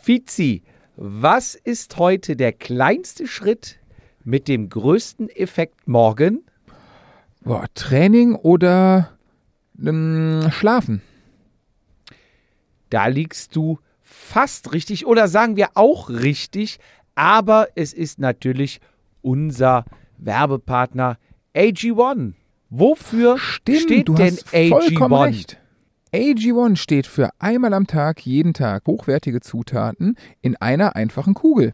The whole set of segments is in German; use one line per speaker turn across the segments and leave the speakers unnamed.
Fizi, was ist heute der kleinste Schritt mit dem größten Effekt morgen?
Boah, Training oder ähm, Schlafen?
Da liegst du fast richtig oder sagen wir auch richtig, aber es ist natürlich unser Werbepartner AG1. Wofür
Stimmt,
steht
du
denn
hast vollkommen
AG1?
recht. AG1 steht für einmal am Tag, jeden Tag hochwertige Zutaten in einer einfachen Kugel.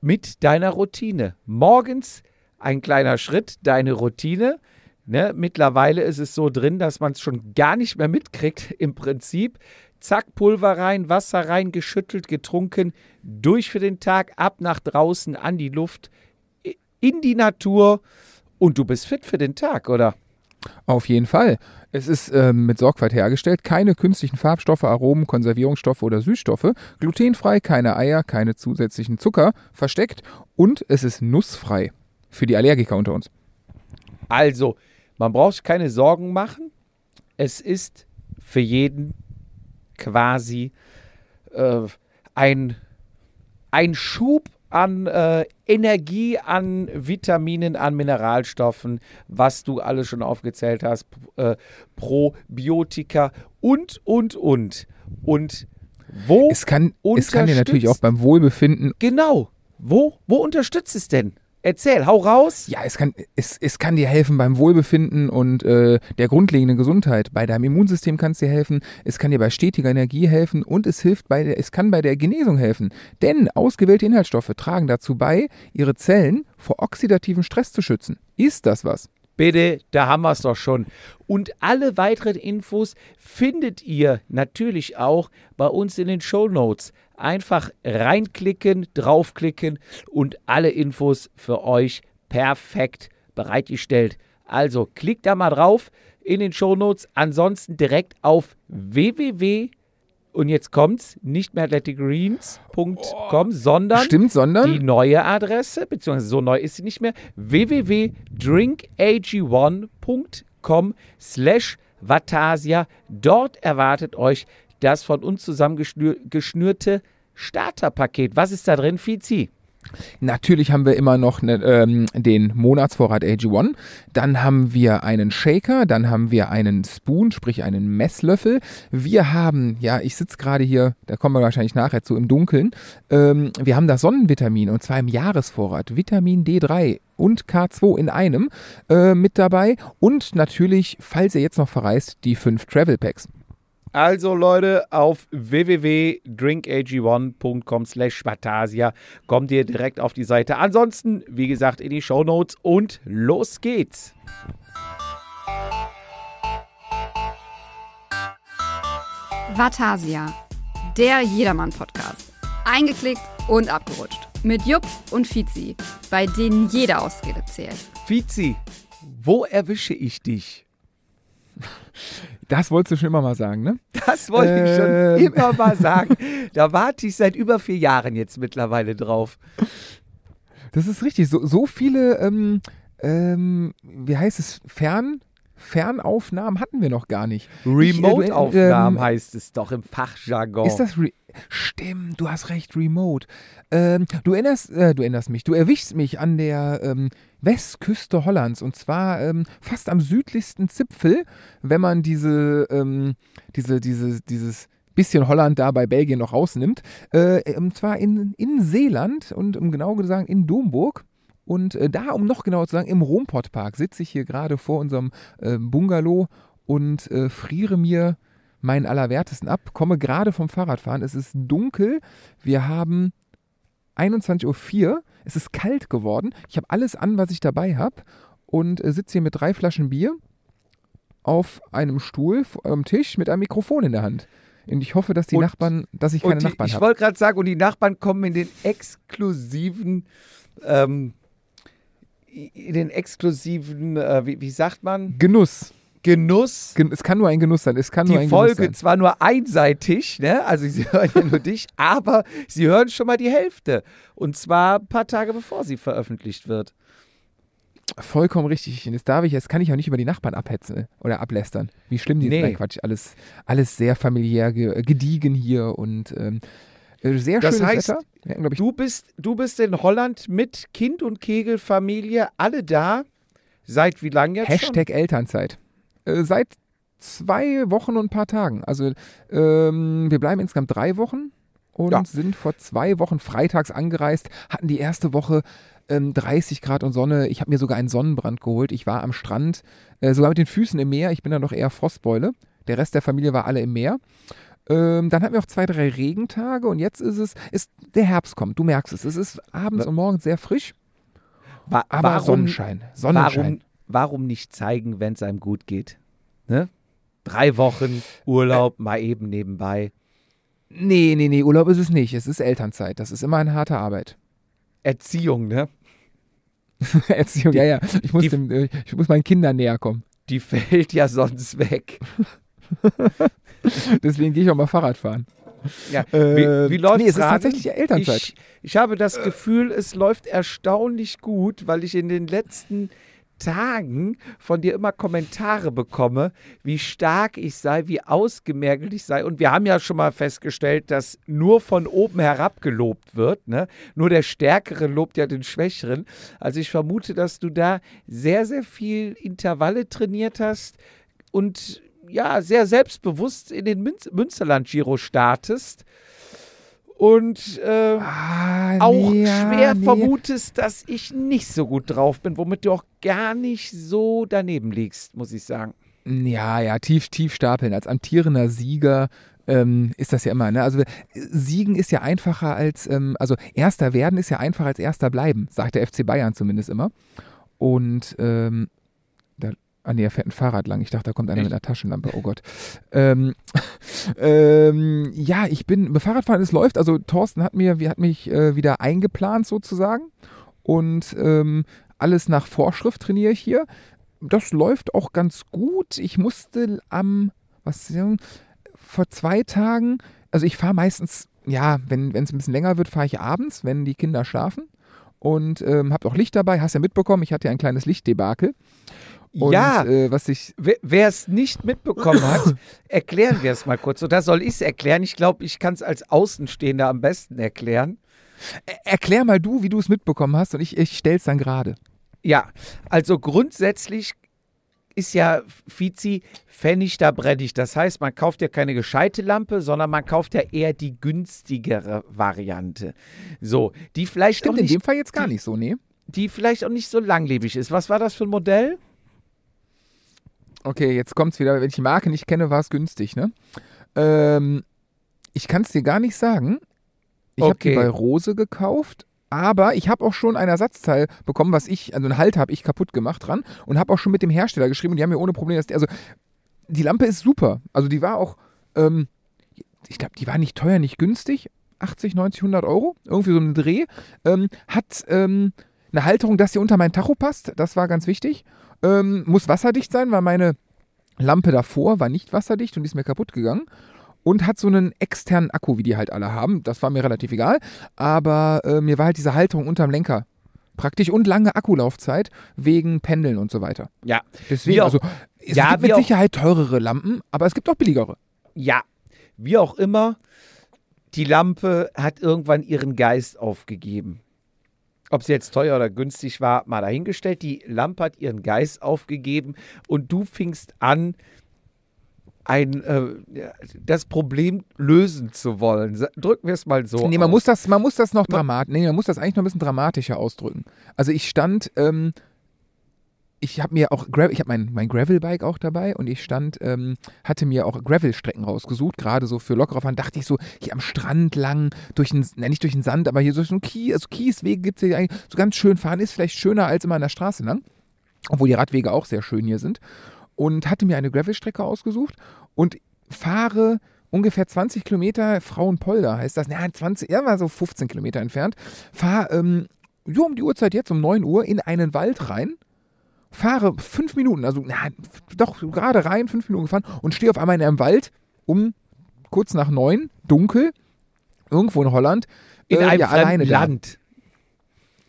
Mit deiner Routine. Morgens ein kleiner Schritt, deine Routine. Ne? Mittlerweile ist es so drin, dass man es schon gar nicht mehr mitkriegt im Prinzip. Zack, Pulver rein, Wasser rein, geschüttelt, getrunken, durch für den Tag, ab nach draußen, an die Luft, in die Natur und du bist fit für den Tag, oder?
Auf jeden Fall. Es ist ähm, mit Sorgfalt hergestellt, keine künstlichen Farbstoffe, Aromen, Konservierungsstoffe oder Süßstoffe, glutenfrei, keine Eier, keine zusätzlichen Zucker versteckt und es ist nussfrei. Für die Allergiker unter uns.
Also, man braucht keine Sorgen machen. Es ist für jeden quasi äh, ein, ein Schub an äh, Energie, an Vitaminen, an Mineralstoffen, was du alles schon aufgezählt hast, äh, Probiotika und, und, und. Und wo
Es kann, es kann dir natürlich auch beim Wohlbefinden
Genau. Wo, wo unterstützt es denn? Erzähl, hau raus.
Ja, es kann, es, es kann dir helfen beim Wohlbefinden und äh, der grundlegenden Gesundheit. Bei deinem Immunsystem kann es dir helfen, es kann dir bei stetiger Energie helfen und es hilft bei der, es kann bei der Genesung helfen. Denn ausgewählte Inhaltsstoffe tragen dazu bei, ihre Zellen vor oxidativen Stress zu schützen. Ist das was?
Bitte, da haben wir es doch schon. Und alle weiteren Infos findet ihr natürlich auch bei uns in den Show Notes. Einfach reinklicken, draufklicken und alle Infos für euch perfekt bereitgestellt. Also klickt da mal drauf in den Show Notes. Ansonsten direkt auf www. Und jetzt kommt's, nicht mehr athleticgreens.com, sondern
Stimmt, sondern
die neue Adresse, beziehungsweise so neu ist sie nicht mehr, www.drinkag1.com slash Vatasia. Dort erwartet euch das von uns zusammengeschnürte Starterpaket. Was ist da drin, Fizi?
Natürlich haben wir immer noch ne, ähm, den Monatsvorrat AG1. Dann haben wir einen Shaker, dann haben wir einen Spoon, sprich einen Messlöffel. Wir haben, ja, ich sitze gerade hier, da kommen wir wahrscheinlich nachher zu im Dunkeln. Ähm, wir haben das Sonnenvitamin und zwar im Jahresvorrat. Vitamin D3 und K2 in einem äh, mit dabei. Und natürlich, falls ihr jetzt noch verreist, die fünf Travel Packs.
Also Leute, auf www.drinkag1.com slash Vatasia kommt ihr direkt auf die Seite. Ansonsten, wie gesagt, in die Show Notes und los geht's.
Vatasia, der Jedermann-Podcast. Eingeklickt und abgerutscht. Mit Jupp und Fizi, bei denen jede Ausrede zählt.
Fizi, wo erwische ich dich?
Das wolltest du schon immer mal sagen, ne?
Das wollte ich
Ähm.
schon immer mal sagen. Da warte ich seit über vier Jahren jetzt mittlerweile drauf.
Das ist richtig. So, so viele, ähm, ähm, wie heißt es, Fern, Fernaufnahmen hatten wir noch gar nicht.
Remote-Aufnahmen
ähm,
heißt es doch im Fachjargon.
Ist das re Stimmt, du hast recht, Remote. Ähm, du erinnerst, äh, du erinnerst mich, du erwischst mich an der ähm, Westküste Hollands und zwar ähm, fast am südlichsten Zipfel, wenn man diese, ähm, diese, diese, dieses bisschen Holland da bei Belgien noch rausnimmt. Äh, und zwar in, in Seeland und um genau sagen in Domburg. Und äh, da, um noch genauer zu sagen, im Rompott-Park sitze ich hier gerade vor unserem äh, Bungalow und äh, friere mir meinen Allerwertesten ab, komme gerade vom Fahrradfahren. Es ist dunkel. Wir haben 21.04 Uhr. Es ist kalt geworden. Ich habe alles an, was ich dabei habe und äh, sitze hier mit drei Flaschen Bier auf einem Stuhl am Tisch mit einem Mikrofon in der Hand. Und ich hoffe, dass die
Und-
Nachbarn, dass ich keine
die,
Nachbarn
ich
habe.
wollte gerade sagen, und die Nachbarn kommen in den exklusiven, ähm, in den exklusiven, äh, wie, wie sagt man,
Genuss.
Genuss.
Gen es kann nur ein Genuss sein. Es kann nur ein
Folge
Genuss sein.
zwar nur einseitig, ne? also sie hören ja nur dich, aber sie hören schon mal die Hälfte. Und zwar ein paar Tage bevor sie veröffentlicht wird.
Vollkommen richtig. Und jetzt darf ich, jetzt kann ich auch nicht über die Nachbarn abhetzen oder ablästern. Wie schlimm die
Nee.
sind. Nein, Quatsch. Alles, alles sehr familiär ge gediegen hier und ähm, Äh, Sehr
Das
schönes
heißt,
Wetter. Ich,
Du bist, du bist in Holland mit Kind und Kegelfamilie, alle da. Seit wie lang jetzt
Hashtag Elternzeit. Äh, seit zwei Wochen und ein paar Tagen. Also ähm, wir bleiben insgesamt drei Wochen und
Ja.
sind vor zwei Wochen freitags angereist, hatten die erste Woche ähm, 30 Grad und Sonne. Ich habe mir sogar einen Sonnenbrand geholt. Ich war am Strand, äh, sogar mit den Füßen im Meer. Ich bin da noch eher Frostbeule. Der Rest der Familie war alle im Meer. Ähm, dann hatten wir auch zwei, drei Regentage und jetzt ist es, ist, der Herbst kommt, du merkst es. Es ist abends und morgens sehr frisch,
schon? Wa
aber
warum,
Sonnenschein. Sonnenschein.
Warum, warum nicht zeigen, wenn es einem gut geht? Ne? Drei Wochen Urlaub, mal eben nebenbei.
Nee, nee, nee, Urlaub ist es nicht. Es ist Elternzeit. Das ist immer eine harte Arbeit.
Erziehung, ne?
Erziehung, ja, ja. Ich muss,
die-
dem, äh, ich muss meinen Kindern näher kommen.
Die fällt ja sonst weg.
Deswegen gehe ich auch mal Fahrrad fahren.
Ja.
Äh,
wie, wie läuft
nee, es ist tatsächlich Elternzeit.
Ich, ich habe das Gefühl, es läuft erstaunlich gut, weil ich in den letzten Tagen von dir immer Kommentare bekomme, wie stark ich sei, wie ausgemergelt ich sei. Und wir haben ja schon mal festgestellt, dass nur von oben herab gelobt wird. Ne? Nur der Stärkere lobt ja den Schwächeren. Also ich vermute, dass du da sehr, sehr viel Intervalle trainiert hast und ja, sehr selbstbewusst in den Münsterland-Giro startest. Und äh,
Ah,
auch
nee,
schwer
nee.
vermutest, dass ich nicht so gut drauf bin, womit du auch gar nicht so daneben liegst, muss ich sagen.
Ja, ja, tief, tief stapeln. Als amtierender Sieger ähm, ist das ja immer, ne? Also Siegen ist ja einfacher als, ähm, also Erster werden ist ja einfacher als Erster bleiben, sagt der FC Bayern zumindest immer. Und ähm, ah nee, da fährt ein Fahrrad lang. Ich dachte, da kommt einer
Echt?
mit einer Taschenlampe. Oh Gott. ähm, ähm, ja, ich bin beim Fahrradfahren, es läuft. Also Thorsten hat mir, hat mich äh, wieder eingeplant sozusagen. Und ähm, alles nach Vorschrift trainiere ich hier das läuft auch ganz gut. Ich musste am, was, vor zwei Tagen, also ich fahre meistens, ja, wenn es ein bisschen länger wird, fahre ich abends, wenn die Kinder schlafen. Und ähm, habe auch Licht dabei, hast ja mitbekommen, ich hatte ja ein kleines Lichtdebakel. Und,
ja,
Äh, was ich,
wer es nicht mitbekommen hat, erklären wir es mal kurz. Oder soll ich es erklären? Ich glaube, ich kann es als Außenstehender am besten erklären.
er- erklär mal du, wie du es mitbekommen hast und ich, ich stell's dann gerade.
Ja, also grundsätzlich ist ja Fizi Pfennig da brennig. Das heißt, man kauft ja keine gescheite Lampe, sondern man kauft ja eher die günstigere Variante. So, die vielleicht
Stimmt
auch
in
nicht,
dem Fall jetzt gar nicht so, nee.
die vielleicht auch nicht so langlebig ist. Was war das für ein Modell?
Okay, jetzt kommt's wieder. Wenn ich die Marke nicht kenne, war es günstig, ne? Ähm, ich kann es dir gar nicht sagen. Ich habe die
Okay.
bei Rose gekauft, aber ich habe auch schon ein Ersatzteil bekommen, was ich, also einen Halt habe ich kaputt gemacht dran und habe auch schon mit dem Hersteller geschrieben und die haben mir ohne Probleme, das, also die Lampe ist super. Also die war auch, ähm, ich glaube, die war nicht teuer, nicht günstig. 80, 90, 100 Euro, irgendwie so ein Dreh. Ähm, hat ähm, eine Halterung, dass sie unter mein Tacho passt, das war ganz wichtig. Ähm, muss wasserdicht sein, weil meine Lampe davor war nicht wasserdicht und ist mir kaputt gegangen. Und hat so einen externen Akku, wie die halt alle haben. Das war mir relativ egal. Aber äh, mir war halt diese Halterung unterm Lenker praktisch und lange Akkulaufzeit wegen Pendeln und so weiter.
Ja,
Deswegen,
auch-
also es
Ja,
gibt mit Sicherheit teurere Lampen, aber es gibt auch billigere.
ja, wie auch immer, die Lampe hat irgendwann ihren Geist aufgegeben. Ob sie jetzt teuer oder günstig war, mal dahingestellt. Die Lampe hat ihren Geist aufgegeben und du fingst an, ein, äh, das Problem lösen zu wollen. Drücken wir es mal so.
nee, man
aus.
muss das, man muss das noch
Ma-
dramatisch, nee, man muss das eigentlich noch ein bisschen dramatischer ausdrücken. Also ich stand, ähm, ich habe mir auch, ich habe mein, mein Gravel-Bike auch dabei und ich stand, ähm, hatte mir auch Gravel-Strecken rausgesucht, gerade so für lockere Fahren, dachte ich so, hier am Strand lang, durch den, na, nicht durch den Sand, aber hier so einen Kies, also Kieswege gibt es hier eigentlich, so ganz schön fahren, ist vielleicht schöner als immer an der Straße lang, obwohl die Radwege auch sehr schön hier sind. Und hatte mir eine Gravel-Strecke ausgesucht und fahre ungefähr 20 Kilometer, Frauenpolder heißt das, ja, 20, ja, war so 15 Kilometer entfernt, fahre ähm, so um die Uhrzeit jetzt, um 9 Uhr, in einen Wald rein, fahre fünf Minuten, also na, doch gerade rein, fünf Minuten gefahren und stehe auf einmal in einem Wald um kurz nach neun, dunkel, irgendwo in Holland,
in
äh,
einem
ja,
fremden
alleine da.
Land.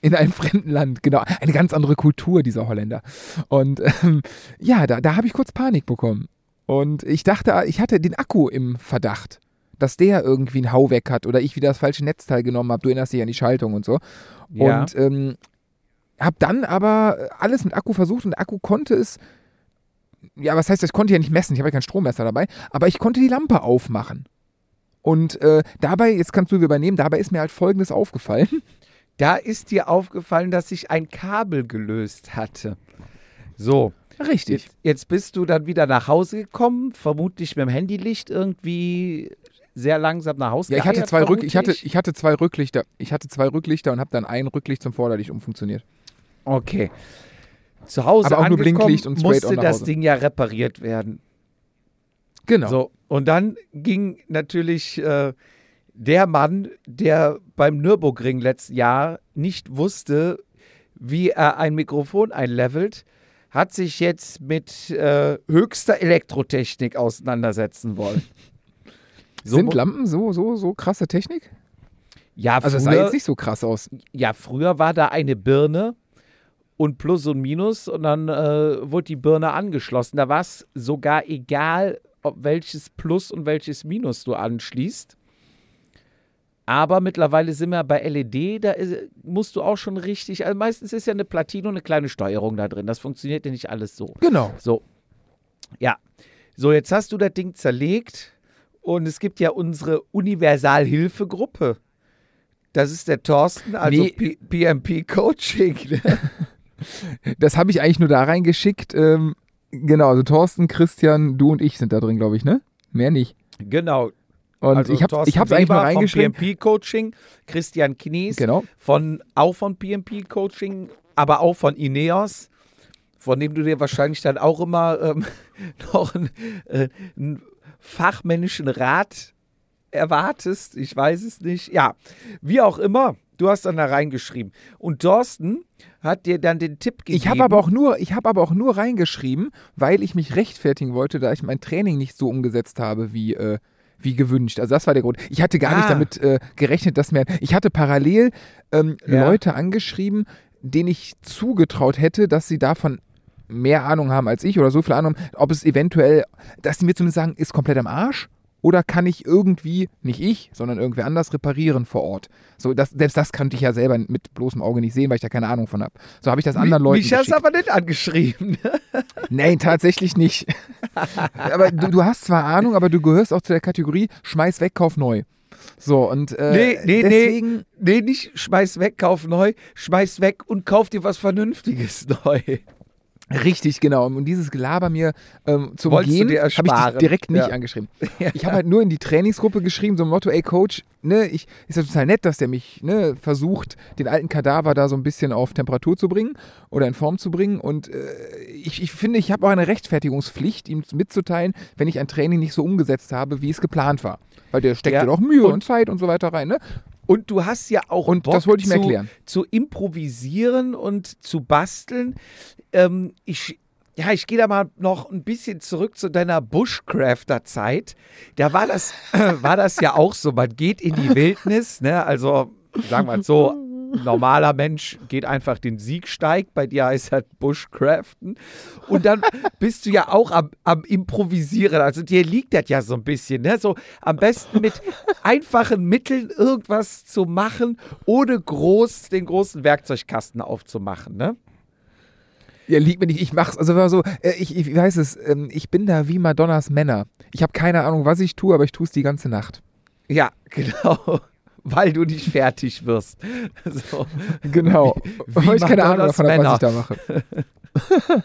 In einem fremden Land, genau. Eine ganz andere Kultur, dieser Holländer. Und ähm, ja, da, da habe ich kurz Panik bekommen. Und ich dachte, ich hatte den Akku im Verdacht. dass der irgendwie ein Hau weg hat oder ich wieder das falsche Netzteil genommen habe. Du erinnerst dich an die Schaltung und so.
Ja.
Und ähm, habe dann aber alles mit Akku versucht und Akku konnte es, ja, was heißt, das konnte ja nicht messen, ich habe ja kein Strommesser dabei, aber ich konnte die Lampe aufmachen. Und äh, dabei, jetzt kannst du übernehmen, dabei ist mir halt Folgendes aufgefallen.
Da ist dir aufgefallen, dass sich ein Kabel gelöst hatte. So,
Richtig.
jetzt, jetzt bist du dann wieder nach Hause gekommen, vermutlich mit dem Handylicht irgendwie sehr langsam nach Hause
Ja, ich hatte zwei Rück, ich hatte, ich hatte zwei Rücklichter. Ich hatte zwei Rücklichter und habe dann ein Rücklicht zum Vorderlicht umfunktioniert.
Okay. Zu Hause
Aber auch nur Blinklicht und straight
musste das. Ding ja repariert werden.
Genau.
So, und dann ging natürlich äh, der Mann, der beim Nürburgring letzten Jahr nicht wusste, wie er ein Mikrofon einlevelt, hat sich jetzt mit äh, höchster Elektrotechnik auseinandersetzen wollen. So
Sind Lampen so, so, so krasse Technik?
ja,
Also es sah
früher,
jetzt nicht so krass aus.
ja, früher war da eine Birne und Plus und Minus und dann äh, wurde die Birne angeschlossen. Da war es sogar egal, ob welches Plus und welches Minus du anschließt. Aber mittlerweile sind wir bei LED, da ist, musst du auch schon richtig, also meistens ist ja eine Platine und eine kleine Steuerung da drin. Das funktioniert ja nicht alles so.
Genau.
So. Ja. So, jetzt hast du das Ding zerlegt und es gibt ja unsere Universalhilfegruppe. Das ist der Thorsten, also
Nee.
PMP Coaching. Ne?
Das habe ich eigentlich nur da reingeschickt. Ähm, genau, also Thorsten, Christian, du und ich sind da drin, glaube ich, ne? Mehr nicht.
Genau.
Und
also
ich habe hab's eigentlich
Weber
reingeschrieben.
Von PMP Coaching, Christian Knies
Genau.
von auch von PMP Coaching, aber auch von Ineos, von dem du dir wahrscheinlich dann auch immer ähm, noch einen, äh, einen fachmännischen Rat erwartest. Ich weiß es nicht. Ja, wie auch immer. Du hast dann da reingeschrieben. Und Thorsten hat dir dann den Tipp gegeben.
Ich habe aber auch nur, ich habe aber auch nur reingeschrieben, weil ich mich rechtfertigen wollte, da ich mein Training nicht so umgesetzt habe wie äh, wie gewünscht. Also das war der Grund. Ich hatte gar nicht
Ah.
damit äh, gerechnet, dass mir. Ich hatte parallel ähm,
Ja.
Leute angeschrieben, denen ich zugetraut hätte, dass sie davon mehr Ahnung haben als ich oder so viel Ahnung, ob es eventuell, dass sie mir zumindest sagen, ist komplett am Arsch. Oder kann ich irgendwie, nicht ich, sondern irgendwer anders reparieren vor Ort? So, das, selbst das kannte ich ja selber mit bloßem Auge nicht sehen, weil ich da keine Ahnung von habe. So habe ich das anderen Leuten
Mich hast aber nicht angeschrieben.
Nein, tatsächlich nicht. aber du, du hast zwar Ahnung, aber du gehörst auch zu der Kategorie Schmeiß weg, kauf neu. So, und äh,
Nee, nee, nee.
deswegen,
Nee, nicht schmeiß weg, kauf neu, schmeiß weg und kauf dir was Vernünftiges neu.
Richtig, genau. Und dieses Gelaber mir ähm, zum
Wolltest
Gehen habe ich dich direkt nicht
Ja.
angeschrieben. Ich habe halt nur in die Trainingsgruppe geschrieben, so ein Motto, ey Coach, ne, ich, ist ja total nett, dass der mich ne, versucht, den alten Kadaver da so ein bisschen auf Temperatur zu bringen oder in Form zu bringen. Und äh, ich, ich finde, ich habe auch eine Rechtfertigungspflicht, ihm mitzuteilen, wenn ich ein Training nicht so umgesetzt habe, wie es geplant war. Weil der steckt ja,
Ja,
doch Mühe und,
und-
Zeit und so weiter rein, ne?
Und du hast ja auch
Und
Bock
das wollte ich mir
zu,
erklären.
zu improvisieren und zu basteln. Ähm, ich, ja, ich gehe da mal noch ein bisschen zurück zu deiner Bushcrafter-Zeit. Da war das, war das ja auch so. Man geht in die Wildnis, ne? Also sagen wir mal so, normaler Mensch geht einfach den Siegsteig. Bei dir heißt halt Bushcraften. Und dann bist du ja auch am, am Improvisieren. Also dir liegt das ja so ein bisschen, ne? So am besten mit einfachen Mitteln irgendwas zu machen, ohne groß den großen Werkzeugkasten aufzumachen, ne?
Ja, liegt mir nicht, ich mach's. Also so, äh, ich, ich weiß es, ähm, ich bin da wie Madonnas Männer. Ich habe keine Ahnung, was ich tue, aber ich tue es die ganze Nacht.
Ja, genau. Weil du nicht fertig wirst. So.
Genau.
Wie
Weil ich keine Ahnung davon was ich da mache.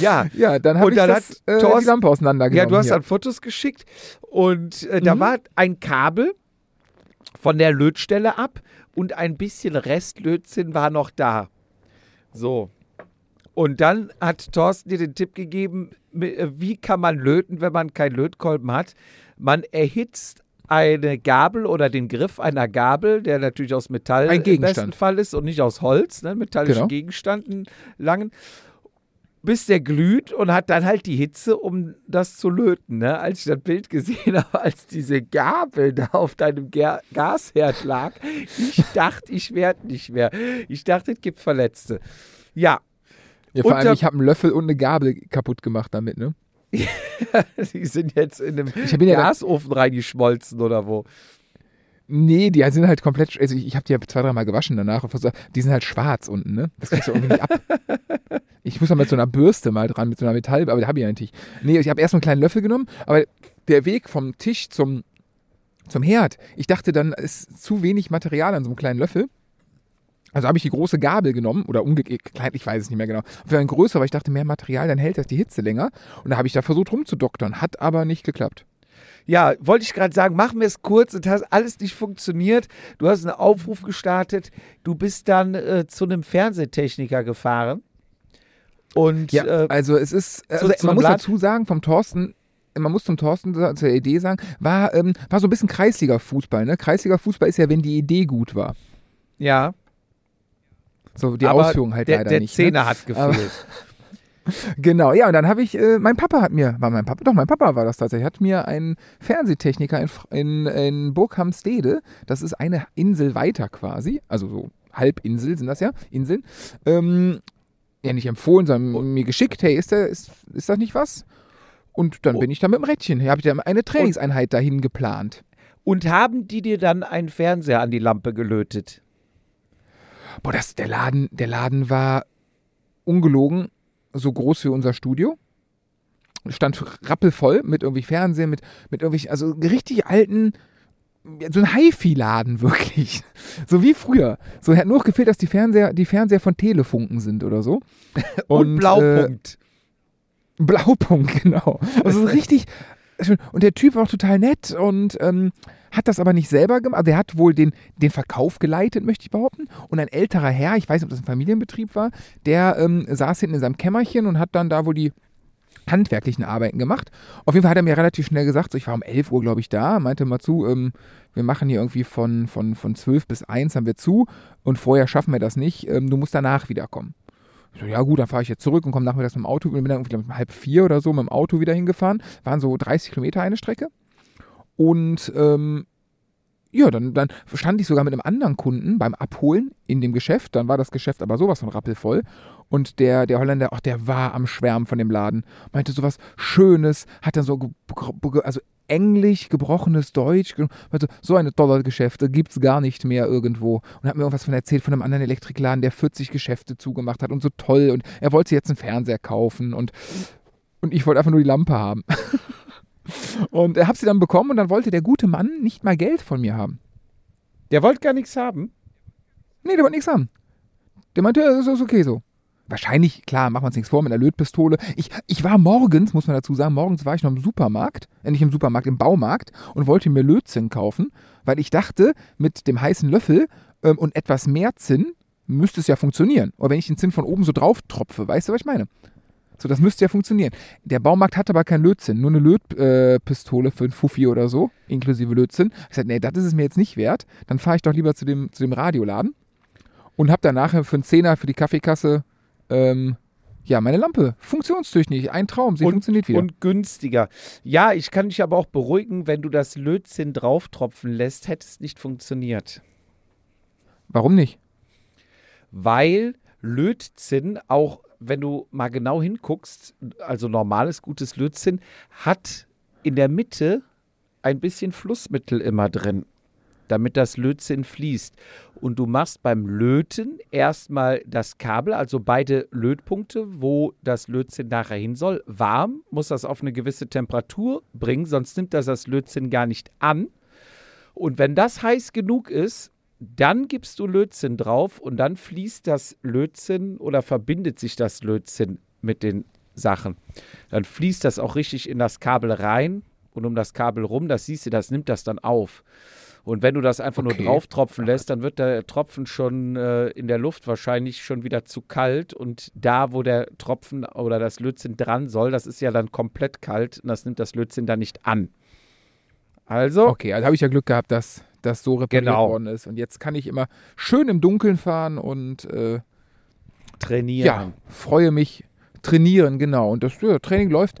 Ja,
Ja, dann habe ich
dann
das,
hat
äh, die Lampe
ja,
auseinandergenommen.
du hast
hier.
dann Fotos geschickt und äh, da
Mhm.
war ein Kabel von der Lötstelle ab und ein bisschen Restlötzinn war noch da. So. Und dann hat Thorsten dir den Tipp gegeben, äh, wie kann man löten, wenn man keinen Lötkolben hat. Man erhitzt eine Gabel oder den Griff einer Gabel, der natürlich aus Metall
Ein
im besten Fall ist und nicht aus Holz, ne? metallischen
Genau.
Gegenstand, einen langen, bis der glüht und hat dann halt die Hitze, um das zu löten. Ne? Als ich das Bild gesehen habe, als diese Gabel da auf deinem Ger Gasherd lag, ich dachte, ich werde nicht mehr. Ich dachte, es gibt Verletzte. Ja,
ja, vor allem, ich habe einen Löffel und eine Gabel kaputt gemacht damit, ne?
Die sind jetzt in einem
bin ja
Gasofen reingeschmolzen oder wo?
Nee, die sind halt komplett. Also ich, ich habe die ja zwei, dreimal gewaschen danach. Und versucht- die sind halt schwarz unten, ne? Das kriegst du irgendwie nicht ab. Ich muss da mit so einer Bürste mal dran, mit so einer Metall, aber da habe ich ja nicht. Nee, ich habe erst einen kleinen Löffel genommen, aber der Weg vom Tisch zum, zum Herd, ich dachte dann, ist zu wenig Material an so einem kleinen Löffel. Also habe ich die große Gabel genommen oder umgekehrt, ich weiß es nicht mehr genau. Für ein größer, weil ich dachte, mehr Material, dann hält das die Hitze länger. Und da habe ich da versucht rumzudoktern, hat aber nicht geklappt.
Ja, wollte ich gerade sagen, machen wir es kurz. Es hat alles nicht funktioniert. Du hast einen Aufruf gestartet. Du bist dann äh, zu einem Fernsehtechniker gefahren. Und
Ja,
äh,
also es ist, also
zu
man muss
Laden-
dazu sagen, vom Thorsten, man muss zum Thorsten zur Idee sagen, war, ähm, war so ein bisschen Kreisliga-Fußball. Ne? Kreisliga-Fußball ist ja, wenn die Idee gut war.
ja,
So die
aber
Ausführung halt
der,
leider
der
nicht. Ne?
Zehner hat
Aber-
gefehlt.
Genau, ja, und dann habe ich, äh, mein Papa hat mir, war mein Papa, doch, mein Papa war das tatsächlich, hat mir einen Fernsehtechniker in, in, in Burghamstede, das ist eine Insel weiter quasi, also so Halbinsel sind das ja, Inseln, ähm, ja nicht empfohlen, sondern mir geschickt, hey, ist, der, ist, ist das nicht was? Und dann
Oh.
bin ich da mit dem Rädchen, habe ich da eine Trainingseinheit dahin geplant.
Und haben die dir dann einen Fernseher an die Lampe gelötet?
Boah, das, der, Laden, der Laden war ungelogen so groß wie unser Studio. Stand rappelvoll mit irgendwie Fernsehen, mit, mit irgendwelchen, also richtig alten, so ein HiFi-Laden wirklich. So wie früher. So hat nur noch gefehlt, dass die Fernseher, die Fernseher von Telefunken sind oder so.
Und,
Äh,
Blaupunkt.
Blaupunkt, genau. Also so richtig. Und der Typ war auch total nett und ähm, hat das aber nicht selber gemacht. Also er hat wohl den, den Verkauf geleitet, möchte ich behaupten. Und ein älterer Herr, ich weiß nicht, ob das ein Familienbetrieb war, der ähm, saß hinten in seinem Kämmerchen und hat dann da wohl die handwerklichen Arbeiten gemacht. Auf jeden Fall hat er mir relativ schnell gesagt, so ich war um 11 Uhr, glaube ich, da, meinte mal zu, ähm, wir machen hier irgendwie von, von, von 12 bis 1 haben wir zu und vorher schaffen wir das nicht, ähm, du musst danach wiederkommen. Ich so, ja gut, dann fahre ich jetzt zurück und komme nachmittags mit dem Auto, bin dann irgendwie ich, um halb vier oder so mit dem Auto wieder hingefahren. Waren so 30 Kilometer eine Strecke. Und ähm, ja, dann, dann stand ich sogar mit einem anderen Kunden beim Abholen in dem Geschäft. Dann war das Geschäft aber sowas von rappelvoll. Und der, der Holländer, ach, der war am Schwärmen von dem Laden. Meinte sowas Schönes, hat dann so, also Englisch, gebrochenes Deutsch. Meinte, so eine tolle Geschäfte gibt's gar nicht mehr irgendwo. Und hat mir irgendwas von erzählt von einem anderen Elektrikladen, der 40 Geschäfte zugemacht hat und so toll. Und er wollte jetzt einen Fernseher kaufen und, und ich wollte einfach nur die Lampe haben. und er hat sie dann bekommen und dann wollte der gute Mann nicht mal Geld von mir haben.
Der wollte gar nichts haben.
Nee, der wollte nichts haben. Der meinte, ja, das ist okay so. Wahrscheinlich, klar, machen wir uns nichts vor mit einer Lötpistole. Ich, ich war morgens, muss man dazu sagen, morgens war ich noch im Supermarkt, äh, nicht im Supermarkt, im Baumarkt und wollte mir Lötzinn kaufen, weil ich dachte, mit dem heißen Löffel ähm, und etwas mehr Zinn müsste es ja funktionieren. Oder wenn ich den Zinn von oben so drauf tropfe, weißt du, was ich meine? So, das müsste ja funktionieren. Der Baumarkt hatte aber kein Lötzinn, nur eine Lötpistole äh, für ein Fuffi oder so, inklusive Lötzinn. Ich sagte, nee, das ist es mir jetzt nicht wert. Dann fahre ich doch lieber zu dem, zu dem Radioladen und habe dann nachher für einen Zehner für die Kaffeekasse ähm, ja, meine Lampe. Funktionstüchtig, ein Traum, sie
und,
funktioniert wieder.
Und günstiger. Ja, ich kann dich aber auch beruhigen, wenn du das Lötzinn drauftropfen lässt, hätte es nicht funktioniert.
Warum nicht?
Weil Lötzinn auch, wenn du mal genau hinguckst, also normales, gutes Lötzinn, hat in der Mitte ein bisschen Flussmittel immer drin, damit das Lötzinn fließt. Und du machst beim Löten erstmal das Kabel, also beide Lötpunkte, wo das Lötzinn nachher hin soll, warm, muss das auf eine gewisse Temperatur bringen, sonst nimmt das das Lötzinn gar nicht an. Und wenn das heiß genug ist, dann gibst du Lötzinn drauf und dann fließt das Lötzinn oder verbindet sich das Lötzinn mit den Sachen. Dann fließt das auch richtig in das Kabel rein und um das Kabel rum, das siehst du, das nimmt das dann auf. Und wenn du das einfach
Okay.
nur drauf tropfen lässt, dann wird der Tropfen schon äh, in der Luft wahrscheinlich schon wieder zu kalt. Und da, wo der Tropfen oder das Lötzinn dran soll, das ist ja dann komplett kalt und das nimmt das Lötzinn dann nicht an. Also,
Okay, also habe ich ja Glück gehabt, dass das so repariert
Genau.
worden ist. Und jetzt kann ich immer schön im Dunkeln fahren und äh,
trainieren.
ja, freue mich. Trainieren, genau. Und das ja, Training läuft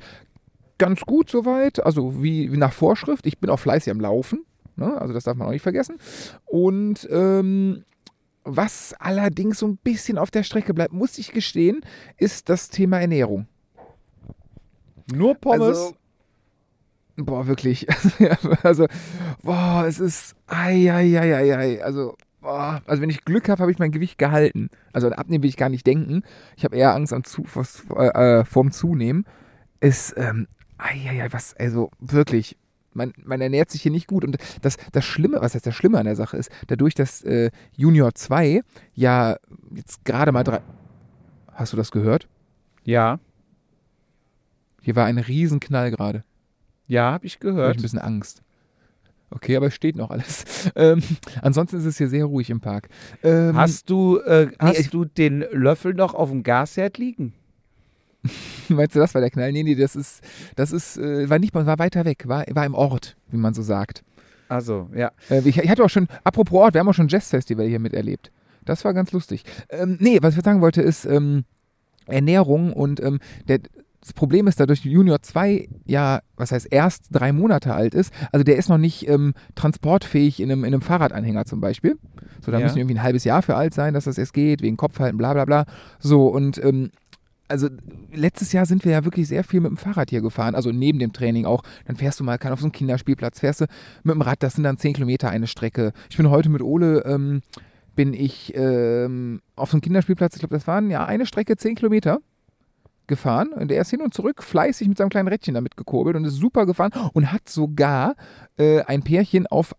ganz gut soweit, also wie, wie nach Vorschrift. Ich bin auch fleißig am Laufen, ne? also das darf man auch nicht vergessen. Und ähm, was allerdings so ein bisschen auf der Strecke bleibt, muss ich gestehen, ist das Thema Ernährung.
Nur Pommes?
Also, boah, wirklich. also, boah, es ist. Ei, ei, ei, ei, ei. Also, boah, also wenn ich Glück habe, habe ich mein Gewicht gehalten. Also an Abnehmen will ich gar nicht denken. Ich habe eher Angst am Zu, vors- äh, vorm Zunehmen. Ist, ähm, ei, was, also wirklich. Man, man ernährt sich hier nicht gut. Und das, das Schlimme, was heißt das Schlimme an der Sache ist, dadurch, dass äh, Junior 2 ja jetzt gerade mal drei. Hast du das gehört?
ja,
Hier war ein Riesenknall gerade.
Ja, habe ich
Da hab ich
gehört.
ein bisschen Angst. Okay, aber es steht noch alles. Ähm, ansonsten ist es hier sehr ruhig im Park. Ähm,
Hast du, äh, hast
ich-
du den Löffel noch auf dem Gasherd liegen?
meinst du, das war der Knall? Nee, nee, das ist, das ist, äh, war nicht mal, war weiter weg, war, war im Ort, wie man so sagt.
Also, ja.
Äh, ich, ich hatte auch schon, apropos Ort, wir haben auch schon ein Jazzfestival hier miterlebt. Das war ganz lustig. Ähm, nee, was ich sagen wollte, ist ähm, Ernährung und ähm, der, das Problem ist, dadurch Junior 2 ja, was heißt erst drei Monate alt ist, also der ist noch nicht ähm, transportfähig in einem, in einem Fahrradanhänger zum Beispiel. So, da
Ja.
müssen wir irgendwie ein halbes Jahr für alt sein, dass das erst geht, wegen Kopfhalten, bla bla bla. So, und ähm, also letztes Jahr sind wir ja wirklich sehr viel mit dem Fahrrad hier gefahren, also neben dem Training auch. Dann fährst du mal, kann auf so einen Kinderspielplatz, fährst du mit dem Rad, das sind dann 10 Kilometer eine Strecke. Ich bin heute mit Ole, ähm, bin ich ähm, auf so einem Kinderspielplatz, ich glaube, das waren ja eine Strecke 10 Kilometer gefahren und er ist hin und zurück fleißig mit seinem kleinen Rädchen damit gekurbelt und ist super gefahren und hat sogar äh, ein Pärchen auf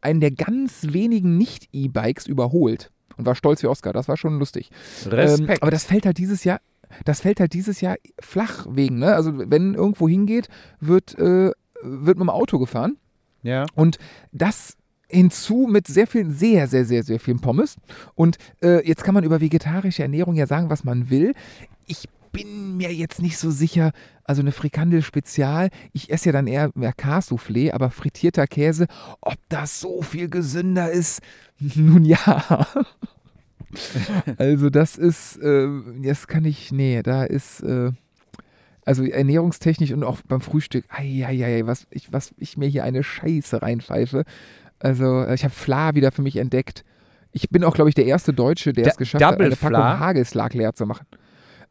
einen der ganz wenigen Nicht-E-Bikes überholt und war stolz wie Oscar. Das war schon lustig.
Respekt.
Ähm, aber das fällt halt dieses Jahr, das fällt halt dieses Jahr flach wegen, ne? Also wenn irgendwo hingeht, wird, äh, wird mit dem Auto gefahren.
ja.
Und das hinzu mit sehr viel, sehr, sehr, sehr, sehr vielen Pommes. Und äh, jetzt kann man über vegetarische Ernährung ja sagen, was man will. Ich bin mir jetzt nicht so sicher, also eine Frikandel Spezial, ich esse ja dann eher mehr Cassoufflé, aber frittierter Käse, ob das so viel gesünder ist, nun ja. also das ist, äh, das kann ich, nee, da ist, äh, also ernährungstechnisch und auch beim Frühstück, ei, was ich, was ich mir hier eine Scheiße reinpfeife. Also äh, ich habe Fla wieder für mich entdeckt. Ich bin auch, glaube ich, der erste Deutsche, der
Da-
es geschafft hat,
Double
eine Packung
Fla?
Hagelslag leer zu machen.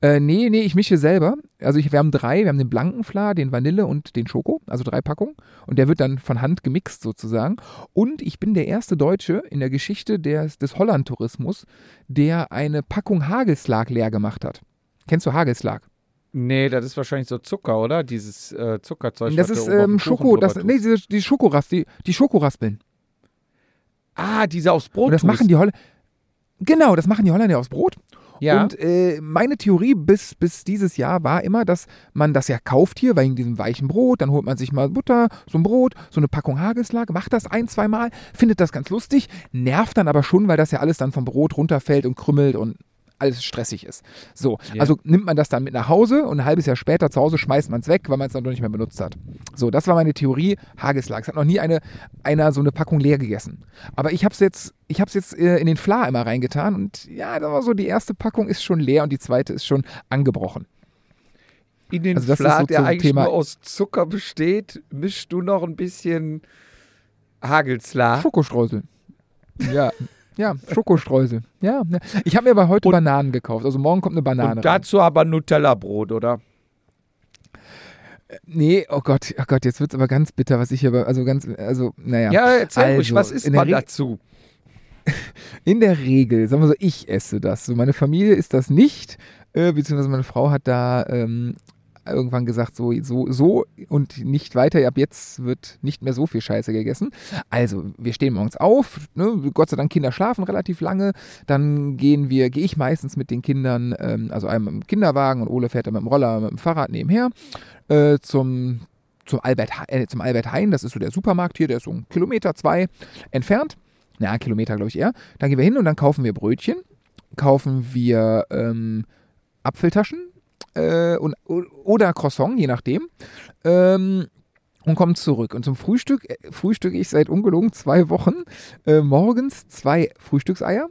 Äh, nee, nee, ich mische selber. Also ich, wir haben drei, wir haben den blanken Fla, den Vanille und den Schoko, also drei Packungen. Und der wird dann von Hand gemixt sozusagen. Und ich bin der erste Deutsche in der Geschichte des, des Holland-Tourismus, der eine Packung Hagelslag leer gemacht hat. Kennst du Hagelslag?
Nee, das ist wahrscheinlich so Zucker, oder? Dieses äh, Zuckerzeug.
Das ist ähm, Schoko, das, nee, diese, die Schokoras, die, die Schokoraspeln.
Ah, diese aufs Brot.
Und das
tust.
machen die Holländer. Genau, das machen die Holländer aufs Brot.
Ja.
Und äh, meine Theorie bis, bis dieses Jahr war immer, dass man das ja kauft hier wegen diesem weichen Brot. Dann holt man sich mal Butter, so ein Brot, so eine Packung Hagelslag, macht das ein, zwei Mal, findet das ganz lustig, nervt dann aber schon, weil das ja alles dann vom Brot runterfällt und krümmelt und alles stressig ist. So,
Ja.
also nimmt man das dann mit nach Hause und ein halbes Jahr später zu Hause schmeißt man es weg, weil man es dann doch nicht mehr benutzt hat. So, das war meine Theorie. Hagelslag. Es hat noch nie eine, einer so eine Packung leer gegessen. Aber ich habe es jetzt, ich habe es jetzt äh, in den Fla immer reingetan und ja, da war so die erste Packung ist schon leer und die zweite ist schon angebrochen.
In den
also das ist
Flat,
so
der eigentlich
Thema-
nur aus Zucker besteht, mischst du noch ein bisschen Hagelslag.
Schokostreusel. Ja. Ja, Schokostreusel. Ja, ja. ich habe mir aber heute Bananen gekauft. Also morgen kommt eine Banane.
Und
rein.
dazu aber Nutella-Brot, oder?
Nee, oh Gott, oh Gott, jetzt wird's aber ganz bitter, was ich hier, also ganz, also, naja.
Ja, erzähl ruhig,
Also,
was isst
in der
man dazu?
In der Regel, sagen wir so, ich esse das. So, meine Familie isst das nicht, äh, beziehungsweise meine Frau hat da ähm, irgendwann gesagt, so, so, so und nicht weiter. Ab jetzt wird nicht mehr so viel Scheiße gegessen. Also, wir stehen morgens auf, ne? Gott sei Dank, Kinder schlafen relativ lange. Dann gehen wir, gehe ich meistens mit den Kindern, ähm, also einmal mit dem Kinderwagen und Ole fährt dann mit dem Roller, mit dem Fahrrad nebenher, äh, zum, zum, Albert, äh, zum Albert Heijn. Das ist so der Supermarkt hier, der ist so einen Kilometer, zwei entfernt. Na, Kilometer, glaube ich eher. Dann gehen wir hin und dann kaufen wir Brötchen, kaufen wir ähm, Apfeltaschen äh, und, oder Croissant, je nachdem. Ähm, und kommen zurück. Und zum Frühstück äh, frühstücke ich seit ungelogen zwei Wochen äh, morgens zwei Frühstückseier,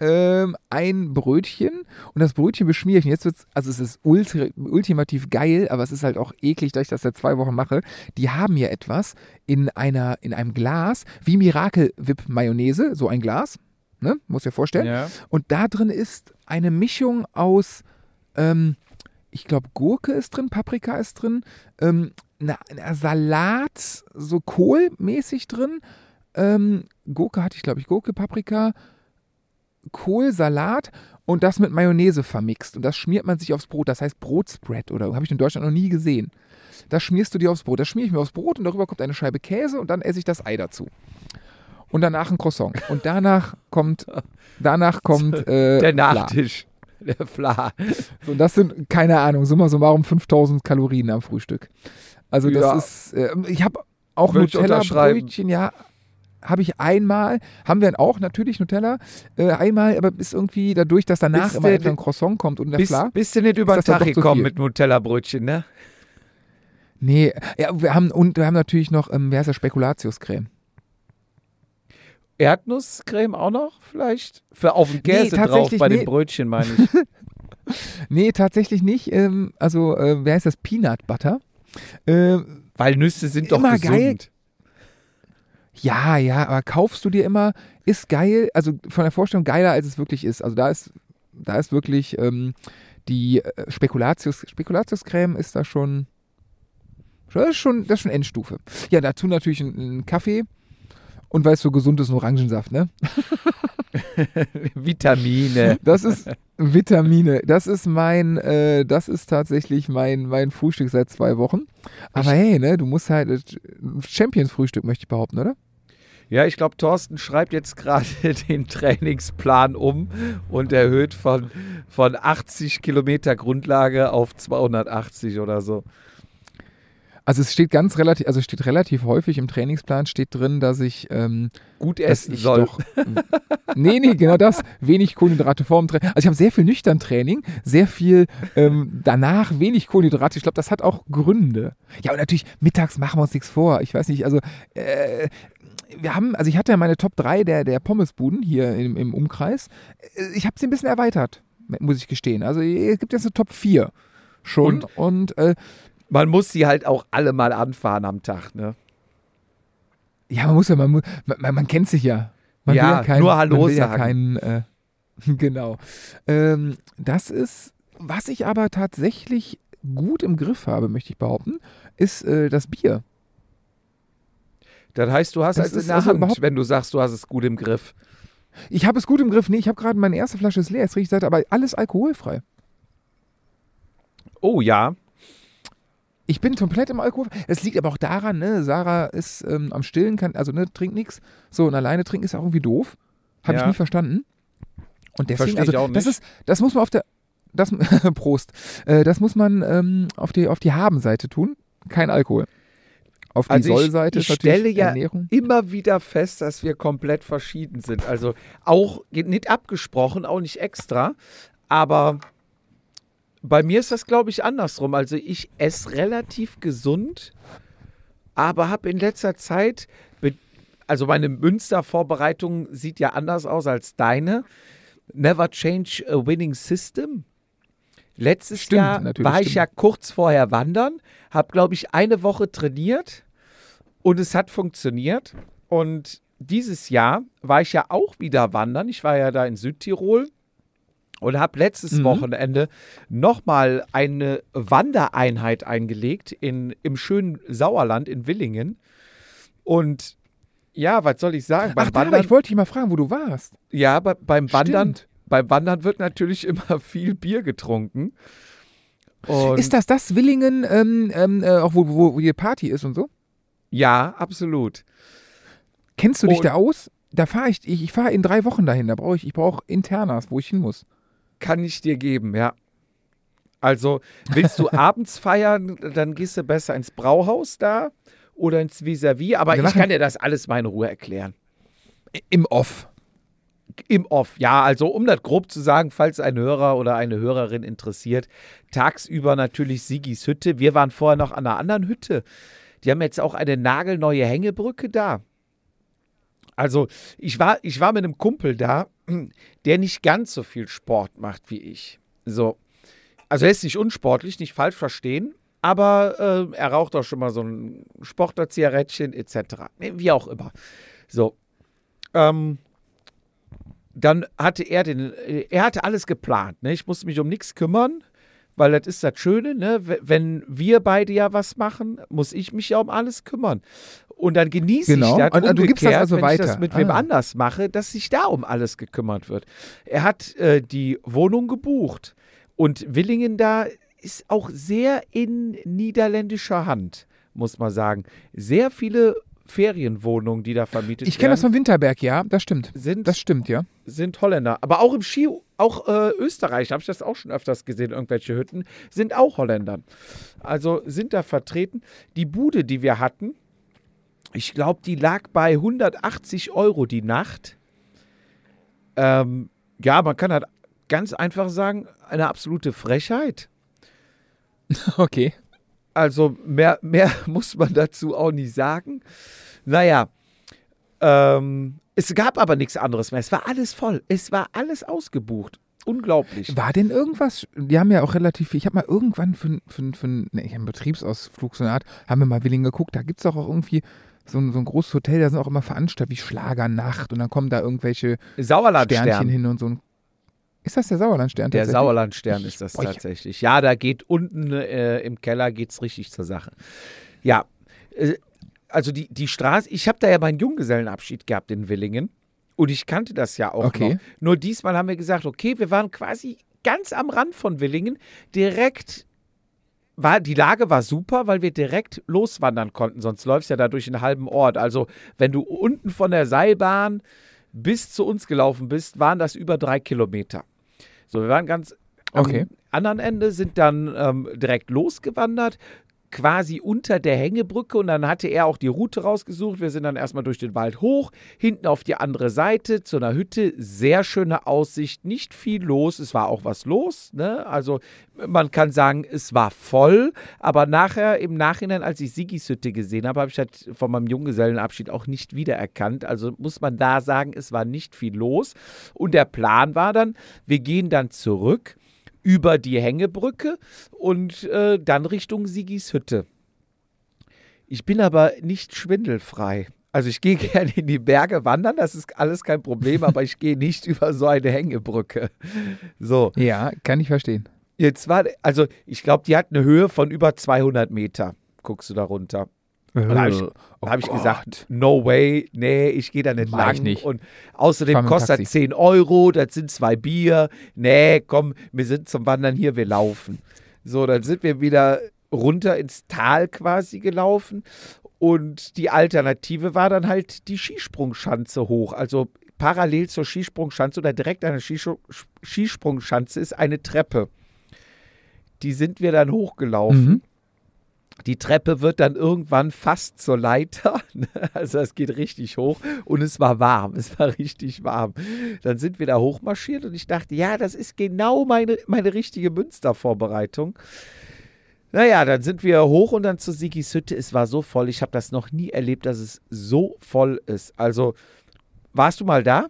ähm, ein Brötchen und das Brötchen beschmiere ich. Und jetzt wird's, also es ist ultra, ultimativ geil, aber es ist halt auch eklig, dass ich das seit zwei Wochen mache. Die haben hier etwas in einer, in einem Glas, wie Miracle Whip Mayonnaise, so ein Glas, ne, muss dir vorstellen.
Ja.
Und da drin ist eine Mischung aus, ähm, ich glaube, Gurke ist drin, Paprika ist drin, ähm, na, na, Salat, so kohlmäßig drin. Ähm, Gurke hatte ich, glaube ich, Gurke, Paprika, Kohl, Salat und das mit Mayonnaise vermixt. Und das schmiert man sich aufs Brot. Das heißt Brotspread oder habe ich in Deutschland noch nie gesehen. Das schmierst du dir aufs Brot. Das schmiere ich mir aufs Brot und darüber kommt eine Scheibe Käse und dann esse ich das Ei dazu. Und danach ein Croissant. Und danach kommt, danach kommt äh,
Der. Nachtisch. Der Fla.
So, und das sind, keine Ahnung, summa summarum 5000 Kalorien am Frühstück. Also das
Ja.
ist, äh, ich habe auch. Nutella-Brötchen, ja, habe ich einmal, haben wir auch natürlich Nutella, äh, einmal, aber ist irgendwie dadurch, dass danach
Bist
immer ein Croissant kommt und der
Bist,
Fla.
bist du nicht über den Tag gekommen
viel?
mit Nutella-Brötchen, ne?
Nee, ja, wir haben, und wir haben natürlich noch, ähm, wie heißt das, Spekulatiuscreme.
Erdnusscreme auch noch vielleicht? Für auf dem Käse drauf
tatsächlich
bei
nee.
den Brötchen, meine ich.
Nee, tatsächlich nicht. Ähm, also, äh, wie heißt das? Peanut Butter. Ähm,
Weil Nüsse sind doch
Immer
gesund.
geil. Ja, ja, aber kaufst du dir immer, ist geil, also von der Vorstellung geiler, als es wirklich ist. Also da ist, da ist wirklich ähm, die äh, Spekulatius, Spekulatiuscreme ist da schon, das ist schon, das ist schon Endstufe. Ja, dazu natürlich ein, ein Kaffee und es so gesund ist, ein Orangensaft, ne?
Vitamine.
Das ist Vitamine. Das ist mein, äh, das ist tatsächlich mein, mein Frühstück seit zwei Wochen. Aber hey, ne, du musst halt, äh, Champions-Frühstück möchte ich behaupten, oder?
Ja, ich glaube, Thorsten schreibt jetzt gerade den Trainingsplan um und erhöht von, von 80 Kilometer Grundlage auf 280 oder so.
Also es steht ganz relativ, also es steht relativ häufig im Trainingsplan steht drin, dass ich, ähm,
Gut essen
ich
soll.
doch, nee, nee, genau das, wenig Kohlenhydrate vorm Training. Also ich habe sehr viel nüchtern Training, sehr viel ähm, danach wenig Kohlenhydrate. Ich glaube, das hat auch Gründe. Ja, und natürlich mittags machen wir uns nichts vor. Ich weiß nicht, also äh, wir haben, also ich hatte ja meine Top 3 der, der Pommesbuden hier im, im Umkreis. Äh, Ich habe sie ein bisschen erweitert, muss ich gestehen. Also es gibt jetzt eine Top 4 schon und, und äh,
Man muss sie halt auch alle mal anfahren am Tag, ne?
Ja, man muss ja, man, man, man kennt sich ja. Man
Ja,
will ja kein,
nur Hallo
man will ja
sagen.
keinen, äh, genau. Ähm, das ist, was ich aber tatsächlich gut im Griff habe, möchte ich behaupten, ist äh, das Bier.
Das heißt, du hast es in der
also
Hand, wenn du sagst, du hast es gut im Griff.
Ich habe es gut im Griff. Nee, ich habe gerade meine erste Flasche ist leer, ist richtig, aber alles alkoholfrei.
Oh ja,
Ich bin komplett im Alkohol. Es liegt aber auch daran, ne, Sarah ist ähm, am Stillen, kann, also ne, trinkt nichts. So, und alleine trinken ist auch irgendwie doof. Habe
Ja.
ich nie verstanden. Und deswegen,
Versteh ich
also,
auch
das
nicht.
ist, das muss man auf der, das, Prost, äh, das muss man ähm, auf die, auf die Haben-Seite tun. Kein Alkohol. Auf die
Also ich-
Soll-Seite
ich
natürlich
stelle ja-
Ernährung.
immer wieder fest, dass wir komplett verschieden sind. Also auch nicht abgesprochen, auch nicht extra, aber bei mir ist das, glaube ich, andersrum. Also ich esse relativ gesund, aber habe in letzter Zeit, also meine Münster-Vorbereitung sieht ja anders aus als deine. Never change a winning system. Letztes
Stimmt,
Jahr war ich
stimmt.
ja kurz vorher wandern, habe, glaube ich, eine Woche trainiert und es hat funktioniert. Und dieses Jahr war ich ja auch wieder wandern. Ich war ja da in Südtirol und habe letztes
Mhm.
Wochenende nochmal eine Wandereinheit eingelegt in, im schönen Sauerland in Willingen. Und ja, was soll ich sagen?
Ach, da, aber ich wollte dich mal fragen, wo du warst.
Ja, bei, beim Wandern,
Stimmt.
beim Wandern wird natürlich immer viel Bier getrunken. Und
Ist das das Willingen, ähm, ähm, äh, auch wo, wo, wo die Party ist und so?
ja, absolut.
Kennst du dich
Und-
da aus? Da fahre ich, ich, ich fahre in drei Wochen dahin. Da brauche ich, ich brauche Internas, wo ich hin muss.
Kann ich dir geben, ja. Also, willst du abends feiern, dann gehst du besser ins Brauhaus da oder ins Vis-a-vis. Aber ich kann dir das alles mal in Ruhe erklären.
Im Off.
Im Off, ja. Also, um das grob zu sagen, falls ein Hörer oder eine Hörerin interessiert, tagsüber natürlich Sigis Hütte. Wir waren vorher noch an einer anderen Hütte. Die haben jetzt auch eine nagelneue Hängebrücke da. Also, ich war, ich war mit einem Kumpel da, der nicht ganz so viel Sport macht wie ich. So. Also, er ist nicht unsportlich, nicht falsch verstehen, aber äh, er raucht auch schon mal so ein Sportler-Zigarettchen etc. Wie auch immer. So. Ähm, dann hatte er den, äh, er hatte alles geplant. Ne? Ich musste mich um nichts kümmern, weil das ist das Schöne, ne? Wenn wir beide ja was machen, muss ich mich ja um alles kümmern. Und dann genieße
Genau.
ich das
Und- und du gibst das also
wenn ich das
weiter.
mit wem
Ah.
anders mache, dass sich da um alles gekümmert wird. Er hat äh, die Wohnung gebucht und Willingen da ist auch sehr in niederländischer Hand, muss man sagen. Sehr viele Ferienwohnungen, die da vermietet
Ich kenne das
werden,
vom Winterberg, ja, das stimmt.
sind,
Das stimmt, ja.
sind Holländer. Aber auch im Ski, auch äh, Österreich, habe ich das auch schon öfters gesehen, irgendwelche Hütten, sind auch Holländer. Also sind da vertreten. Die Bude, die wir hatten, ich glaube, die lag bei 180 Euro die Nacht. Ähm, ja, man kann halt ganz einfach sagen, eine absolute Frechheit.
Okay.
Also mehr, mehr muss man dazu auch nicht sagen. Naja, ähm, es gab aber nichts anderes mehr. Es war alles voll. Es war alles ausgebucht. Unglaublich.
War denn irgendwas, die haben ja auch relativ viel, ich habe mal irgendwann für, für, für ne, hab einen Betriebsausflug so eine Art, haben wir mal Willingen geguckt, da gibt es doch auch irgendwie so ein, so ein großes Hotel, da sind auch immer Veranstaltungen wie Schlagernacht und dann kommen da irgendwelche Sternchen
Sauerlandstern.
hin und so. ein- Ist das der Sauerlandstern
Der? Sauerlandstern ist das
Boah, ich-
tatsächlich. Ja, da geht unten äh, im Keller geht's richtig zur Sache. Ja, äh, also die, die Straße, ich habe da ja meinen Junggesellenabschied gehabt in Willingen und ich kannte das ja auch
Okay.
noch. Nur diesmal haben wir gesagt, okay, wir waren quasi ganz am Rand von Willingen, direkt war, die Lage war super, weil wir direkt loswandern konnten, sonst läufst ja da durch einen halben Ort. Also, wenn du unten von der Seilbahn bis zu uns gelaufen bist, waren das über drei Kilometer. So, wir waren ganz am
Okay.
anderen Ende, sind dann ähm, direkt losgewandert, quasi unter der Hängebrücke und dann hatte er auch die Route rausgesucht. Wir sind dann erstmal durch den Wald hoch, hinten auf die andere Seite zu einer Hütte. Sehr schöne Aussicht, nicht viel los. Es war auch was los. Ne? Also man kann sagen, es war voll, aber nachher im Nachhinein, als ich Sigis Hütte gesehen habe, habe ich halt von meinem Junggesellenabschied auch nicht wiedererkannt. Also muss man da sagen, es war nicht viel los. Und der Plan war dann, wir gehen dann zurück über die Hängebrücke und äh, dann Richtung Sigis Hütte. Ich bin aber nicht schwindelfrei. Also ich gehe gerne in die Berge wandern, das ist alles kein Problem, aber ich gehe nicht über so eine Hängebrücke. So,
Ja, kann ich verstehen.
jetzt war, also ich glaube, die hat eine Höhe von über 200 Meter. Guckst du da runter? Und da habe ich,
Oh
hab ich gesagt, no way, nee, ich gehe da nicht
Mach ich
lang.
nicht.
Und außerdem kostet das 10 Euro, das sind zwei Bier. Nee, komm, wir sind zum Wandern hier, wir laufen. So, dann sind wir wieder runter ins Tal quasi gelaufen. Und die Alternative war dann halt die Skisprungschanze hoch. Also parallel zur Skisprungschanze oder direkt an der Skisprungschanze ist eine Treppe. Die sind wir dann hochgelaufen.
Mhm.
Die Treppe wird dann irgendwann fast zur Leiter. Also es geht richtig hoch und es war warm. Es war richtig warm. Dann sind wir da hochmarschiert und ich dachte, ja, das ist genau meine, meine richtige Münstervorbereitung. Naja, dann sind wir hoch und dann zu Sigis Hütte. Es war so voll. Ich habe das noch nie erlebt, dass es so voll ist. Also, warst du mal da?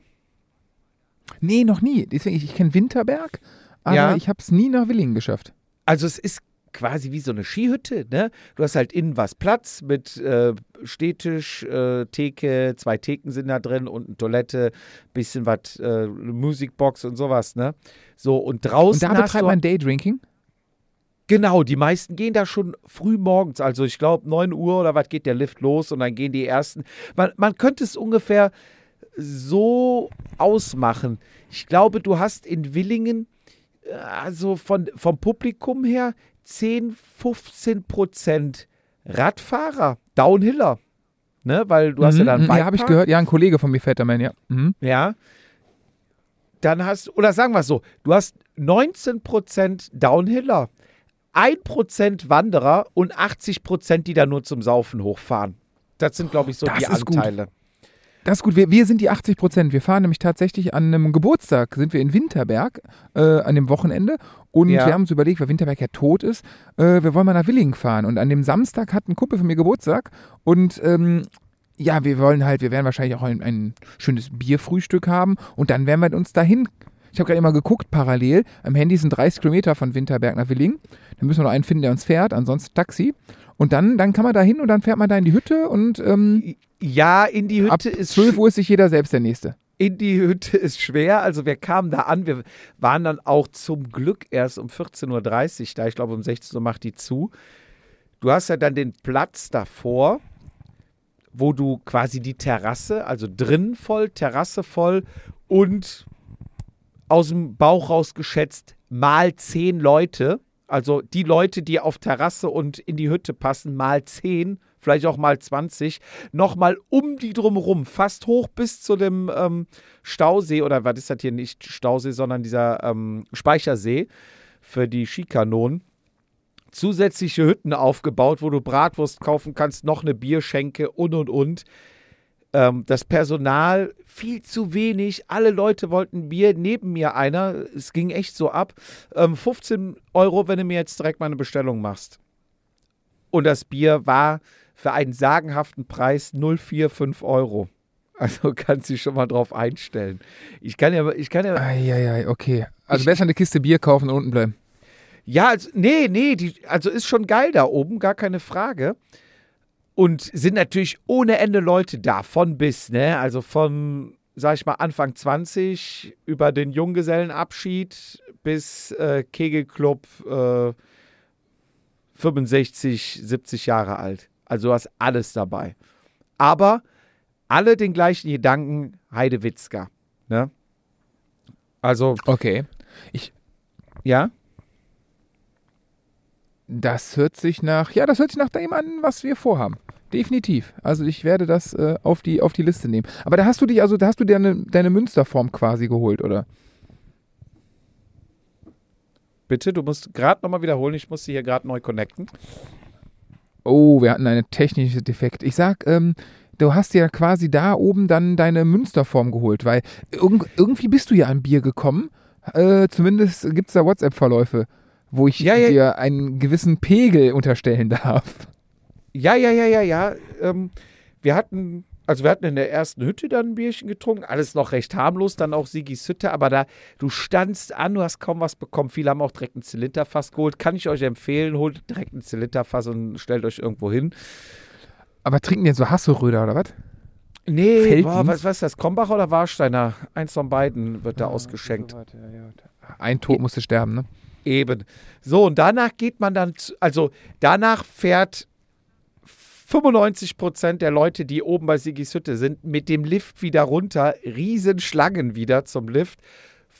Nee, noch nie. Deswegen, ich, ich kenne Winterberg, aber
Ja.
ich habe es nie nach Willingen geschafft.
Also es ist quasi wie so eine Skihütte, ne? Du hast halt innen was Platz mit äh, Stehtisch, äh, Theke, zwei Theken sind da drin und eine Toilette, bisschen was, äh, Musikbox und sowas, ne? So, und draußen
Und da betreibt man Daydrinking?
genau, die meisten gehen da schon früh morgens, also ich glaube 9 Uhr oder was geht der Lift los und dann gehen die ersten, man, man könnte es ungefähr so ausmachen. Ich glaube, du hast in Willingen, äh, also von, vom Publikum her, 10, 15 Prozent Radfahrer, Downhiller. Ne, weil du hast ja
Mhm,
dann
mhm, Ja, habe ich gehört. Ja, ein Kollege von mir fährt da mein, ja. Mhm.
Ja. Dann hast, oder sagen wir es so, du hast 19% Downhiller, 1% Wanderer und 80%, die da nur zum Saufen hochfahren. Das sind, glaube ich, so
Das
die
ist gut.
Anteile.
Das ist gut. Wir, wir sind die 80 Prozent. Wir fahren nämlich tatsächlich an einem Geburtstag, sind wir in Winterberg äh, an dem Wochenende. Und
Ja.
wir haben uns überlegt, weil Winterberg ja tot ist, äh, wir wollen mal nach Willingen fahren. Und an dem Samstag hat ein Kumpel von mir Geburtstag. Und ähm, ja, wir wollen halt, wir werden wahrscheinlich auch ein, ein schönes Bierfrühstück haben. Und dann werden wir uns dahin. Ich habe gerade immer geguckt, parallel. Am Handy sind 30 Kilometer von Winterberg nach Willingen. Dann müssen wir noch einen finden, der uns fährt, ansonsten Taxi. Und dann, dann kann man da hin und dann fährt man da in die Hütte und ähm,
Ja, in die
ab
Hütte ist
12 Uhr ist sich jeder selbst der Nächste.
In die Hütte ist schwer. Also wir kamen da an, wir waren dann auch zum Glück erst um 14.30 Uhr da. Ich glaube, um 16 Uhr macht die zu. Du hast ja dann den Platz davor, wo du quasi die Terrasse, also drin voll, Terrasse voll und aus dem Bauch raus geschätzt mal zehn Leute. Also die Leute, die auf Terrasse und in die Hütte passen, mal zehn vielleicht auch mal 20, nochmal um die drumherum, fast hoch bis zu dem ähm, Stausee, oder was ist das hier nicht Stausee, sondern dieser ähm, Speichersee für die Skikanonen. Zusätzliche Hütten aufgebaut, wo du Bratwurst kaufen kannst, noch eine Bierschenke und und und. Ähm, das Personal viel zu wenig. Alle Leute wollten Bier. Neben mir einer, es ging echt so ab. Ähm, 15 Euro, wenn du mir jetzt direkt mal eine Bestellung machst. Und das Bier war für einen sagenhaften Preis 045 Euro. Also kannst du dich schon mal drauf einstellen. Ich kann ja, ich kann ja.
Eieiei, okay. Also ich, besser eine Kiste Bier kaufen und unten bleiben.
Ja, also, nee, nee, die, also ist schon geil da oben, gar keine Frage. Und sind natürlich ohne Ende Leute da, von bis, ne? Also von, sag ich mal, Anfang 20 über den Junggesellenabschied bis äh, Kegelclub äh, 65, 70 Jahre alt. Also du hast alles dabei. Aber alle den gleichen Gedanken, Heidewitzka. Ne? Also.
Okay. Ich.
Ja?
Das hört sich nach. Ja, das hört sich nach dem an, was wir vorhaben. Definitiv. Also ich werde das äh, auf, die, auf die Liste nehmen. Aber da hast du dich, also da hast du dir eine, deine Münsterform quasi geholt, oder?
Bitte, du musst gerade nochmal wiederholen. Ich muss sie hier gerade neu connecten.
Oh, wir hatten einen technischen Defekt. Ich sag, ähm, du hast ja quasi da oben dann deine Münsterform geholt, weil irg irgendwie bist du ja an Bier gekommen. Äh, zumindest gibt es da WhatsApp-Verläufe, wo ich ja, ja. dir einen gewissen Pegel unterstellen darf.
Ja, ja, ja, ja, ja. Ähm, wir hatten also wir hatten in der ersten Hütte dann ein Bierchen getrunken, alles noch recht harmlos, dann auch Sigis Hütte, aber da, du standst an, du hast kaum was bekommen. Viele haben auch direkt ein Zylinderfass geholt. Kann ich euch empfehlen, holt direkt ein Zylinderfass und stellt euch irgendwo hin.
Aber trinken die jetzt so Hasselröder oder was?
Nee, boah, was, was ist das? Krombacher oder Warsteiner? Eins von beiden wird da ja, ausgeschenkt. So ja, ja.
Ein Tod musste sterben, ne?
Eben. So, und danach geht man dann, also danach fährt 95 Prozent der Leute, die oben bei Sigis Hütte sind, mit dem Lift wieder runter, Riesenschlangen wieder zum Lift.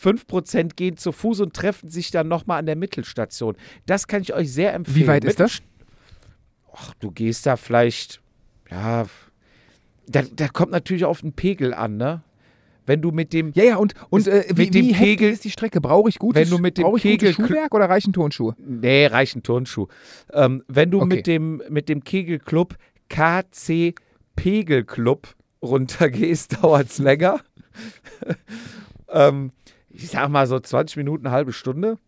5% gehen zu Fuß und treffen sich dann nochmal an der Mittelstation. Das kann ich euch sehr empfehlen.
Wie weit ist das?
Ach, du gehst da vielleicht, ja, da, da kommt natürlich auf den Pegel an, ne? Wenn du mit dem
Ja, ja, und, und äh, wie, dem wie Kegel ist die Strecke? Brauche ich gutes,
wenn du mit dem Kegel
Schuhwerk oder reichen Turnschuhe?
Nee, reichen Turnschuh. Ähm, wenn du okay. mit dem mit dem Kegelclub KC Pegelclub runtergehst, dauert es länger. ähm, ich sag mal so 20 Minuten, halbe Stunde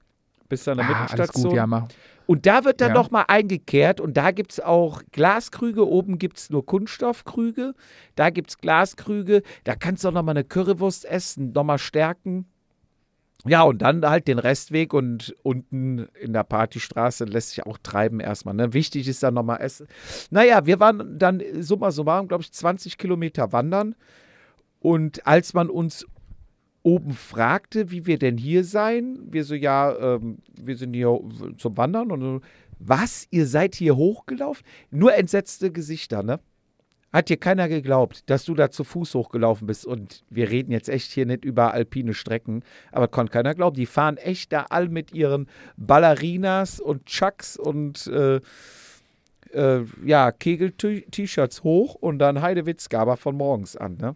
bis zu einer ah, Mittelstation. Gut, ja, mach. Und da wird dann ja. nochmal eingekehrt und da gibt es auch Glaskrüge. Oben gibt es nur Kunststoffkrüge. Da gibt es Glaskrüge. Da kannst du auch nochmal eine Currywurst essen, nochmal stärken. Ja, und dann halt den Restweg und unten in der Partystraße lässt sich auch treiben erstmal. Ne? Wichtig ist dann nochmal Essen. Naja, wir waren dann summa summarum, glaube ich, 20 Kilometer wandern. Und als man uns oben fragte, wie wir denn hier seien. Wir so, ja, ähm, wir sind hier zum Wandern und so, was, ihr seid hier hochgelaufen? Nur entsetzte Gesichter, ne? Hat dir keiner geglaubt, dass du da zu Fuß hochgelaufen bist. Und wir reden jetzt echt hier nicht über alpine Strecken, aber konnte keiner glauben. Die fahren echt da all mit ihren Ballerinas und Chucks und äh, äh, ja, Kegel-T-Shirts hoch und dann Heidewitzgaber von morgens an, ne?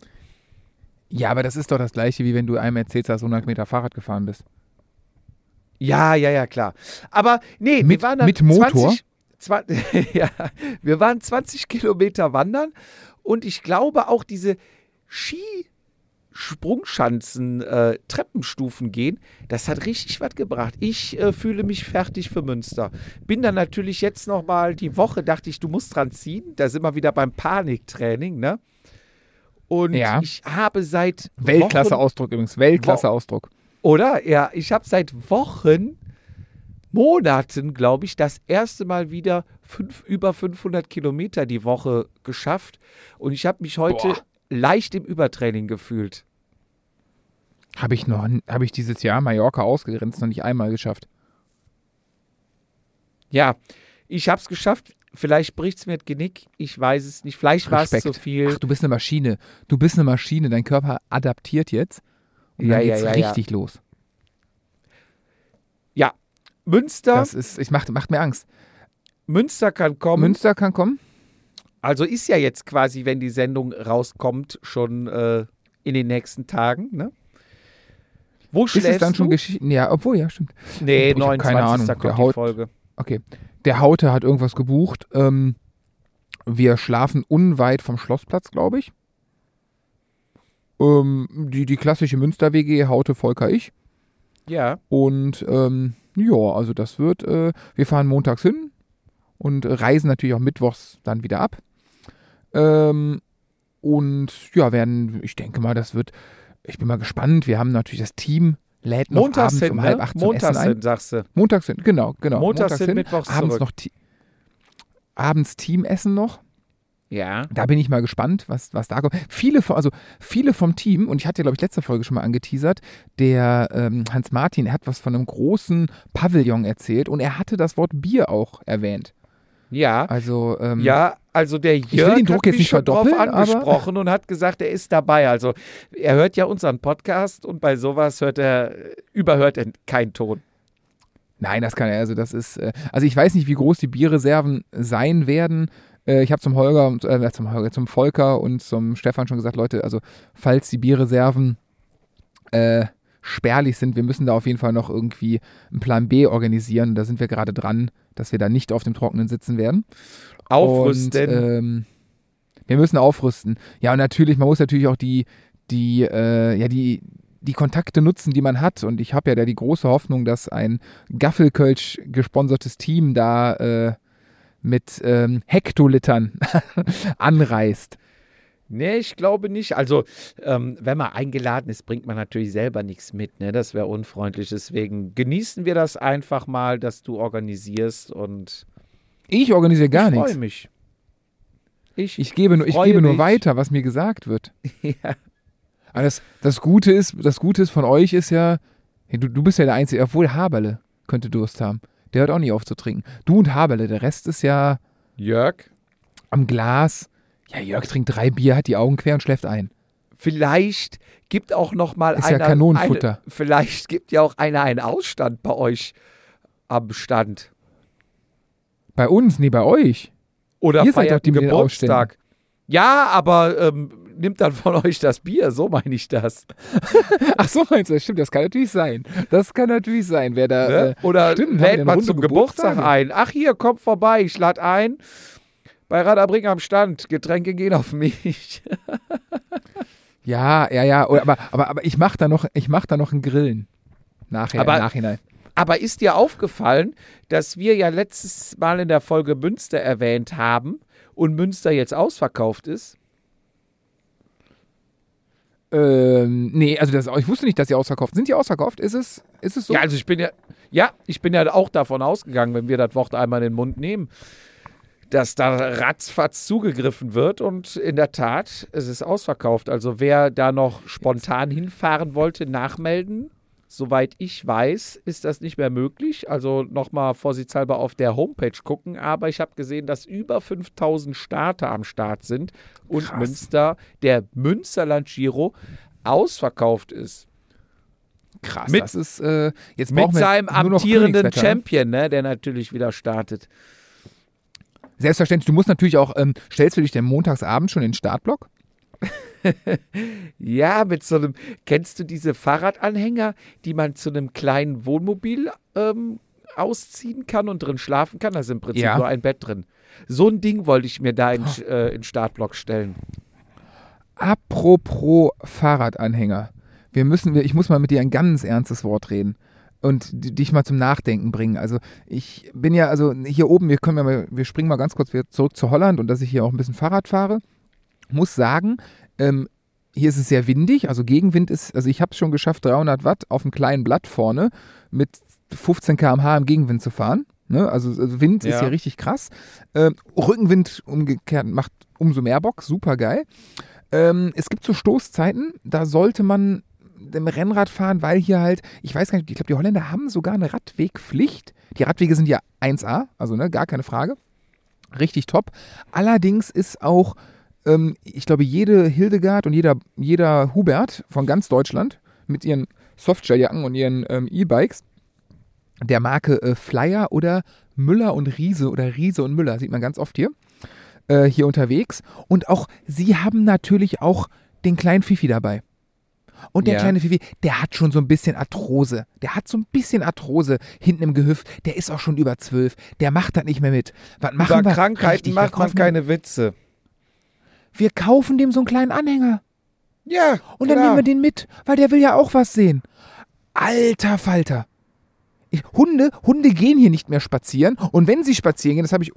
Ja, aber das ist doch das Gleiche, wie wenn du einem erzählst, dass du 100 Meter Fahrrad gefahren bist.
Ja, ja, ja, klar. Aber nee,
mit,
wir waren dann
mit Motor?
20, ja, wir waren 20 Kilometer wandern und ich glaube auch diese Skisprungschanzen, äh, Treppenstufen gehen, das hat richtig was gebracht. Ich äh, fühle mich fertig für Münster. Bin dann natürlich jetzt nochmal die Woche, dachte ich, du musst dran ziehen. Da sind wir wieder beim Paniktraining, ne? Und ja. ich habe seit
Weltklasse-Ausdruck übrigens, Weltklasse-Ausdruck.
Oder? Ja, ich habe seit Wochen, Monaten, glaube ich, das erste Mal wieder fünf, über 500 Kilometer die Woche geschafft. Und ich habe mich heute Boah. leicht im Übertraining gefühlt.
Habe ich noch, habe ich dieses Jahr Mallorca ausgegrenzt, noch nicht einmal geschafft.
Ja, ich habe es geschafft. Vielleicht bricht es mir das Genick. Ich weiß es nicht. Vielleicht war es zu viel.
Ach, du bist eine Maschine. Du bist eine Maschine. Dein Körper adaptiert jetzt. Und
Ja,
dann
ja,
geht's
ja, ja.
richtig los.
Münster,
Das ist, ich macht, macht mir Angst.
Münster kann kommen.
Münster kann kommen.
Also ist ja jetzt quasi, wenn die Sendung rauskommt, schon äh, in den nächsten Tagen. Ne? Wo
Ist es dann schon
du?
Geschichten? Ja, obwohl, ja, stimmt.
Nee,
Ich hab
29.
keine Ahnung.
kommt
Der
die Folge.
Okay. Der Haute hat irgendwas gebucht. Ähm, wir schlafen unweit vom Schlossplatz, glaube ich. Ähm, die, die klassische Münster-WG, Haute, Volker, ich.
Ja.
Und ähm, ja, also das wird, äh, wir fahren montags hin und reisen natürlich auch mittwochs dann wieder ab. Ähm, und ja, werden, ich denke mal, das wird, ich bin mal gespannt. Wir haben natürlich das Team, lädt noch
Montags
abends
hin,
um
ne?
halb acht zum
Montags
Essen ein.
hin, sagst du.
Montags hin, genau, genau.
Montags hin, mittwochs
abends
zurück.
noch abends Teamessen noch.
Ja.
Da bin ich mal gespannt, was, was da kommt. Viele, von- also viele vom Team, und ich hatte, glaube ich, letzte Folge schon mal angeteasert, der ähm, Hans Martin, er hat was von einem großen Pavillon erzählt und er hatte das Wort Bier auch erwähnt.
Ja.
Also, ähm,
Ja, also der
will
Jörg
den Druck
hat
jetzt
mich
nicht
schon drauf angesprochen und hat gesagt, er ist dabei. Also er hört ja unseren Podcast und bei sowas hört er, überhört er keinen Ton.
Nein, das kann er. Also, das ist. Äh, also, ich weiß nicht, wie groß die Bierreserven sein werden. Äh, ich habe zum Holger, äh, zum Holger, zum Volker und zum Stefan schon gesagt, Leute, also, falls die Bierreserven äh, spärlich sind, wir müssen da auf jeden Fall noch irgendwie einen Plan B organisieren. Da sind wir gerade dran, dass wir da nicht auf dem Trockenen sitzen werden.
Aufrüsten.
Und, ähm, wir müssen aufrüsten. Ja, und natürlich, man muss natürlich auch die, die, äh, ja, die, die Kontakte nutzen, die man hat. Und ich habe ja da die große Hoffnung, dass ein Gaffelkölsch gesponsertes Team da äh, mit ähm, Hektolitern anreist.
Nee, ich glaube nicht. Also, ähm, wenn man eingeladen ist, bringt man natürlich selber nichts mit. Ne? Das wäre unfreundlich. Deswegen genießen wir das einfach mal, dass du organisierst und
Ich organisiere gar
ich freue
nichts.
mich. Ich,
Ich gebe, nur, ich
freue
gebe nur
mich.
weiter, was mir gesagt wird.
ja.
Aber das, das, Gute ist, das Gute ist von euch ist ja, du, du bist ja der Einzige, obwohl Haberle könnte Durst haben. Der hört auch nicht auf zu trinken. Du und Haberle, der Rest ist ja
Jörg,
am Glas. Ja, Jörg trinkt drei Bier, hat die Augen quer und schläft ein.
vielleicht gibt auch noch mal
Ist ja
einer,
Kanonenfutter.
Eine, vielleicht gibt ja auch einer einen Ausstand bei euch am Stand.
Bei uns, nee, bei euch.
Oder
Ihr seid
feiert
doch die
Geburtstag. Ja, aber ähm, nimmt dann von euch das Bier, so meine ich das.
Ach so, meinst du, das stimmt, das kann natürlich sein. Das kann natürlich sein, wer da.
Ne?
Äh,
Oder
stimmt,
lädt
runde
zum Geburtstag
Geburtstage?
ein. Ach hier, kommt vorbei, ich lade ein. Bei Radabring am Stand, Getränke gehen auf mich.
ja, ja, ja. Aber, aber, aber ich mache da noch, ich mach da noch ein Grillen. Nachher,
Aber-
im Nachhinein.
Aber ist dir aufgefallen, dass wir ja letztes Mal in der Folge Münster erwähnt haben und Münster jetzt ausverkauft ist?
Ähm, nee, also das, ich wusste nicht, dass sie ausverkauft sind. die ausverkauft? Ist es, ist es so?
Ja, also ich bin ja, ja, ich bin ja auch davon ausgegangen, wenn wir das Wort einmal in den Mund nehmen, dass da ratzfatz zugegriffen wird und in der Tat, es ist ausverkauft. Also wer da noch spontan hinfahren wollte, nachmelden. Soweit ich weiß, ist das nicht mehr möglich. Also nochmal vorsichtshalber auf der Homepage gucken. Aber ich habe gesehen, dass über 5000 Starter am Start sind und
Krass.
Münster, der Münsterland Giro, ausverkauft ist.
krass.
mit-
das ist, äh, jetzt
Mit seinem amtierenden
Königswetter.
Champion, ne, der natürlich wieder startet.
Selbstverständlich, du musst natürlich auch, ähm, stellst du dich denn montagsabend schon in den Startblock?
Ja, mit so einem, kennst du diese Fahrradanhänger, die man zu einem kleinen Wohnmobil ähm, ausziehen kann und drin schlafen kann? Da ist im Prinzip
Ja.
nur ein Bett drin. So ein Ding wollte ich mir da in, äh, in den Startblock stellen.
Apropos Fahrradanhänger. Wir müssen, ich muss mal mit dir ein ganz ernstes Wort reden und dich mal zum Nachdenken bringen. Also ich bin ja, also hier oben, wir können ja mal, wir springen mal ganz kurz wieder zurück zu Holland und dass ich hier auch ein bisschen Fahrrad fahre. Muss sagen, ähm, hier ist es sehr windig, also Gegenwind ist, also ich habe es schon geschafft, 300 Watt auf einem kleinen Blatt vorne mit 15 km/h im Gegenwind zu fahren. Ne? Also, also Wind ist
Ja.
hier richtig krass. Ähm, Rückenwind umgekehrt macht umso mehr Bock, super geil. Ähm, es gibt so Stoßzeiten, da sollte man, dem Rennradfahren, weil hier halt, ich weiß gar nicht, ich glaube, die Holländer haben sogar eine Radwegpflicht. Die Radwege sind ja 1A, also ne, gar keine Frage. Richtig top. Allerdings ist auch, ähm, ich glaube, jede Hildegard und jeder, jeder Hubert von ganz Deutschland mit ihren Softshelljacken und ihren ähm, E-Bikes der Marke äh, Flyer oder Müller und Riese oder Riese und Müller, sieht man ganz oft hier, äh, hier unterwegs. Und auch sie haben natürlich auch den kleinen Fifi dabei. Und der
Ja.
kleine Fifi, der hat schon so ein bisschen Arthrose. Der hat so ein bisschen Arthrose hinten im Gehüft. Der ist auch schon über zwölf. Der macht das nicht mehr mit. Was machen
Über
wir?
Krankheiten
Richtig,
macht man keine Witze.
Wir kaufen dem so einen kleinen Anhänger.
Ja,
Und dann nehmen wir den mit, weil der will ja auch was sehen. Alter Falter. Ich, Hunde, Hunde gehen hier nicht mehr spazieren. Und wenn sie spazieren gehen, das habe ich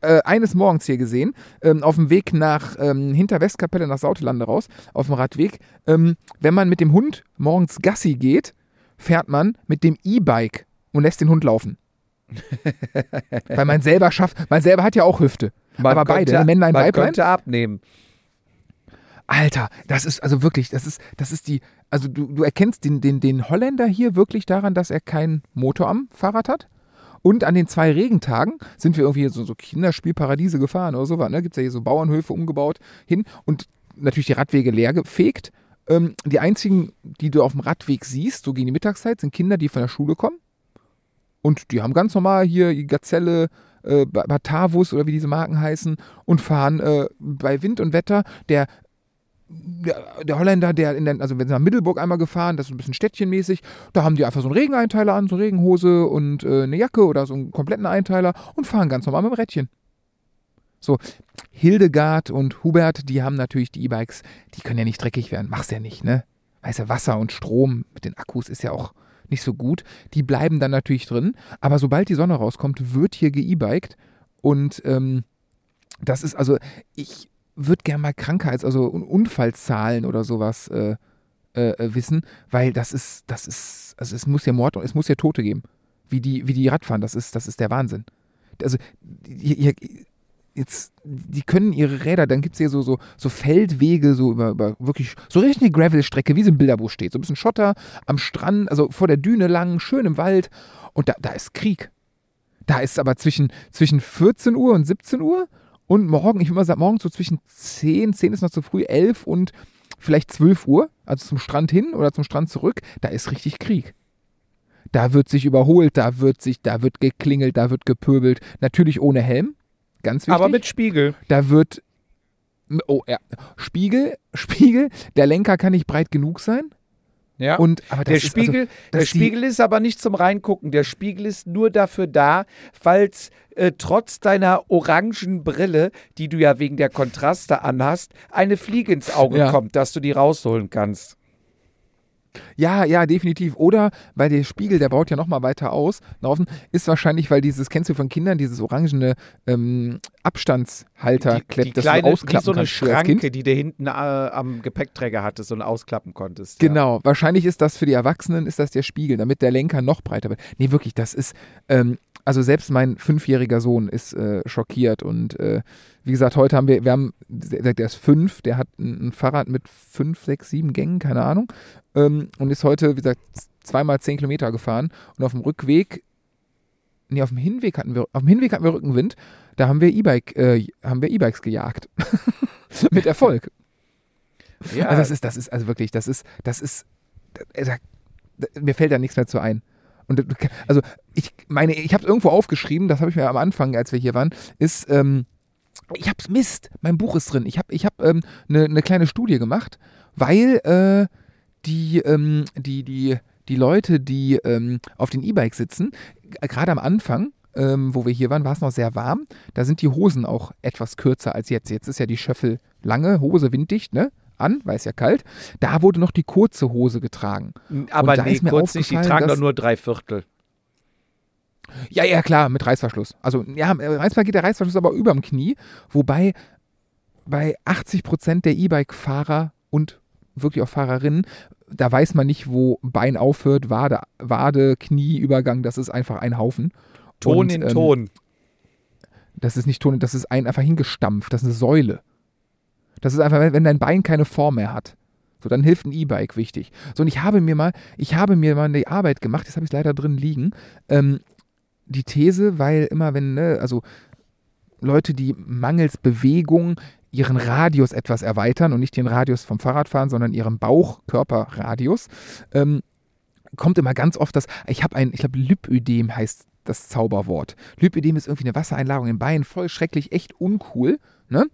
äh, eines Morgens hier gesehen, ähm, auf dem Weg nach ähm, hinter Westkapelle nach Sautelande raus, auf dem Radweg. Ähm, wenn man mit dem Hund morgens Gassi geht, fährt man mit dem E-Bike und lässt den Hund laufen. Weil man selber schafft, man selber hat ja auch Hüfte.
Man
aber beide,
könnte-
ne, Männlein,
man
Weiblein.
könnte abnehmen.
Alter, das ist also wirklich, das ist, das ist die, also du, du erkennst den, den, den Holländer hier wirklich daran, dass er keinen Motor am Fahrrad hat. Und an den zwei Regentagen sind wir irgendwie so, so Kinderspielparadiese gefahren oder sowas. Ne? Gibt es ja hier so Bauernhöfe umgebaut hin und natürlich die Radwege leer gefegt. Ähm, die einzigen, die du auf dem Radweg siehst, so gegen die Mittagszeit, sind Kinder, die von der Schule kommen. Und die haben ganz normal hier die Gazelle, äh, Ba- Batavus oder wie diese Marken heißen und fahren äh, bei Wind und Wetter. Der der, der Holländer, der in den, also wir sind nach Middelburg einmal gefahren, das ist ein bisschen städtchenmäßig, da haben die einfach so einen Regeneinteiler an, so eine Regenhose und äh, eine Jacke oder so einen kompletten Einteiler und fahren ganz normal mit dem Rädchen. So, Hildegard und Hubert, die haben natürlich die E-Bikes, die können ja nicht dreckig werden, mach's ja nicht, ne? Weißt du, Wasser und Strom mit den Akkus ist ja auch nicht so gut. Die bleiben dann natürlich drin, aber sobald die Sonne rauskommt, wird hier ge-biked und ähm, das ist also, ich würde gerne mal Krankheits-, also Un- Unfallzahlen oder sowas äh, äh, äh, wissen, weil das ist, das ist, also es muss ja Mord, es muss ja Tote geben, wie die, wie die Radfahren, das ist, das ist der Wahnsinn. Also, hier, hier, jetzt, die können ihre Räder, dann gibt es hier so, so, so Feldwege, so über, über wirklich, so richtig eine Gravel-Strecke, wie es im Bilderbuch steht, so ein bisschen Schotter am Strand, also vor der Düne lang, schön im Wald und da, da ist Krieg. Da ist aber zwischen, zwischen 14 Uhr und 17 Uhr und morgen, ich würde mal sagen, morgen so zwischen 10, 10 ist noch zu früh, 11 und vielleicht 12 Uhr, also zum Strand hin oder zum Strand zurück, da ist richtig Krieg. Da wird sich überholt, da wird sich, da wird geklingelt, da wird gepöbelt. Natürlich ohne Helm, ganz wichtig.
Aber mit Spiegel.
Da wird, oh ja, Spiegel, Spiegel, der Lenker kann nicht breit genug sein.
Ja.
Und,
der
ist
Spiegel,
also,
der Spiegel ist aber nicht zum Reingucken. Der Spiegel ist nur dafür da, falls äh, trotz deiner orangen Brille, die du ja wegen der Kontraste anhast, eine Fliege ins Auge
Ja.
kommt, dass du die rausholen kannst.
Ja, ja, definitiv. Oder weil der Spiegel, der baut ja nochmal weiter aus, laufen, ist wahrscheinlich, weil dieses, kennst du von Kindern, dieses orangene ähm, Abstandshalter,
die, die
das
kleine,
du ausklappen
so eine
kannst.
Schranke, die du hinten äh, am Gepäckträger hattest und ausklappen konntest.
Genau, wahrscheinlich ist das für die Erwachsenen, ist das der Spiegel, damit der Lenker noch breiter wird. Nee, wirklich, das ist, ähm, also selbst mein fünfjähriger Sohn ist äh, schockiert und äh, wie gesagt, heute haben wir, wir haben, der, ist fünf, der hat ein, ein Fahrrad mit fünf, sechs, sieben Gängen, keine Ahnung, ähm, und ist heute, wie gesagt, zweimal zehn Kilometer gefahren und auf dem Rückweg, nee, auf dem Hinweg hatten wir, auf dem Hinweg hatten wir Rückenwind, da haben wir E-Bike, äh, haben wir E-Bikes gejagt. mit Erfolg.
Ja,
Also das ist, das ist, also wirklich, das ist, das ist, da, da, mir fällt da nichts mehr zu ein. Und also ich meine, ich habe es irgendwo aufgeschrieben, das habe ich mir am Anfang, als wir hier waren, ist, ähm, ich hab's Mist, mein Buch ist drin. Ich habe ich hab, ähm, eine ne kleine Studie gemacht, weil äh, die, ähm, die, die, die Leute, die ähm, auf den E-Bikes sitzen, gerade am Anfang, ähm, wo wir hier waren, war es noch sehr warm. Da sind die Hosen auch etwas kürzer als jetzt. Jetzt ist ja die Schöffel lange, Hose winddicht, ne? An, weil es ja kalt. Da wurde noch die kurze Hose getragen.
aber
da
nee,
ist mir
kurz nicht, die tragen doch nur drei Viertel.
Ja, ja, klar, mit Reißverschluss. Also, ja, manchmal geht der Reißverschluss aber überm Knie, wobei bei 80 Prozent der E-Bike-Fahrer und wirklich auch Fahrerinnen, da weiß man nicht, wo Bein aufhört, Wade, Wade Knie, Übergang, das ist einfach ein Haufen.
Ton
Und,
in
ähm,
Ton.
Das ist nicht Ton, das ist ein einfach hingestampft, das ist eine Säule. Das ist einfach, wenn- dein Bein keine Form mehr hat. So, dann hilft ein E-Bike wichtig. So, und ich habe mir mal, ich habe mir mal die Arbeit gemacht, jetzt habe ich es leider drin liegen, ähm, die These, weil immer wenn, ne, also Leute, die mangels Bewegung ihren Radius etwas erweitern und nicht den Radius vom Fahrradfahren, sondern ihren Bauchkörperradius, ähm, kommt immer ganz oft das, ich habe ein, ich glaube, Lipödem heißt das Zauberwort. Lipödem ist irgendwie eine Wassereinlagerung im Bein, voll schrecklich, echt uncool, ne?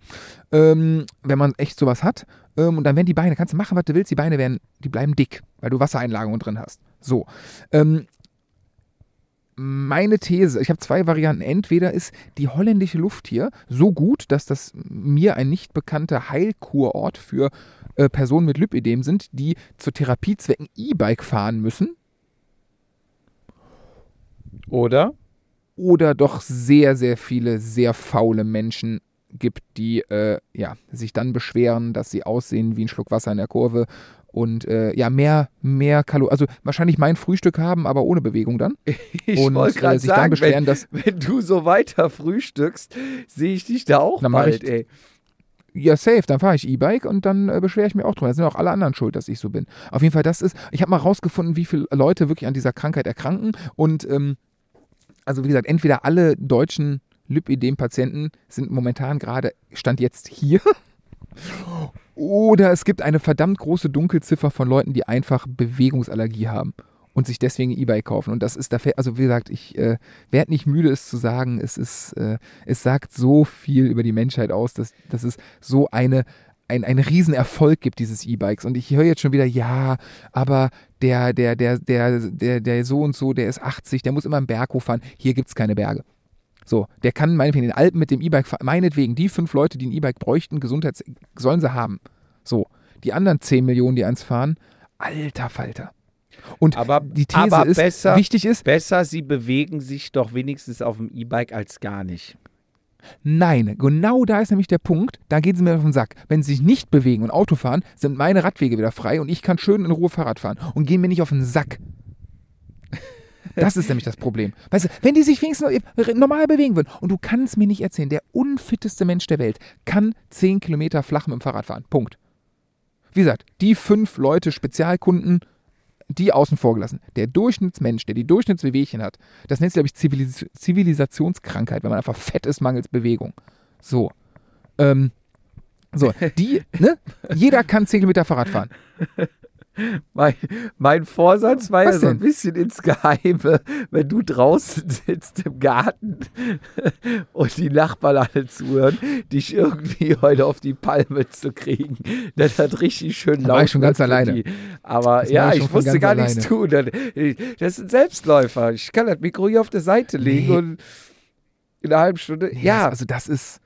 Ähm, wenn man echt sowas hat. Ähm, und dann werden die Beine, kannst du machen, was du willst, die Beine werden, die bleiben dick, weil du Wassereinlagerungen drin hast. So. Ähm, meine These, ich habe zwei Varianten. Entweder ist die holländische Luft hier so gut, dass das mir ein nicht bekannter Heilkurort für äh, Personen mit Lipödem sind, die zu Therapiezwecken E-Bike fahren müssen.
Oder?
Oder doch sehr, sehr viele sehr faule Menschen gibt, die äh, ja, sich dann beschweren, dass sie aussehen wie ein Schluck Wasser in der Kurve und äh, ja, mehr, mehr Kalorien, also wahrscheinlich mein Frühstück haben, aber ohne Bewegung dann.
Ich
und
wollte gerade
äh, sich
sagen,
dann beschweren,
wenn,
dass
wenn du so weiter frühstückst, sehe ich dich da auch
Dann
bald,
ich-
ey.
ja, safe, dann fahre ich E-Bike und dann äh, beschwere ich mich auch drüber. Da sind auch alle anderen schuld, dass ich so bin. Auf jeden Fall, das ist, ich habe mal rausgefunden, wie viele Leute wirklich an dieser Krankheit erkranken. Und ähm, also wie gesagt, entweder alle deutschen Lipödem-Patienten sind momentan gerade, stand jetzt hier. Oder es gibt eine verdammt große Dunkelziffer von Leuten, die einfach Bewegungsallergie haben und sich deswegen E-Bike kaufen. Und das ist da, also wie gesagt, ich äh, werde nicht müde, es zu sagen. Es ist, äh, es sagt so viel über die Menschheit aus, dass, dass es so eine ein, ein Riesenerfolg gibt, dieses E-Bikes. Und ich höre jetzt schon wieder, ja, aber der, der, der, der, der, der so und so, der ist 80, der muss immer im Berg hochfahren. Hier gibt es keine Berge. So, der kann meinetwegen in den Alpen mit dem E-Bike fahren. Meinetwegen, die fünf Leute, die ein E-Bike bräuchten, Gesundheits sollen sie haben. So, die anderen 10 Millionen, die eins fahren, alter Falter. Und
Aber,
die These
aber
ist,
besser,
wichtig ist,
besser, sie bewegen sich doch wenigstens auf dem E-Bike als gar nicht.
Nein, genau da ist nämlich der Punkt, da geht es mir auf den Sack. Wenn sie sich nicht bewegen und Auto fahren, sind meine Radwege wieder frei und ich kann schön in Ruhe Fahrrad fahren und gehen mir nicht auf den Sack. Das ist nämlich das Problem. Weißt du, wenn die sich wenigstens normal bewegen würden und du kannst mir nicht erzählen, der unfitteste Mensch der Welt kann 10 Kilometer flach mit dem Fahrrad fahren. Punkt. Wie gesagt, die fünf Leute, Spezialkunden, die außen vor gelassen. Der Durchschnittsmensch, der die Durchschnittsbewegchen hat, das nennt sich, glaube ich, Zivilis Zivilisationskrankheit, wenn man einfach fett ist mangels Bewegung. So. Ähm, so, die, ne? Jeder kann 10 Kilometer Fahrrad fahren.
Mein, mein Vorsatz war
Was
ja so ein
denn?
bisschen ins Geheime, wenn du draußen sitzt im Garten und die Nachbarn alle zuhören, dich irgendwie heute auf die Palme zu kriegen. Das hat richtig schön
Da
laut.
war ich schon ganz alleine.
Die. Aber
Das
ja,
ich
ich
ganz
gar nichts
alleine.
tun. Das- Das ein Selbstläufer. Ich kann das Mikro hier auf der Seite legen
Nee.
und in einer halben Stunde. ja,
Also das ist.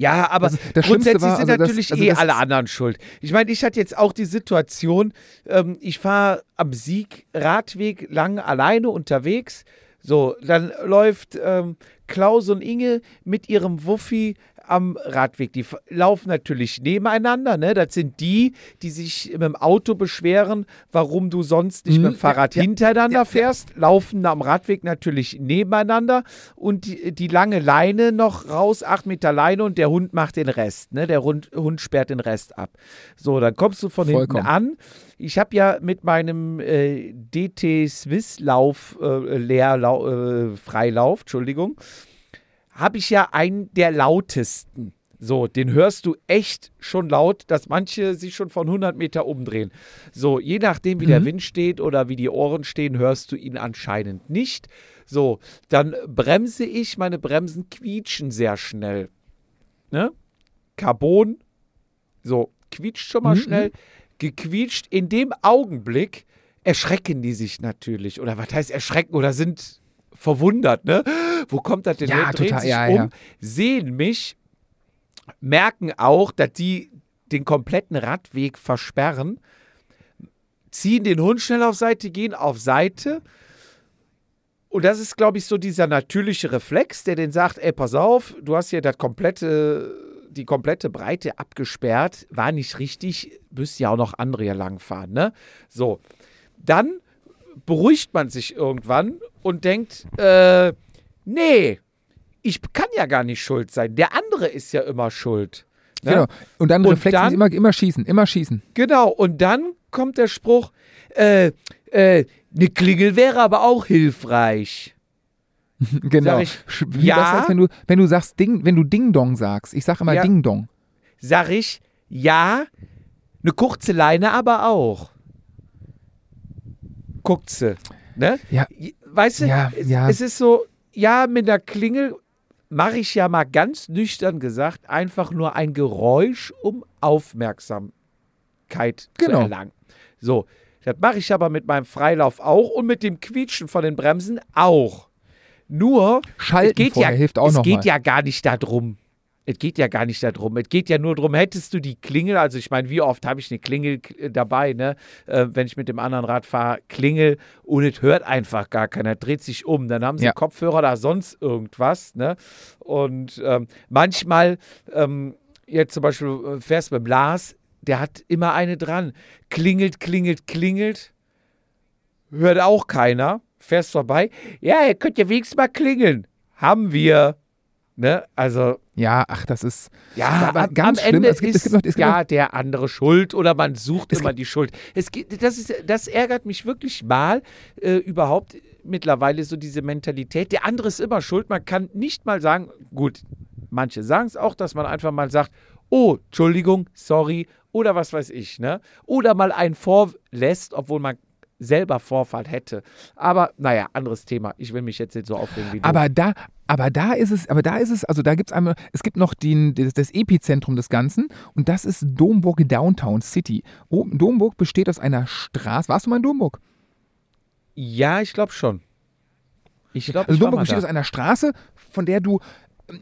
Ja, aber
Also das
grundsätzlich
war,
sind
also das-
natürlich
also
eh
das
alle anderen schuld. Ich meine, ich hatte jetzt auch die Situation, ähm, ich fahre am Sieg-Radweg lang alleine unterwegs. So, dann läuft ähm, Klaus und Inge mit ihrem Wuffi am Radweg. Die laufen natürlich nebeneinander. Ne? Das sind die, die sich mit dem Auto beschweren, warum du sonst nicht
Mhm,
mit dem Fahrrad
ja,
hintereinander
ja.
fährst. Laufen am Radweg natürlich nebeneinander und die, die lange Leine noch raus, acht Meter Leine und der Hund macht den Rest. Ne? Der Hund, Hund sperrt den Rest ab. So, dann kommst du von
Vollkommen.
hinten an. Ich habe ja mit meinem äh, DT Swiss Lauf, äh, Leerlau äh, Freilauf, Entschuldigung, habe ich ja einen der lautesten. So, den hörst du echt schon laut, dass manche sich schon von 100 Meter umdrehen. So, je nachdem, wie der
Mhm.
Wind steht oder wie die Ohren stehen, hörst du ihn anscheinend nicht. So, dann bremse ich, meine Bremsen quietschen sehr schnell. Ne? Carbon, so, quietscht schon mal
Mhm.
schnell. Gequietscht. In dem Augenblick erschrecken die sich natürlich. Oder was heißt erschrecken? Oder sind verwundert, ne? Wo kommt das denn
Ja,
her? Drehen
total,
sich
ja,
um,
ja.
sehen mich, merken auch, dass die den kompletten Radweg versperren, ziehen den Hund schnell auf Seite, gehen auf Seite. Und das ist, glaube ich, so dieser natürliche Reflex, der den sagt, ey, pass auf, du hast hier das komplette, die komplette Breite abgesperrt, war nicht richtig, müsst ja auch noch andere hier langfahren, ne? So, dann beruhigt man sich irgendwann und denkt, äh, nee, ich kann ja gar nicht schuld sein. Der andere ist ja immer schuld. Ne?
Genau. Und dann ist immer, immer schießen, immer schießen.
Genau, und dann kommt der Spruch, äh, äh, eine Klingel wäre aber auch hilfreich.
Genau.
Ich,
Wie
ja?
das heißt, wenn du, wenn du sagst Ding, wenn du Ding Dong sagst. Ich sag immer
Ja.
Ding Dong.
Sag ich, ja, eine kurze Leine aber auch. Guckt sie. Ne?
Ja.
Weißt du,
Ja,
es,
ja.
es ist so, ja, mit der Klingel mache ich ja mal ganz nüchtern gesagt einfach nur ein Geräusch, um Aufmerksamkeit zu
Genau.
erlangen. So, das mache ich aber mit meinem Freilauf auch und mit dem Quietschen von den Bremsen auch. Nur,
Schalten
es geht ja,
hilft auch
es geht
mal.
ja gar nicht darum. Es geht ja gar nicht darum. Es geht ja nur darum, hättest du die Klingel, also ich meine, wie oft habe ich eine Klingel äh, dabei, ne? Äh, wenn ich mit dem anderen Rad fahre, Klingel und es hört einfach gar keiner, dreht sich um. Dann haben sie
Ja.
Kopfhörer oder sonst irgendwas, ne? Und ähm, manchmal, ähm, jetzt zum Beispiel äh, fährst mit dem Lars, der hat immer eine dran. Klingelt, klingelt, klingelt. Hört auch keiner. Fährst vorbei. Ja, ihr könnt ja wenigstens mal klingeln. Haben wir. Ne? Also,
Ja, ach, das ist.
ja,
Aber
am,
ganz
am
schlimm,
Ende
es gibt- es
ist
gibt noch- es
ja der andere schuld oder man sucht
Es
immer die Schuld. Es geht, das, ist, das ärgert mich wirklich mal äh, überhaupt mittlerweile so diese Mentalität. Der andere ist immer schuld. Man kann nicht mal sagen, gut, manche sagen es auch, dass man einfach mal sagt, oh, Entschuldigung, sorry oder was weiß ich, ne? Oder mal einen vorlässt, obwohl man selber Vorfall hätte. Aber naja, anderes Thema. Ich will mich jetzt nicht so aufregen wie du.
Aber da, aber da ist es, aber da ist es, also da gibt es einmal, es gibt noch den, das, Epizentrum des Ganzen und das ist Domburg Downtown City. Oh, Domburg besteht aus einer Straße. Warst du mal in Domburg?
ja, ich glaube schon. Ich glaube,
Also Domburg besteht
da.
aus einer Straße, von der du, ähm,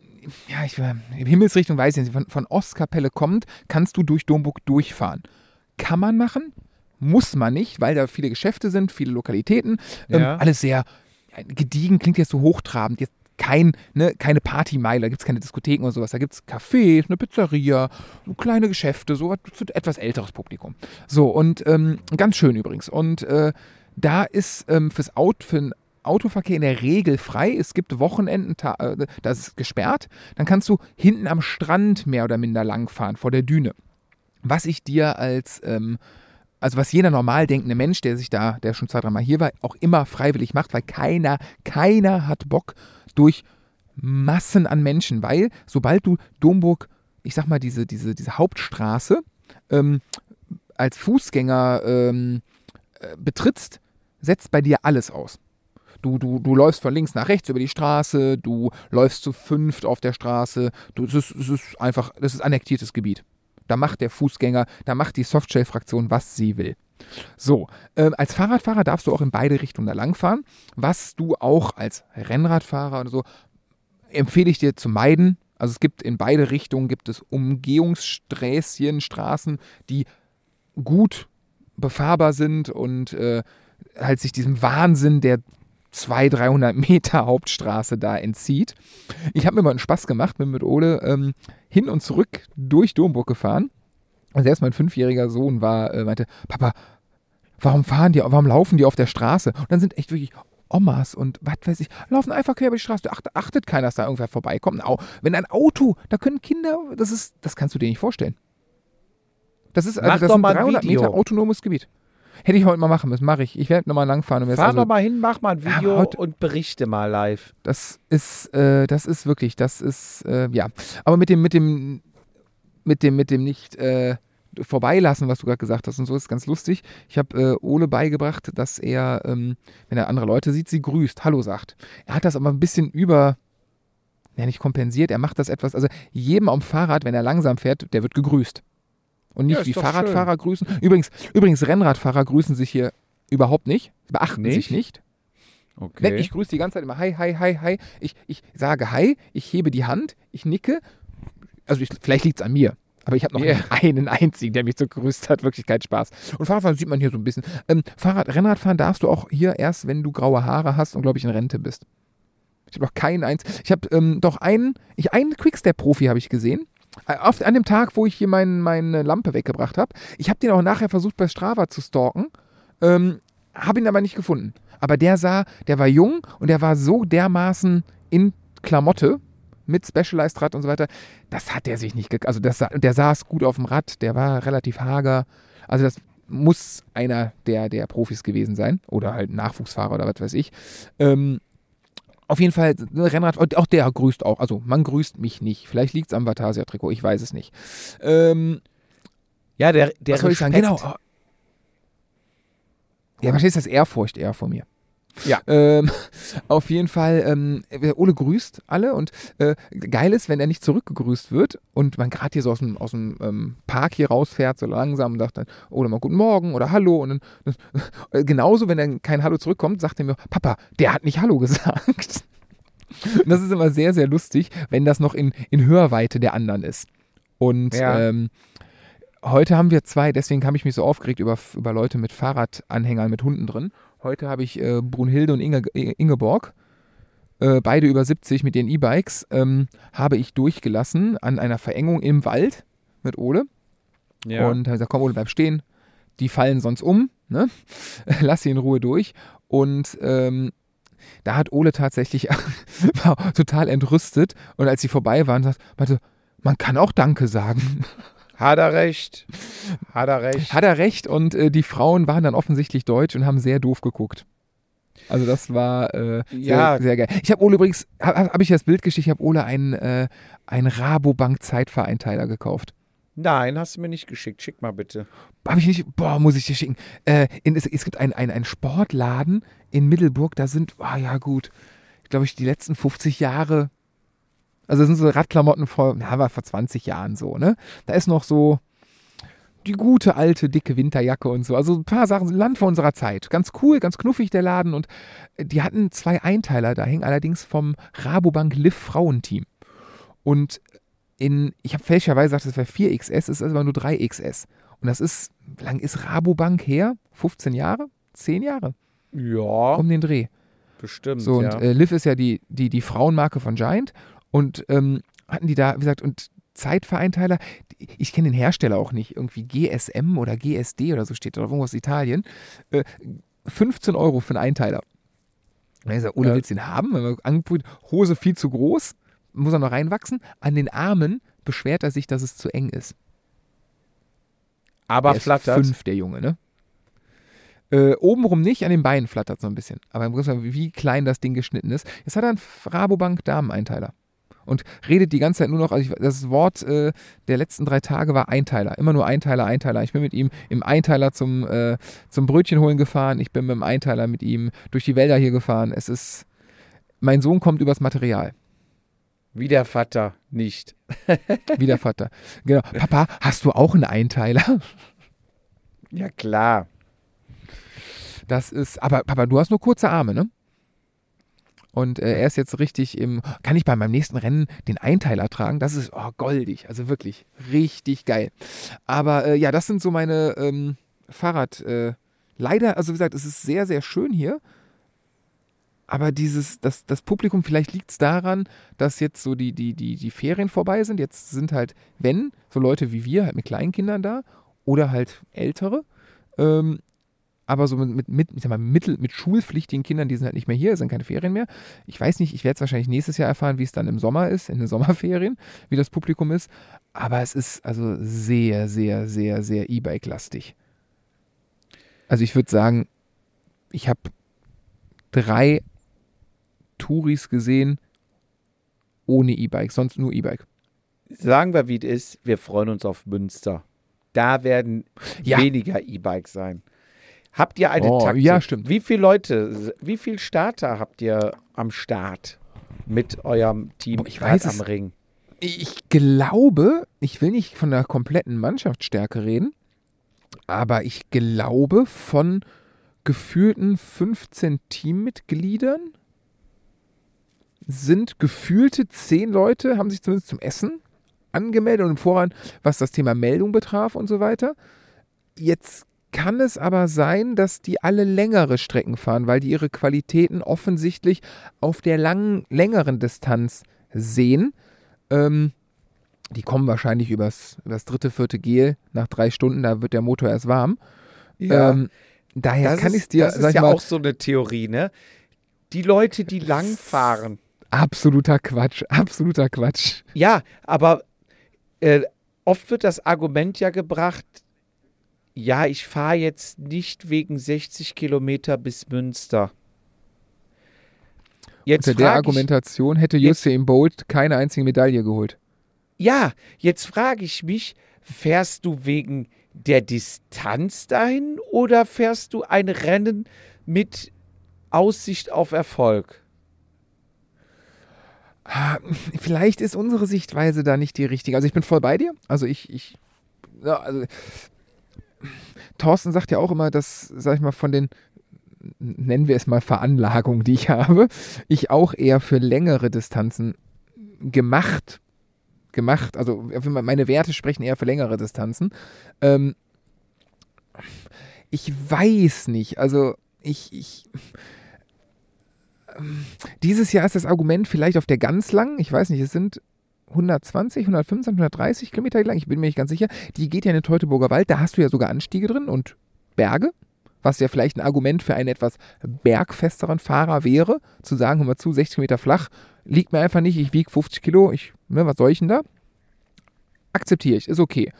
ja, ich äh, Himmelsrichtung weiß ich nicht, von, von Ostkapelle kommt, kannst du durch Domburg durchfahren. Kann man machen, muss man nicht, weil da viele Geschäfte sind, viele Lokalitäten, ähm,
Ja.
alles sehr gediegen, klingt jetzt so hochtrabend, jetzt kein, ne, keine Partymeile, da gibt es keine Diskotheken oder sowas, da gibt es Cafés, eine Pizzeria, so kleine Geschäfte, sowas für etwas älteres Publikum. So, und ähm, ganz schön übrigens. Und äh, da ist ähm, fürs Auto, für den Autoverkehr in der Regel frei. Es gibt Wochenenden, äh, das ist gesperrt. Dann kannst du hinten am Strand mehr oder minder langfahren, vor der Düne. Was ich dir als, ähm, also was jeder normal denkende Mensch, der sich da, der schon zwei, dreimal hier war, auch immer freiwillig macht, weil keiner, keiner hat Bock durch Massen an Menschen, weil sobald du Domburg, ich sag mal, diese, diese, diese Hauptstraße ähm, als Fußgänger ähm, äh, betrittst, setzt bei dir alles aus. Du, du, du läufst von links nach rechts über die Straße, du läufst zu fünft auf der Straße. Du, es, ist, es ist einfach, das ist annektiertes Gebiet. Da macht der Fußgänger, da macht die Softshell-Fraktion, was sie will. So, ähm, als Fahrradfahrer darfst du auch in beide Richtungen da langfahren, was du auch als Rennradfahrer oder so empfehle ich dir zu meiden. Also es gibt in beide Richtungen gibt es Umgehungssträßchen, Straßen, die gut befahrbar sind und äh, halt sich diesem Wahnsinn der 200, 300 Meter Hauptstraße da entzieht. Ich habe mir mal einen Spaß gemacht, bin mit Ole ähm, hin und zurück durch Domburg gefahren. Und selbst mein fünfjähriger Sohn war, äh, meinte, Papa, warum fahren die, warum laufen die auf der Straße? Und dann sind echt wirklich Omas und was weiß ich, laufen einfach quer über die Straße. Acht, achtet keiner, dass da irgendwer vorbeikommt. Au, wenn ein Auto, da können Kinder, das ist, das kannst du dir nicht vorstellen. Das ist, also
Mach
das
doch ein
300
Video.
Meter autonomes Gebiet. Hätte ich heute mal machen müssen, mache ich. Ich werde nochmal langfahren. Und mir das,
Fahr
also,
doch mal hin, mach mal ein
Ja,
Video
heute-
und berichte mal live.
das ist, äh, das ist wirklich, das ist, äh, ja. Aber mit dem, mit dem, mit dem, mit dem nicht äh, vorbeilassen, was du gerade gesagt hast und so, ist ganz lustig. Ich habe äh, Ole beigebracht, dass er, ähm, wenn er andere Leute sieht, sie grüßt, Hallo sagt. Er hat das aber ein bisschen über, ja nicht kompensiert, er macht das etwas, also jedem am Fahrrad, wenn er langsam fährt, der wird gegrüßt. Und nicht
Ja,
wie Fahrradfahrer grüßen. Übrigens, übrigens, Rennradfahrer grüßen sich hier überhaupt nicht, beachten sich
Nicht?
nicht.
Okay.
Ich grüße die ganze Zeit immer Hi, Hi, Hi, Hi. Ich, ich sage Hi, ich hebe die Hand, ich nicke. Also ich, vielleicht liegt es an mir. Aber ich habe noch nicht einen einzigen, der mich so gegrüßt hat. Wirklich kein Spaß. Und Fahrradfahren sieht man hier so ein bisschen. Ähm, Fahrrad, Rennradfahren darfst du auch hier erst, wenn du graue Haare hast und, glaube ich, in Rente bist. Ich habe noch keinen eins. Ich habe ähm, doch einen, ich, einen Quickstep-Profi habe ich gesehen. Äh, Auf, an dem Tag, wo ich hier mein, meine Lampe weggebracht habe. Ich habe den auch nachher versucht, bei Strava zu stalken. Ähm, habe ihn aber nicht gefunden. Aber der sah, der war jung und der war so dermaßen in Klamotte, mit Specialized Rad und so weiter. Das hat der sich nicht, ge also das, der saß gut auf dem Rad, der war relativ hager. Also das muss einer der, der Profis gewesen sein oder halt Nachwuchsfahrer oder was weiß ich. Ähm, auf jeden Fall, ne, Rennrad, auch der grüßt auch. Also, man grüßt mich nicht. Vielleicht liegt es am Vatasia-Trikot, ich weiß es nicht. Ähm,
Ja, der, der
was soll ich sagen? Genau. Ja, verstehst du das Ehrfurcht eher von mir?
Ja.
Ähm, auf jeden Fall, ähm, Ole grüßt alle und äh, geil ist, wenn er nicht zurückgegrüßt wird und man gerade hier so aus dem, aus dem ähm, Park hier rausfährt, so langsam und sagt dann, Ole mal guten Morgen oder Hallo und dann, äh, genauso, wenn dann kein Hallo zurückkommt, sagt er mir, Papa, der hat nicht Hallo gesagt. Und das ist immer sehr, sehr lustig, wenn das noch in, in Hörweite der anderen ist. Und
Ja.
ähm, heute haben wir zwei, deswegen habe ich mich so aufgeregt über, über Leute mit Fahrradanhängern mit Hunden drin. Heute habe ich äh, Brunhilde und Inge, Ingeborg, äh, beide über 70 mit ihren E-Bikes, ähm, habe ich durchgelassen an einer Verengung im Wald mit Ole.
Ja.
Und habe gesagt, komm Ole, bleib stehen. Die fallen sonst um, ne? Lass sie in Ruhe durch. Und ähm, da hat Ole tatsächlich total entrüstet. Und als sie vorbei waren, sagt, meinte, man kann auch Danke sagen.
Hat er recht. Hat er recht.
Hat er recht und äh, die Frauen waren dann offensichtlich deutsch und haben sehr doof geguckt. Also das war äh,
Ja.
sehr, sehr geil. Ich habe Ole übrigens, habe hab ich das Bild geschickt, ich habe Ole einen, äh, einen Rabobank Zeitvereinteiler gekauft.
Nein, hast du mir nicht geschickt. Schick mal bitte.
Habe ich nicht, boah, muss ich dir schicken. Äh, in, es, es gibt einen ein Sportladen in Middelburg, da sind, ah ja gut, glaube ich, die letzten 50 Jahre, also das sind so Radklamotten vor, na, war vor 20 Jahren so, ne? Da ist noch so die gute alte dicke Winterjacke und so. Also ein paar Sachen, Land vor unserer Zeit. Ganz cool, ganz knuffig der Laden und äh, die hatten zwei Einteiler da hängen, allerdings vom Rabobank Liv Frauenteam. Und in, ich habe fälschlicherweise gesagt, das wäre 4XS, es ist aber nur 3XS. Und das ist, wie lange ist Rabobank her? 15 Jahre? 10 Jahre?
Ja,
Um den Dreh.
bestimmt.
So,
ja.
und äh, Liv ist ja die, die, die Frauenmarke von Giant. Und ähm, hatten die da, wie gesagt, und Zeitvereinteiler, ich kenne den Hersteller auch nicht, irgendwie GSM oder GSD oder so steht da, irgendwas aus Italien. Äh, 15 Euro für einen Einteiler. Und ich sage, Ole,
Ja.
willst du den haben? Wenn man angeprüft, Hose viel zu groß, muss er noch reinwachsen. An den Armen beschwert er sich, dass es zu eng ist.
aber
Der ist
flattert.
fünf, der Junge, ne? Äh, obenrum nicht, an den Beinen flattert so ein bisschen. Aber im Prinzip, wie klein das Ding geschnitten ist. Jetzt hat er einen Rabobank Dameneinteiler. Und redet die ganze Zeit nur noch, also ich, das Wort äh, der letzten drei Tage war Einteiler. Immer nur Einteiler, Einteiler. Ich bin mit ihm im Einteiler zum, äh, zum Brötchen holen gefahren. Ich bin mit dem Einteiler mit ihm durch die Wälder hier gefahren. Es ist, mein Sohn kommt übers Material.
Wie der Vater nicht.
Wie der Vater. Genau. Papa, hast du auch einen Einteiler?
Ja, klar.
Das ist, aber Papa, du hast nur kurze Arme, ne? Und äh, er ist jetzt richtig im. Kann ich bei meinem nächsten Rennen den Einteiler tragen? Das ist oh, goldig. Also wirklich richtig geil. Aber äh, ja, das sind so meine ähm, Fahrrad. Äh, leider, also wie gesagt, es ist sehr, sehr schön hier. Aber dieses, das, das Publikum, vielleicht liegt es daran, dass jetzt so die, die, die, die Ferien vorbei sind. Jetzt sind halt, wenn, so Leute wie wir, halt mit kleinen Kindern da oder halt ältere. Ähm, aber so mit, mit, ich sag mal, mittel, mit schulpflichtigen Kindern, die sind halt nicht mehr hier, es sind keine Ferien mehr. Ich weiß nicht, ich werde es wahrscheinlich nächstes Jahr erfahren, wie es dann im Sommer ist, in den Sommerferien, wie das Publikum ist. Aber es ist also sehr, sehr, sehr, sehr E-Bike-lastig. Also ich würde sagen, ich habe drei Touris gesehen ohne E-Bike, sonst nur E-Bike.
Sagen wir, wie es ist. Wir freuen uns auf Münster. Da werden
Ja.
weniger E-Bikes sein. Habt ihr eine
Oh,
Taktik?
ja, stimmt.
Wie viele Leute, wie viele Starter habt ihr am Start mit eurem Team
ich weiß
am Ring?
Ich glaube, ich will nicht von der kompletten Mannschaftsstärke reden, aber ich glaube von gefühlten 15 Teammitgliedern sind gefühlte 10 Leute, haben sich zumindest zum Essen angemeldet und im Voran, was das Thema Meldung betraf und so weiter. Jetzt kann es aber sein, dass die alle längere Strecken fahren, weil die ihre Qualitäten offensichtlich auf der langen, längeren Distanz sehen. Ähm, die kommen wahrscheinlich übers, übers dritte, vierte Gel nach drei Stunden, da wird der Motor erst warm. Ähm, daher
das
kann ich es dir,
das ist ja
mal,
auch so eine Theorie, ne? Die Leute, die lang fahren,
Absoluter Quatsch, absoluter Quatsch.
Ja, aber äh, oft wird das Argument ja gebracht, ja, ich fahre jetzt nicht wegen 60 Kilometer bis Münster.
Jetzt Unter der Argumentation ich, hätte Usain Bolt keine einzige Medaille geholt.
Ja, jetzt frage ich mich, fährst du wegen der Distanz dahin oder fährst du ein Rennen mit Aussicht auf Erfolg?
Ah, vielleicht ist unsere Sichtweise da nicht die richtige. Also ich bin voll bei dir. Also ich, ich, ja, also Thorsten sagt ja auch immer, dass, sag ich mal, von den, nennen wir es mal Veranlagungen, die ich habe, ich auch eher für längere Distanzen gemacht, gemacht, also meine Werte sprechen eher für längere Distanzen. Ähm, ich weiß nicht, also ich, ich dieses Jahr ist das Argument vielleicht auf der ganz langen, ich weiß nicht, es sind 120, 125, 130 Kilometer lang, ich bin mir nicht ganz sicher. Die geht ja in den Teutoburger Wald, da hast du ja sogar Anstiege drin und Berge, was ja vielleicht ein Argument für einen etwas bergfesteren Fahrer wäre, zu sagen, hör mal zu, 60 Meter flach, liegt mir einfach nicht, ich wiege 50 Kilo, ich, ne, was soll ich denn da? Akzeptiere ich, ist okay.